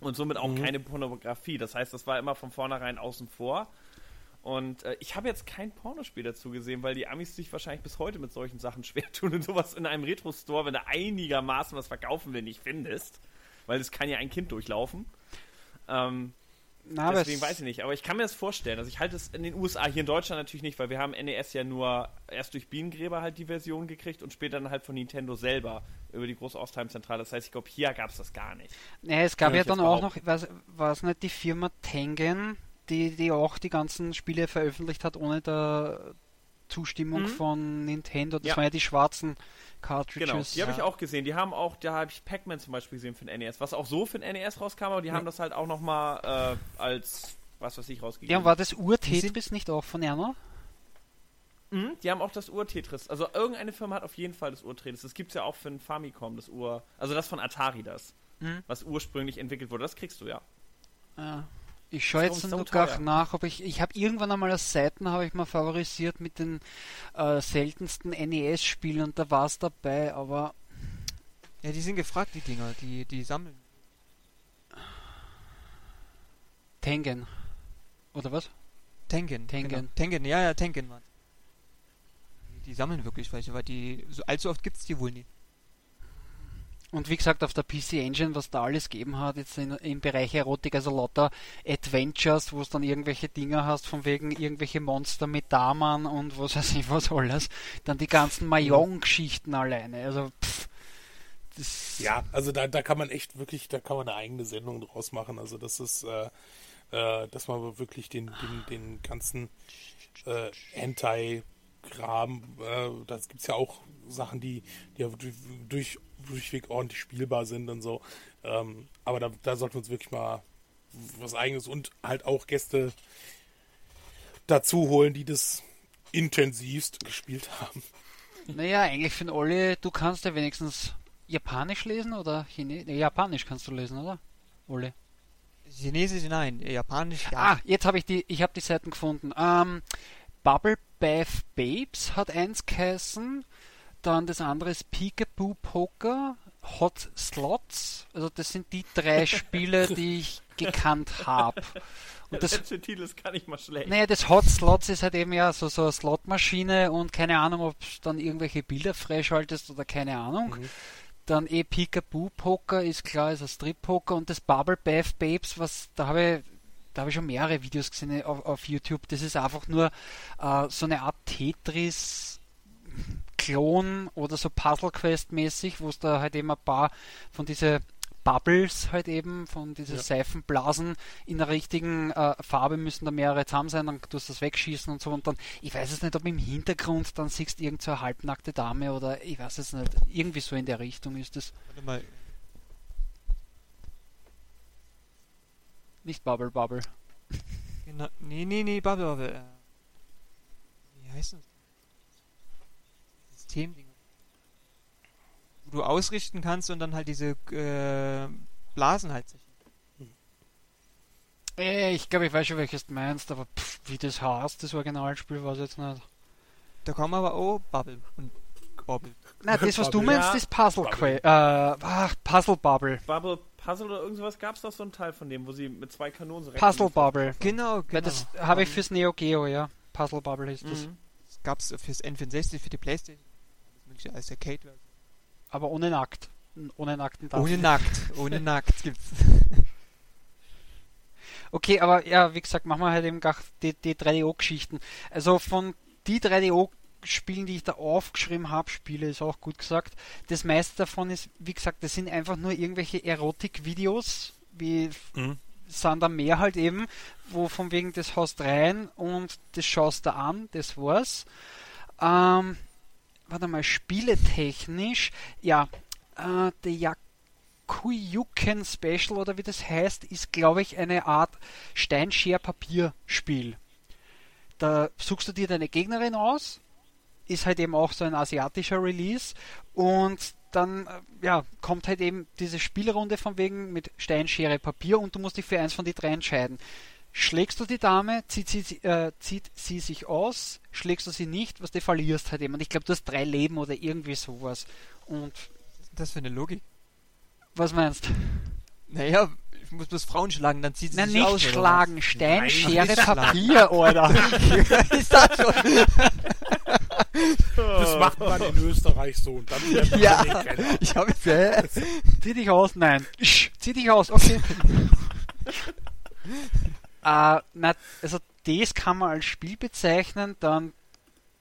[SPEAKER 1] und somit auch keine Pornografie. Das heißt, das war immer von vornherein außen vor. Und äh, ich habe jetzt kein Pornospiel dazu gesehen, weil die Amis sich wahrscheinlich bis heute mit solchen Sachen schwer tun und sowas in einem Retro-Store, wenn du einigermaßen was verkaufen will, nicht findest. Weil das kann ja ein Kind durchlaufen. Ähm,
[SPEAKER 3] Na,
[SPEAKER 1] Deswegen
[SPEAKER 3] es-
[SPEAKER 1] weiß ich nicht, aber ich kann mir das vorstellen. Also ich halte es in den USA, hier in Deutschland natürlich nicht, weil wir haben NES ja nur erst durch Bienengräber halt die Version gekriegt und später dann halt von Nintendo selber über die große Ostheim-Zentrale. Das heißt, ich glaube, hier gab es das gar nicht.
[SPEAKER 3] Nee, es gab ja dann auch noch, was, war es nicht die Firma Tengen, die, die auch die ganzen Spiele veröffentlicht hat, ohne der Zustimmung
[SPEAKER 1] Mhm.
[SPEAKER 3] von Nintendo. Das
[SPEAKER 1] Ja.
[SPEAKER 3] waren ja die schwarzen Cartridges.
[SPEAKER 1] Genau, die habe ich
[SPEAKER 3] ja.
[SPEAKER 1] auch gesehen. Die haben auch, da habe ich Pac-Man zum Beispiel gesehen für den NES, was auch so für den NES rauskam, aber die haben das halt auch nochmal äh, als, was weiß ich, rausgegeben.
[SPEAKER 3] Ja, und war das Ur-Tetris nicht auch von Erna?
[SPEAKER 1] Mhm, die haben auch das Ur-Tetris. Also irgendeine Firma hat auf jeden Fall das Ur-Tetris. Das gibt es ja auch für ein Famicom, das Ur... Also das von Atari, das.
[SPEAKER 3] Mhm.
[SPEAKER 1] Was ursprünglich entwickelt wurde. Das kriegst du ja.
[SPEAKER 3] Ja. Ich schaue jetzt
[SPEAKER 1] so
[SPEAKER 3] nach, ob ich ich habe irgendwann einmal als Seiten habe ich mal favorisiert mit den äh, seltensten NES-Spielen und da war es dabei, aber
[SPEAKER 4] ja, die sind gefragt die Dinger, die die sammeln.
[SPEAKER 3] Tengen oder was?
[SPEAKER 4] Tengen, genau.
[SPEAKER 3] Tengen,
[SPEAKER 4] genau. Tengen, ja ja Tengen, Mann. Die, sammeln wirklich weil die so allzu oft gibt es die wohl nicht.
[SPEAKER 3] Und wie gesagt, auf der PC Engine, was da alles gegeben hat, jetzt in, im Bereich Erotik, also lauter Adventures, wo es dann irgendwelche Dinger hast, von wegen irgendwelche Monster mit Damen und was weiß ich was alles. Dann die ganzen Mahjong-Geschichten alleine. Also, pff,
[SPEAKER 2] Ja, also da, da kann man echt wirklich, da kann man eine eigene Sendung draus machen. Also das ist, äh, äh, dass man wirklich den, den, den ganzen äh, Hentai-Kram, äh, das gibt's ja auch Sachen, die, die durch, durchweg ordentlich spielbar sind und so. Ähm, aber da, da sollten wir uns wirklich mal was eigenes und halt auch Gäste dazu holen, die das intensivst gespielt haben.
[SPEAKER 3] Naja, eigentlich für den Olli, du kannst ja wenigstens Japanisch lesen oder Chinesisch? Nee, Japanisch kannst du lesen, oder? Olli.
[SPEAKER 4] Chinesisch nein, Japanisch ja.
[SPEAKER 3] Ah, jetzt habe ich die, ich habe die Seiten gefunden. Ähm, Bubble Bath Babes hat eins geheißen. Dann das andere ist Peekaboo Poker, Hot Slots. Also das sind die drei Spiele, die ich gekannt habe. Und das,
[SPEAKER 1] letzte Titel ist gar nicht mal schlecht.
[SPEAKER 3] naja, das Hot Slots ist halt eben ja so, so eine Slotmaschine und keine Ahnung, ob du dann irgendwelche Bilder freischaltest oder keine Ahnung. Dann eh Peekaboo Poker ist klar, ist ein Strip Poker und das Bubble Bath Babes, was da habe ich da habe ich schon mehrere Videos gesehen auf, auf YouTube. Das ist einfach nur äh, so eine Art Tetris Klon oder so Puzzle Quest mäßig, wo es da halt eben ein paar von diese Bubbles halt eben von diesen
[SPEAKER 2] Ja.
[SPEAKER 3] Seifenblasen in der richtigen äh, Farbe müssen da mehrere zusammen sein, dann tust du das wegschießen und so und dann, ich weiß es nicht, ob im Hintergrund dann siehst du irgend so eine halbnackte Dame oder ich weiß es nicht, irgendwie so in der Richtung ist es.
[SPEAKER 4] Warte mal,
[SPEAKER 3] Nicht Bubble Bubble.
[SPEAKER 4] genau, nee, nee, nee, Bubble, Bubble. Äh, wie heißt das? Systemding. Wo du ausrichten kannst und dann halt diese äh, Blasen halt sich.
[SPEAKER 3] Äh, ich glaube, ich weiß schon, welches du meinst, aber pff, wie das heißt, das Originalspiel, weiß ich jetzt nicht.
[SPEAKER 4] Da kommen aber auch Bubble und Bobble.
[SPEAKER 3] Na, das, was du
[SPEAKER 2] Bubble.
[SPEAKER 3] meinst,
[SPEAKER 1] Ja.
[SPEAKER 3] ist Puzzle
[SPEAKER 2] Bubble.
[SPEAKER 3] Äh, ach, Puzzle Bubble.
[SPEAKER 1] Bubble Puzzle oder irgendwas gab es doch so einen Teil von dem, wo sie mit zwei Kanonen so
[SPEAKER 3] Puzzle Bubble.
[SPEAKER 4] Genau, genau.
[SPEAKER 3] Das habe ich fürs Neo Geo, ja. Puzzle Bubble hieß das.
[SPEAKER 1] Mhm.
[SPEAKER 4] Das gab's fürs N64, für die Playstation. Mögliche als Arcade.
[SPEAKER 3] Aber ohne nackt. Ohne nackten Tasten.
[SPEAKER 4] Ohne nackt, ohne nackt gibt's.
[SPEAKER 3] Okay, aber ja, wie gesagt, machen wir halt eben gleich die, die 3DO-Geschichten. Also von die 3DO-Spielen, die ich da aufgeschrieben habe, Spiele ist auch gut gesagt. Das meiste davon ist, wie gesagt, das sind einfach nur irgendwelche Erotik-Videos, wie
[SPEAKER 2] Mhm.
[SPEAKER 3] sind da mehr halt eben, wo von wegen das haust rein und das schaust da an, das war's. Ähm, warte mal, spieletechnisch, ja, äh, der Yakuyuken Special oder wie das heißt, ist glaube ich eine Art Steinscher-Papierspiel. Da suchst du dir deine Gegnerin aus, ist halt eben auch so ein asiatischer Release und dann äh, ja, kommt halt eben diese Spielrunde von wegen mit Stein, Schere, Papier und du musst dich für eins von die drei entscheiden. Schlägst du die Dame, zieht sie, äh, zieht sie sich aus, schlägst du sie nicht, was du verlierst halt. Und ich glaube, du hast drei Leben oder irgendwie sowas. Und
[SPEAKER 4] Was ist das für eine Logik?
[SPEAKER 3] was meinst du?
[SPEAKER 4] Naja, ich muss bloß Frauen schlagen, dann zieht sie
[SPEAKER 3] Nein,
[SPEAKER 4] sich
[SPEAKER 3] nicht
[SPEAKER 4] aus. oder
[SPEAKER 3] schlagen, Stein,
[SPEAKER 2] Nein,
[SPEAKER 3] Schere,
[SPEAKER 4] nicht.
[SPEAKER 3] Papier,
[SPEAKER 4] was? ist das schon?
[SPEAKER 2] Das macht man in Österreich so und dann
[SPEAKER 4] Ja. Ich habe jetzt. Äh,
[SPEAKER 3] Zieh dich aus, nein. Sch, zieh dich aus, okay. äh, na, also das kann man als Spiel bezeichnen, dann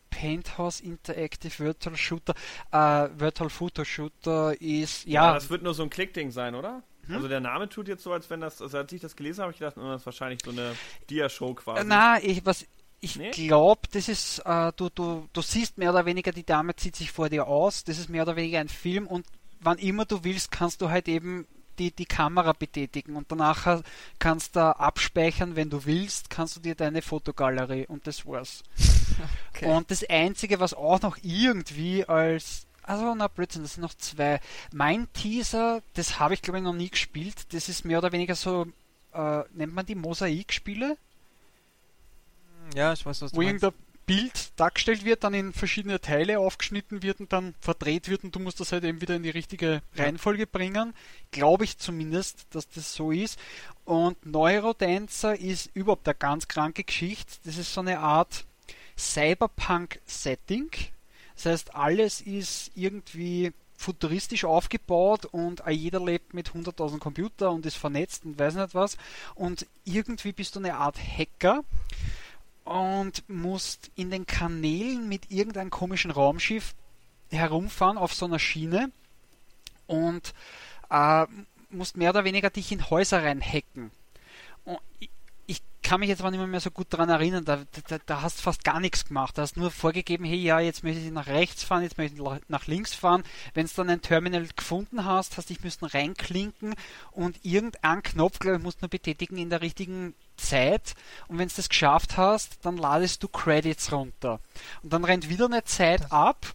[SPEAKER 3] Penthouse Interactive Virtual Shooter, äh, Virtual Photo Shooter ist,
[SPEAKER 1] Ja,
[SPEAKER 3] ja,
[SPEAKER 1] das wird nur so ein Klickding sein, oder? Also der Name tut jetzt so, als wenn das, also als ich das gelesen habe, ich gedacht, oh, das ist wahrscheinlich so eine Dia-Show quasi.
[SPEAKER 3] Na, ich, was, ich
[SPEAKER 1] Nee?
[SPEAKER 3] glaube, das ist, äh, du, du, du siehst mehr oder weniger, die Dame zieht sich vor dir aus, das ist mehr oder weniger ein Film und wann immer du willst, kannst du halt eben die, die Kamera betätigen und danach kannst du abspeichern, wenn du willst, kannst du dir deine Fotogalerie und das war's.
[SPEAKER 4] okay.
[SPEAKER 3] Und das Einzige, was auch noch irgendwie als. Also, na Blödsinn, das sind noch zwei. Mein Teaser, das habe ich glaube ich noch nie gespielt. Das ist mehr oder weniger so, äh, nennt man die Mosaikspiele?
[SPEAKER 4] ja, ich weiß, was du
[SPEAKER 3] Wo
[SPEAKER 4] meinst.
[SPEAKER 3] Bild dargestellt wird, dann in verschiedene Teile aufgeschnitten wird und dann verdreht wird und du musst das halt eben wieder in die richtige Reihenfolge bringen. Glaube ich zumindest, dass das so ist. Und Neurodancer ist überhaupt eine ganz kranke Geschichte. Das ist so eine Art Cyberpunk-Setting. Das heißt, alles ist irgendwie futuristisch aufgebaut und jeder lebt mit 100.000 Computer und ist vernetzt und weiß nicht was. Und irgendwie bist du eine Art Hacker und musst in den Kanälen mit irgendeinem komischen Raumschiff herumfahren auf so einer Schiene und äh, musst mehr oder weniger dich in Häuser reinhacken. Kann mich jetzt aber nicht mehr, so gut daran erinnern, da, da, da hast fast gar nichts gemacht. Da hast nur vorgegeben, hey, ja, jetzt möchte ich nach rechts fahren, jetzt möchte ich nach links fahren. Wenn du dann ein Terminal gefunden hast, hast dich müssen reinklinken und irgendeinen Knopf, glaube ich, musst du nur betätigen in der richtigen Zeit. Und wenn du das geschafft hast, dann ladest du Credits runter. Und dann rennt wieder eine Zeit ab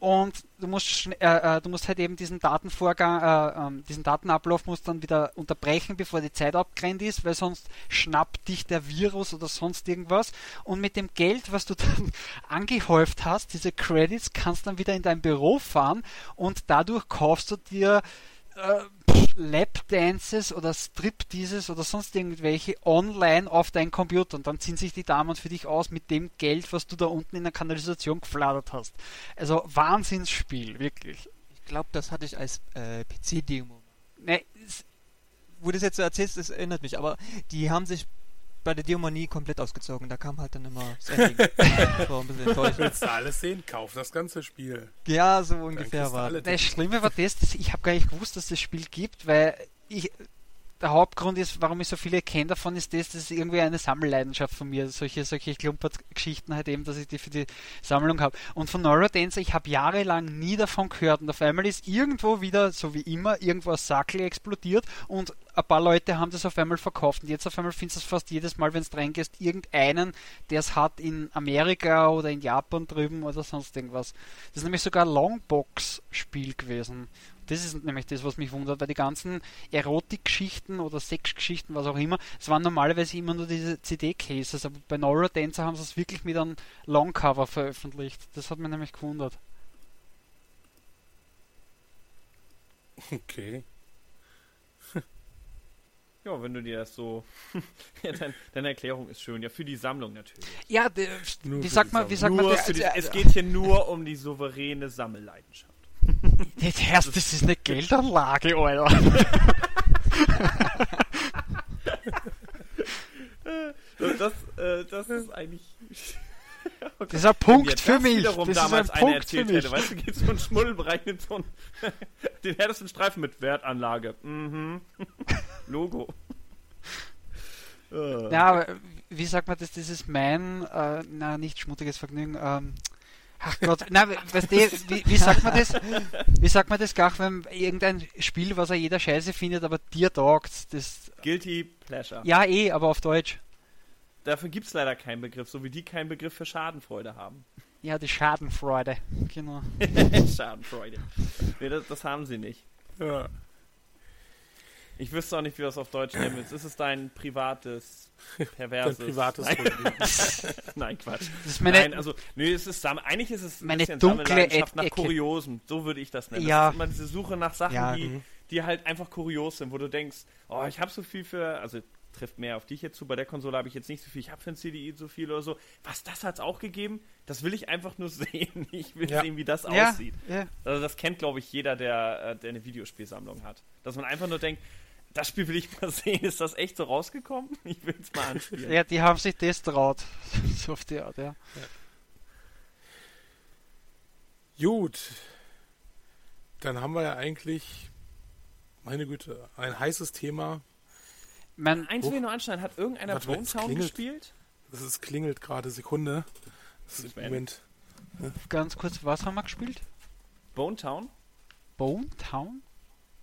[SPEAKER 3] und du musst, äh, äh, du musst halt eben diesen Datenvorgang, äh, äh, diesen Datenablauf musst dann wieder unterbrechen, bevor die Zeit abgerennt ist, weil sonst schnappt dich der Virus oder sonst irgendwas. Und mit dem Geld, was du dann angehäuft hast, diese Credits, kannst dann wieder in dein Büro fahren und dadurch kaufst du dir äh, Lapdances oder Stripteases oder sonst irgendwelche online auf deinen Computer und dann ziehen sich die Damen für dich aus mit dem Geld, was du da unten in der Kanalisation gefladert hast. Also Wahnsinnsspiel, wirklich.
[SPEAKER 4] Ich glaube, das hatte ich als äh, PC-Demo. Ne, wo du das jetzt so erzählst, das erinnert mich, aber die haben sich bei der Demo nie komplett ausgezogen. Da kam halt dann immer das Ending.
[SPEAKER 2] so ein bisschen enttäuscht. Willst du alles sehen? Kauf das ganze Spiel.
[SPEAKER 4] Ja, so ungefähr war.
[SPEAKER 3] Das Schlimme war das, dass ich habe gar nicht gewusst, dass es das Spiel gibt, weil ich der Hauptgrund ist, warum ich so viele kenne davon, ist das, das ist irgendwie eine Sammelleidenschaft von mir. Solche, solche Klumpert-Geschichten halt eben, dass ich die für die Sammlung habe. Und von Neurodancer, ich habe jahrelang nie davon gehört. Und auf einmal ist irgendwo wieder, so wie immer, irgendwo ein Sackel explodiert und ein paar Leute haben das auf einmal verkauft. Und jetzt auf einmal findest du es fast jedes Mal, wenn du reingehst, irgendeinen, der es hat in Amerika oder in Japan drüben oder sonst irgendwas. Das ist nämlich sogar ein Longbox-Spiel gewesen. Das ist nämlich das, was mich wundert, weil die ganzen Erotikgeschichten oder Sexgeschichten, was auch immer, es waren normalerweise immer nur diese CD-Cases, aber bei Neurodancer haben sie es wirklich mit einem Longcover veröffentlicht. Das hat mich nämlich gewundert.
[SPEAKER 2] Okay.
[SPEAKER 1] Ja, wenn du dir das so. ja, dein, deine Erklärung ist schön. Ja, für die Sammlung natürlich.
[SPEAKER 3] Ja, wie sagt man, wie sagt man,
[SPEAKER 1] die, es geht hier nur um die souveräne Sammelleidenschaft.
[SPEAKER 3] Das, das ist eine Geldanlage, Alter.
[SPEAKER 1] das, äh, das ist eigentlich.
[SPEAKER 3] Okay. Das ist ein Punkt für mich. Das
[SPEAKER 1] ist damals ein Punkt erzählt hätte. Weißt du, geht so ein Schmuddelbereich mit so einem, den härtesten Streifen mit Wertanlage. Mhm. Logo.
[SPEAKER 3] Ja, aber wie sagt man das? Das ist mein, äh, na, nicht schmutziges Vergnügen. Ähm, Ach Gott, na, weißt du, wie, wie, sagt man das? Wie sagt man das gar, wenn irgendein Spiel, was er jeder scheiße findet, aber dir taugt, das.
[SPEAKER 1] Guilty Pleasure.
[SPEAKER 3] Ja, eh, aber auf Deutsch.
[SPEAKER 1] Dafür gibt es leider keinen Begriff, so wie die keinen Begriff für Schadenfreude haben.
[SPEAKER 3] Ja, die Schadenfreude, genau.
[SPEAKER 1] Schadenfreude. Nee, das, das haben sie nicht. Ja. Ich wüsste auch nicht, wie du das auf Deutsch nennen willst. Ist es dein privates, perverses...
[SPEAKER 2] Dein privates
[SPEAKER 1] Nein. Nein, Quatsch.
[SPEAKER 3] Das ist meine,
[SPEAKER 1] Nein, also, nö, es ist, eigentlich ist es
[SPEAKER 3] meine dunkle Ecke.
[SPEAKER 1] nach Kuriosen. So würde ich das nennen.
[SPEAKER 3] Ja.
[SPEAKER 1] Das ist immer diese Suche nach Sachen, ja. die, mhm. die halt einfach kurios sind, wo du denkst, oh, ich habe so viel für, also trifft mehr auf dich jetzt zu. Bei der Konsole habe ich jetzt nicht so viel. Ich habe für ein CDI so viel oder so. Was, das hat es auch gegeben? Das will ich einfach nur sehen. Ich will ja. sehen, wie das ja. aussieht. Ja. Also das kennt, glaube ich, jeder, der, äh, der eine Videospielsammlung hat. Dass man einfach nur denkt, das Spiel will ich mal sehen. Ist das echt so rausgekommen? Ich will es mal anspielen.
[SPEAKER 3] ja, die haben sich das traut. so auf die Art, ja. ja.
[SPEAKER 2] Gut. Dann haben wir ja eigentlich, meine Güte, ein heißes Thema.
[SPEAKER 1] Man, Eins will ich noch anschneiden. Hat irgendeiner Warte, Bone Town gespielt?
[SPEAKER 2] Das ist klingelt gerade. Sekunde. Das ist
[SPEAKER 3] Moment. Ja. Ganz kurz, was haben wir gespielt?
[SPEAKER 1] Bone Town.
[SPEAKER 3] Bone Town?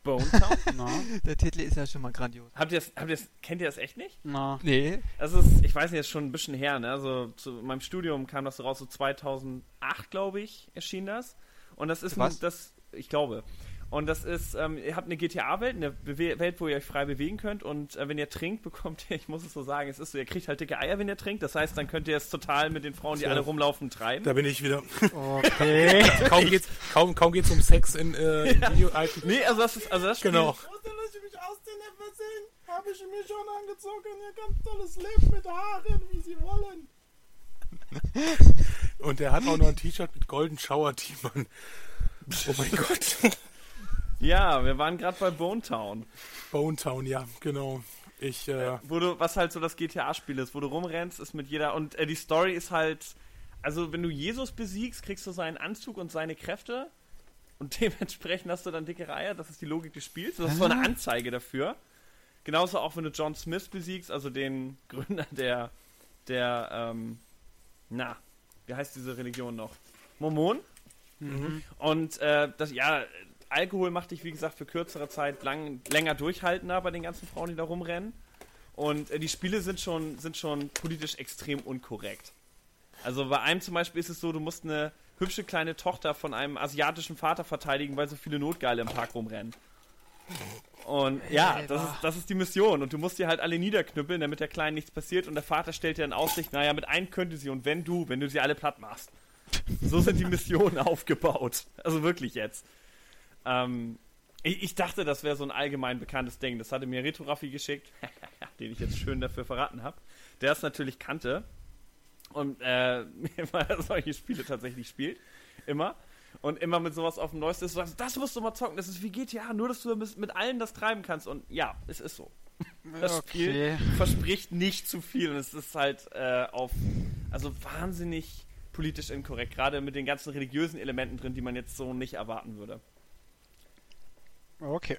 [SPEAKER 1] Bone Town?
[SPEAKER 4] no. Der Titel ist ja schon mal grandios.
[SPEAKER 1] Habt ihr das, habt ihr das, kennt ihr das echt nicht?
[SPEAKER 3] No.
[SPEAKER 4] Nee.
[SPEAKER 1] Also ist, ich weiß nicht, ist schon ein bisschen her, ne? Also zu meinem Studium kam das raus, so 2008, glaube ich, erschien das. Und das ist
[SPEAKER 4] Was?
[SPEAKER 1] das, ich glaube. Und das ist, ähm, ihr habt eine GTA-Welt, eine Bewe Welt, wo ihr euch frei bewegen könnt. Und äh, wenn ihr trinkt, bekommt ihr, ich muss es so sagen, es ist so, ihr kriegt halt dicke Eier, wenn ihr trinkt. Das heißt, dann könnt ihr es total mit den Frauen, die
[SPEAKER 2] Ja.
[SPEAKER 1] alle rumlaufen, treiben.
[SPEAKER 2] Da bin ich wieder.
[SPEAKER 3] Okay.
[SPEAKER 2] kaum geht's, kaum, kaum geht's um Sex in, äh, in Video.
[SPEAKER 1] Nee, also das ist, also das Spiel,
[SPEAKER 2] Genau.
[SPEAKER 5] Ausziehen, versehen. Habe ich mir schon angezogen. Ihr ganz tolles Leben mit Haaren, wie sie wollen.
[SPEAKER 2] Und der hat auch noch ein T-Shirt mit Golden Shower Team an. Oh mein Gott.
[SPEAKER 1] Ja, wir waren gerade bei Bone Town.
[SPEAKER 2] Bone Town, ja, genau. Ich, äh,
[SPEAKER 1] Wo du, was halt so das GTA-Spiel ist, wo du rumrennst, ist mit jeder. Und äh, die Story ist halt. Also, wenn du Jesus besiegst, kriegst du seinen Anzug und seine Kräfte. Und dementsprechend hast du dann dicke Eier. Das ist die Logik des Spiels. Das ist so eine Anzeige dafür. Genauso auch, wenn du John Smith besiegst, also den Gründer der. der, ähm, na, wie heißt diese Religion noch? Mormon? Und äh, das, ja, Alkohol macht dich, wie gesagt, für kürzere Zeit lang, länger durchhaltender bei den ganzen Frauen, die da rumrennen. Und äh, die Spiele sind schon, sind schon politisch extrem unkorrekt. Also bei einem zum Beispiel ist es so, du musst eine hübsche kleine Tochter von einem asiatischen Vater verteidigen, weil so viele Notgeile im Park rumrennen. Und ja, das ist, das ist die Mission. Und du musst die halt alle niederknüppeln, damit der Kleinen nichts passiert. Und der Vater stellt dir in Aussicht, naja, mit einem könnte sie und wenn du, wenn du sie alle platt machst. So sind die Missionen aufgebaut. Also wirklich jetzt. Ähm, ich, ich dachte, das wäre so ein allgemein bekanntes Ding. Das hatte mir Retro Raffi geschickt, den ich jetzt schön dafür verraten habe. Der es natürlich kannte und äh, immer solche Spiele tatsächlich spielt. Immer. Und immer mit sowas auf dem Neuesten ist, sagst, das musst du mal zocken, das ist wie GTA, nur dass du mit, allen das treiben kannst. Und ja, es ist so. Das Spiel verspricht nicht zu viel und es ist halt äh, auf, also wahnsinnig politisch inkorrekt, gerade mit den ganzen religiösen Elementen drin, die man jetzt so nicht erwarten würde.
[SPEAKER 3] Okay.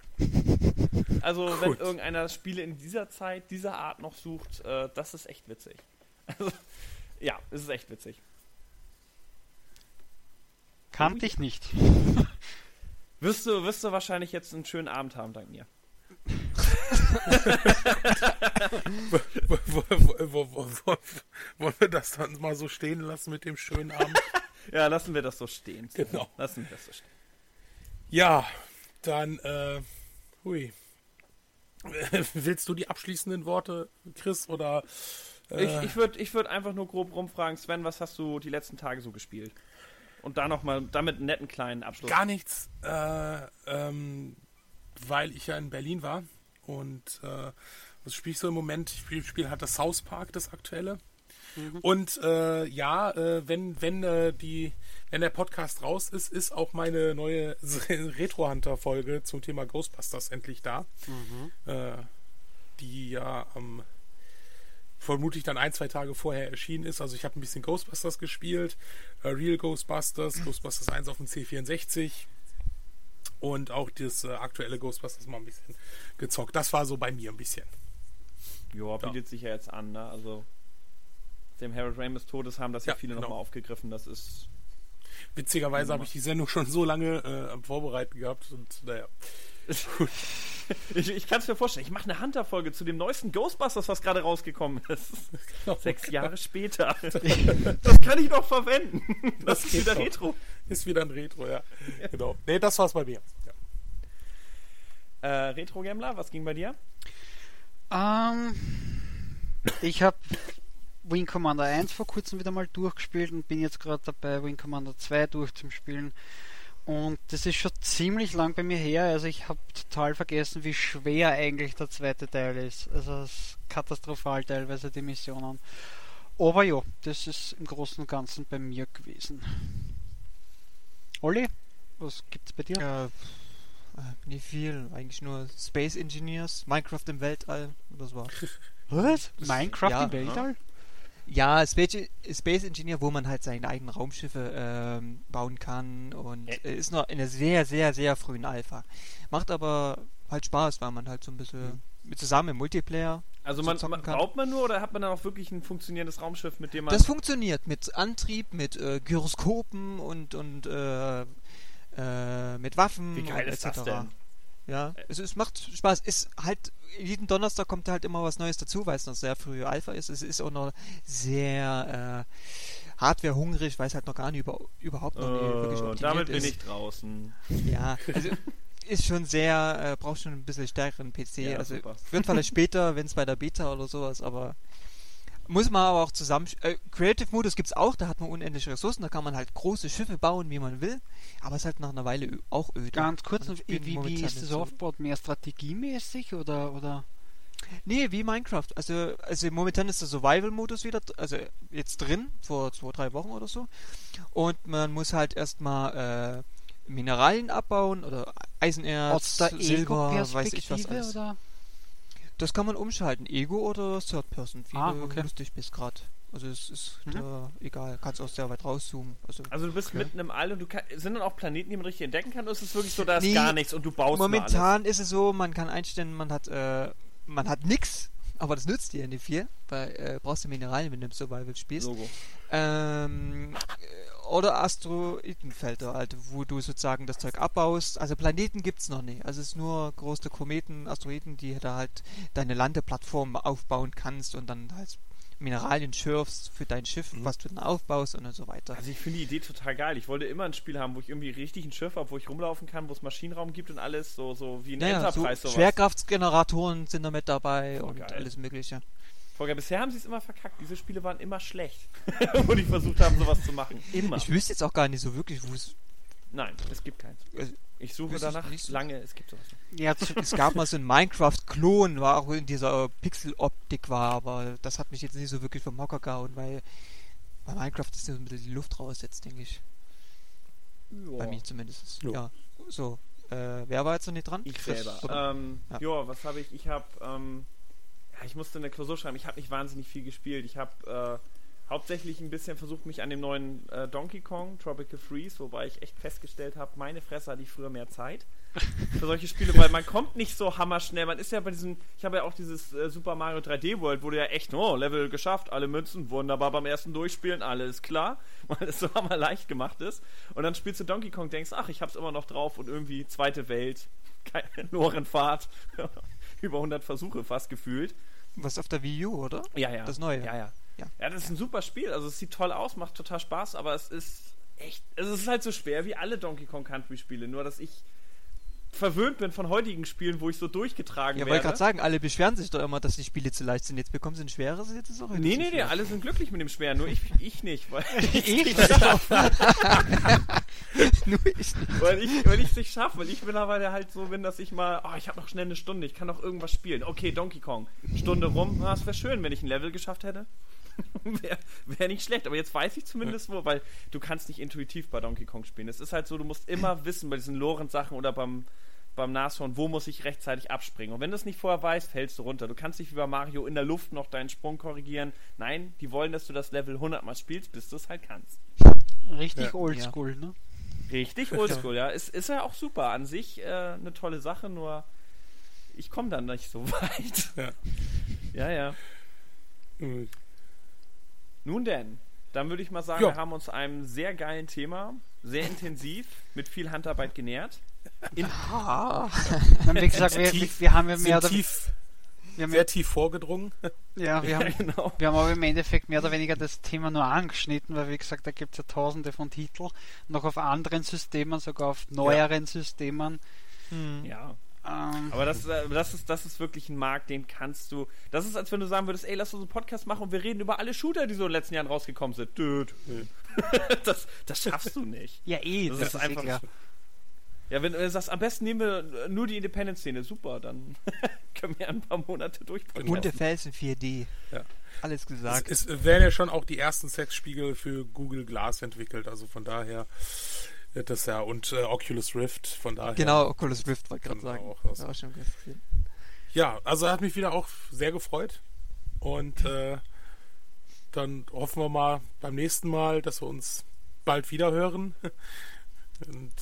[SPEAKER 1] Also, wenn
[SPEAKER 2] Gut.
[SPEAKER 1] irgendeiner Spiele in dieser Zeit, dieser Art noch sucht, äh, das ist echt witzig. Also, ja, es ist echt witzig.
[SPEAKER 3] Kannte ich nicht.
[SPEAKER 1] Wirst du, wirst du wahrscheinlich jetzt einen schönen Abend haben, dank mir.
[SPEAKER 2] wo, wo, wo, wo, wo, wo, wollen wir das dann mal so stehen lassen mit dem schönen Abend?
[SPEAKER 1] Ja, lassen wir das so stehen.
[SPEAKER 2] Genau.
[SPEAKER 1] Lassen wir das so stehen.
[SPEAKER 2] Ja, dann, äh, hui. Willst du die abschließenden Worte, Chris, oder? Äh,
[SPEAKER 1] Ich, ich würde ich würd einfach nur grob rumfragen, Sven, was hast du die letzten Tage so gespielt? Und da nochmal, damit einen netten kleinen Abschluss.
[SPEAKER 2] gar nichts, äh, ähm, weil ich ja in Berlin war und äh, was spiele ich so im Moment? Ich spiele spiel halt das South Park, das aktuelle. Und äh, ja, äh, wenn wenn äh, die wenn der Podcast raus ist, ist auch meine neue Retro Hunter Folge zum Thema Ghostbusters endlich da, äh, die ja am vermutlich dann ein, zwei Tage vorher erschienen ist. Also ich habe ein bisschen Ghostbusters gespielt, äh, Real Ghostbusters, Ghostbusters 1 auf dem C64 und auch das äh, aktuelle Ghostbusters mal ein bisschen gezockt. Das war so bei mir ein bisschen.
[SPEAKER 1] Joa, bietet sich ja jetzt an, ne? Also, dem Harold Ramis Todes haben das ja,
[SPEAKER 2] Ja,
[SPEAKER 1] viele
[SPEAKER 2] genau.
[SPEAKER 1] nochmal aufgegriffen. Das ist.
[SPEAKER 2] Witzigerweise habe ich die Sendung schon so lange äh, am Vorbereiten gehabt und naja.
[SPEAKER 1] Ich, ich kann es mir vorstellen, ich mache eine Hunter-Folge zu dem neuesten Ghostbusters, was gerade rausgekommen ist. Sechs Jahre später. Das kann ich doch verwenden. Das,
[SPEAKER 2] Das
[SPEAKER 1] ist wieder
[SPEAKER 2] doch.
[SPEAKER 1] Retro.
[SPEAKER 2] Ist wieder ein Retro, ja. Genau. Nee, das war's bei mir. Ja.
[SPEAKER 1] Äh, Retro-Gambler, was ging bei dir?
[SPEAKER 3] Ähm, ich habe Wing Commander 1 vor kurzem wieder mal durchgespielt und bin jetzt gerade dabei, Wing Commander 2 durchzuspielen. Und das ist schon ziemlich lang bei mir her. Also ich habe total vergessen, wie schwer eigentlich der zweite Teil ist. Also es ist katastrophal teilweise die Missionen. Aber ja, das ist im Großen und Ganzen bei mir gewesen. Olli, was gibt's bei dir?
[SPEAKER 4] Ja, äh, nicht viel. Eigentlich nur Space Engineers, Minecraft im Weltall. Das war.
[SPEAKER 3] Was? Minecraft
[SPEAKER 4] ja.
[SPEAKER 3] im Weltall?
[SPEAKER 4] Ja, Space, Space Engineer, wo man halt seine eigenen Raumschiffe ähm, bauen kann und
[SPEAKER 1] Ä-
[SPEAKER 4] äh, ist noch in einer sehr, sehr, sehr frühen Alpha. Macht aber halt Spaß, weil man halt so ein bisschen mit zusammen im Multiplayer.
[SPEAKER 1] Also
[SPEAKER 4] so
[SPEAKER 1] man, man baut man nur oder hat man dann auch wirklich ein funktionierendes Raumschiff, mit dem man.
[SPEAKER 4] Das funktioniert mit Antrieb, mit äh, Gyroskopen und und äh, äh, mit Waffen
[SPEAKER 1] Wie geil ist
[SPEAKER 4] etc.
[SPEAKER 1] das denn?
[SPEAKER 4] Ja, es, es macht Spaß. Ist halt jeden Donnerstag kommt halt immer was Neues dazu, weil es noch sehr früh Alpha ist. Es ist auch noch sehr äh, Hardware hungrig, weil es halt noch gar nicht über, überhaupt noch nicht wirklich
[SPEAKER 1] Äh,
[SPEAKER 4] optimiert
[SPEAKER 1] damit bin
[SPEAKER 4] ist.
[SPEAKER 1] ich draußen.
[SPEAKER 4] Ja, also ist schon sehr, äh, braucht schon ein bisschen stärkeren PC.
[SPEAKER 1] Ja,
[SPEAKER 4] also
[SPEAKER 1] super.
[SPEAKER 4] wird vielleicht später, wenn es bei der Beta oder sowas, aber muss man aber auch zusammen. Äh, Creative Modus gibt's auch, da hat man unendliche Ressourcen, da kann man halt große Schiffe bauen, wie man will, aber es ist halt nach einer Weile auch öde.
[SPEAKER 3] Ganz kurz,
[SPEAKER 4] Also
[SPEAKER 3] noch,
[SPEAKER 4] ich
[SPEAKER 3] wie, wie
[SPEAKER 4] momentan
[SPEAKER 3] ist das aufgebaut? Mehr strategiemäßig oder, oder?
[SPEAKER 4] Nee, wie Minecraft. Also, also momentan ist der Survival-Modus wieder, also jetzt drin, vor zwei, drei Wochen oder so. Und man muss halt erstmal äh, Mineralien abbauen oder Eisenerz, Silber, weiß ich was alles.
[SPEAKER 3] oder?
[SPEAKER 4] Das kann man umschalten, Ego oder Third Person, wie
[SPEAKER 3] Ah,
[SPEAKER 4] du
[SPEAKER 3] okay.
[SPEAKER 4] lustig bist gerade. Also es ist
[SPEAKER 3] Mhm.
[SPEAKER 4] da egal, kannst auch sehr weit rauszoomen. Also,
[SPEAKER 1] Also du bist
[SPEAKER 4] Okay.
[SPEAKER 1] mitten im All und du kann, sind dann auch Planeten, die man richtig entdecken kann, oder ist es wirklich so, da ist
[SPEAKER 4] Nee,
[SPEAKER 1] gar nichts und du baust
[SPEAKER 4] momentan ist es so, man kann einstellen, man hat äh, man hat nix, aber das nützt dir nicht viel, weil äh, brauchst du Mineralien, wenn du im Survival spielst.
[SPEAKER 1] Logo.
[SPEAKER 4] Ähm, äh, oder Asteroidenfelder, halt, wo du sozusagen das Zeug abbaust. Also Planeten gibt's noch nicht. Also es ist nur große Kometen, Asteroiden, die da halt deine Landeplattform aufbauen kannst und dann halt Mineralien schürfst für dein Schiff, was du dann aufbaust und so weiter.
[SPEAKER 1] Also ich finde die Idee total geil. Ich wollte immer ein Spiel haben, wo ich irgendwie richtig ein Schiff habe, wo ich rumlaufen kann, wo es Maschinenraum gibt und alles, so, so wie ein
[SPEAKER 4] Naja, so
[SPEAKER 1] Enterprise sowas.
[SPEAKER 4] Schwerkraftsgeneratoren sind da mit dabei
[SPEAKER 1] Voll
[SPEAKER 4] und
[SPEAKER 1] geil.
[SPEAKER 4] alles mögliche.
[SPEAKER 1] Voll geil. Bisher haben sie es immer verkackt. Diese Spiele waren immer schlecht, wo die versucht haben, sowas zu machen. Immer.
[SPEAKER 4] Ich wüsste jetzt auch gar nicht so wirklich, wo es.
[SPEAKER 1] Nein, es gibt keins.
[SPEAKER 4] Also,
[SPEAKER 1] Ich suche
[SPEAKER 4] wüsste
[SPEAKER 1] danach
[SPEAKER 4] nicht so.
[SPEAKER 1] lange, es gibt sowas. nicht.
[SPEAKER 3] Ja,
[SPEAKER 4] Es gab mal so einen Minecraft-Klon, war auch in dieser Pixel-Optik war, aber das hat mich jetzt nicht so wirklich vom Hocker gehauen, weil bei Minecraft ist ja so ein bisschen die Luft raus jetzt, denke ich. Bei mir zumindest.
[SPEAKER 2] Ja.
[SPEAKER 4] Ja. So. Äh, wer war jetzt noch nicht dran?
[SPEAKER 1] Ich
[SPEAKER 4] Chris,
[SPEAKER 1] selber. Ähm,
[SPEAKER 4] Ja.
[SPEAKER 1] ja. was habe ich? Ich habe, ähm, ja, ich musste eine Klausur schreiben. Ich habe nicht wahnsinnig viel gespielt. Ich habe äh, hauptsächlich ein bisschen versucht, mich an dem neuen äh, Donkey Kong Tropical Freeze, wobei ich echt festgestellt habe, meine Fresse hatte ich früher mehr Zeit für solche Spiele, weil man kommt nicht so hammerschnell. Man ist ja bei diesem, ich habe ja auch dieses äh, Super Mario 3D World, wo du ja echt, oh, Level geschafft, alle Münzen, wunderbar beim ersten Durchspielen, alles klar, weil es so hammer leicht gemacht ist. Und dann spielst du Donkey Kong, denkst, ach, ich hab's immer noch drauf und irgendwie zweite Welt, keine Lorenfahrt, über 100 Versuche fast gefühlt.
[SPEAKER 4] Was auf der Wii U, oder?
[SPEAKER 1] Ja, ja.
[SPEAKER 4] Das Neue.
[SPEAKER 1] Ja, ja.
[SPEAKER 4] Ja.
[SPEAKER 1] Ja, das ist ein super Spiel. Also es sieht toll aus, macht total Spaß, aber es ist echt. Also es ist halt so schwer wie alle Donkey Kong Country Spiele, nur dass ich verwöhnt bin von heutigen Spielen, wo ich so durchgetragen
[SPEAKER 4] Ja, wollte
[SPEAKER 1] werde.
[SPEAKER 4] gerade sagen, alle beschweren sich doch immer, dass die Spiele zu leicht sind. Jetzt bekommen sie ein schweres, jetzt ist es auch
[SPEAKER 1] Nee, nee, nee, alle sind glücklich mit dem Schweren, nur ich, ich nicht, weil
[SPEAKER 3] ich?
[SPEAKER 4] Nur ich nicht.
[SPEAKER 1] weil ich weil ich es nicht schaffe, weil ich mittlerweile halt so bin, dass ich mal, oh, ich habe noch schnell eine Stunde, ich kann noch irgendwas spielen. Okay, Donkey Kong, Stunde rum, ah, es wäre schön, wenn ich ein Level geschafft hätte. wäre wär nicht schlecht, aber jetzt weiß ich zumindest wo, weil du kannst nicht intuitiv bei Donkey Kong spielen. Es ist halt so, du musst immer wissen bei diesen Lorenz-Sachen oder beim, beim Nashorn, wo muss ich rechtzeitig abspringen. Und wenn du es nicht vorher weißt, fällst du runter. Du kannst nicht wie bei Mario in der Luft noch deinen Sprung korrigieren. Nein, die wollen, dass du das Level 100 Mal spielst, bis du es halt kannst.
[SPEAKER 3] richtig
[SPEAKER 2] Ja.
[SPEAKER 3] oldschool, ne?
[SPEAKER 1] Richtig oldschool, ja. Ist, ist ja auch super. An sich äh, eine tolle Sache, nur ich komme dann nicht so weit.
[SPEAKER 2] Ja.
[SPEAKER 1] Ja, ja. Nun denn, dann würde ich mal sagen,
[SPEAKER 2] Ja.
[SPEAKER 1] wir haben uns einem sehr geilen Thema, sehr intensiv, mit viel Handarbeit genährt. In,
[SPEAKER 4] Ah,
[SPEAKER 3] Und wie gesagt, wir,
[SPEAKER 2] Tief-
[SPEAKER 3] wir haben ja mehr oder
[SPEAKER 2] tief,
[SPEAKER 3] wir haben,
[SPEAKER 2] sehr tief vorgedrungen.
[SPEAKER 3] ja, wir
[SPEAKER 1] ja,
[SPEAKER 3] haben,
[SPEAKER 1] genau.
[SPEAKER 3] wir haben aber im Endeffekt mehr oder weniger das Thema nur angeschnitten, weil wie gesagt, da gibt es ja tausende von Titeln, noch auf anderen Systemen, sogar auf neueren Systemen.
[SPEAKER 4] hm.
[SPEAKER 1] Ja.
[SPEAKER 3] Ähm,
[SPEAKER 1] Aber das, äh, das, ist, das ist wirklich ein Markt, den kannst du. Das ist, als wenn du sagen würdest, ey, lass uns einen Podcast machen und wir reden über alle Shooter, die so in den letzten Jahren rausgekommen sind. Dude. das, das schaffst du nicht.
[SPEAKER 3] ja, eh,
[SPEAKER 1] Das
[SPEAKER 3] das,
[SPEAKER 1] ist
[SPEAKER 3] ist,
[SPEAKER 1] einfach
[SPEAKER 3] klar.
[SPEAKER 1] Ja, wenn du sagst, am besten nehmen wir nur die Independent-Szene, super, dann können wir ein paar Monate durchbringen.
[SPEAKER 4] Bunte Felsen 4D.
[SPEAKER 2] Ja.
[SPEAKER 4] Alles
[SPEAKER 2] Es,
[SPEAKER 4] gesagt.
[SPEAKER 2] es werden ja schon auch die ersten Sexspiegel für Google Glass entwickelt, also von daher das ja und äh, Oculus Rift, von daher.
[SPEAKER 4] Genau, Oculus Rift wollte ich gerade
[SPEAKER 2] Kann
[SPEAKER 4] sagen.
[SPEAKER 2] auch
[SPEAKER 4] Ja, schon gesehen.
[SPEAKER 2] Ja, also hat mich wieder auch sehr gefreut und äh, dann hoffen wir mal beim nächsten Mal, dass wir uns bald wieder hören. Und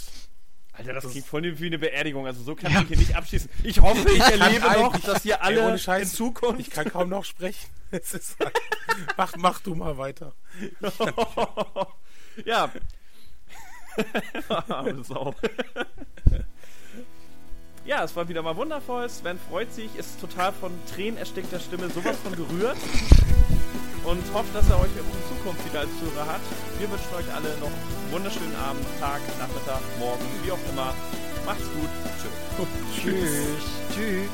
[SPEAKER 1] Alter, das
[SPEAKER 2] Das-
[SPEAKER 1] klingt voll wie eine Beerdigung, also so kannst du hier nicht abschließen. Ich hoffe, ich erlebe noch, dass hier
[SPEAKER 2] Ey,
[SPEAKER 1] alle
[SPEAKER 2] ohne Scheiß,
[SPEAKER 1] in Zukunft...
[SPEAKER 2] ich kann kaum noch sprechen. Es ist, mach, mach du mal weiter.
[SPEAKER 1] ja. Sau. ja, es war wieder mal wundervoll. Sven freut sich, ist total von tränenerstickter Stimme sowas von gerührt und hofft, dass er euch auch in Zukunft wieder als Zuhörer hat. Wir wünschen euch alle noch einen wunderschönen Abend, Tag, Nachmittag, Morgen, wie auch immer. Macht's gut.
[SPEAKER 3] Tschüss. Tschüss.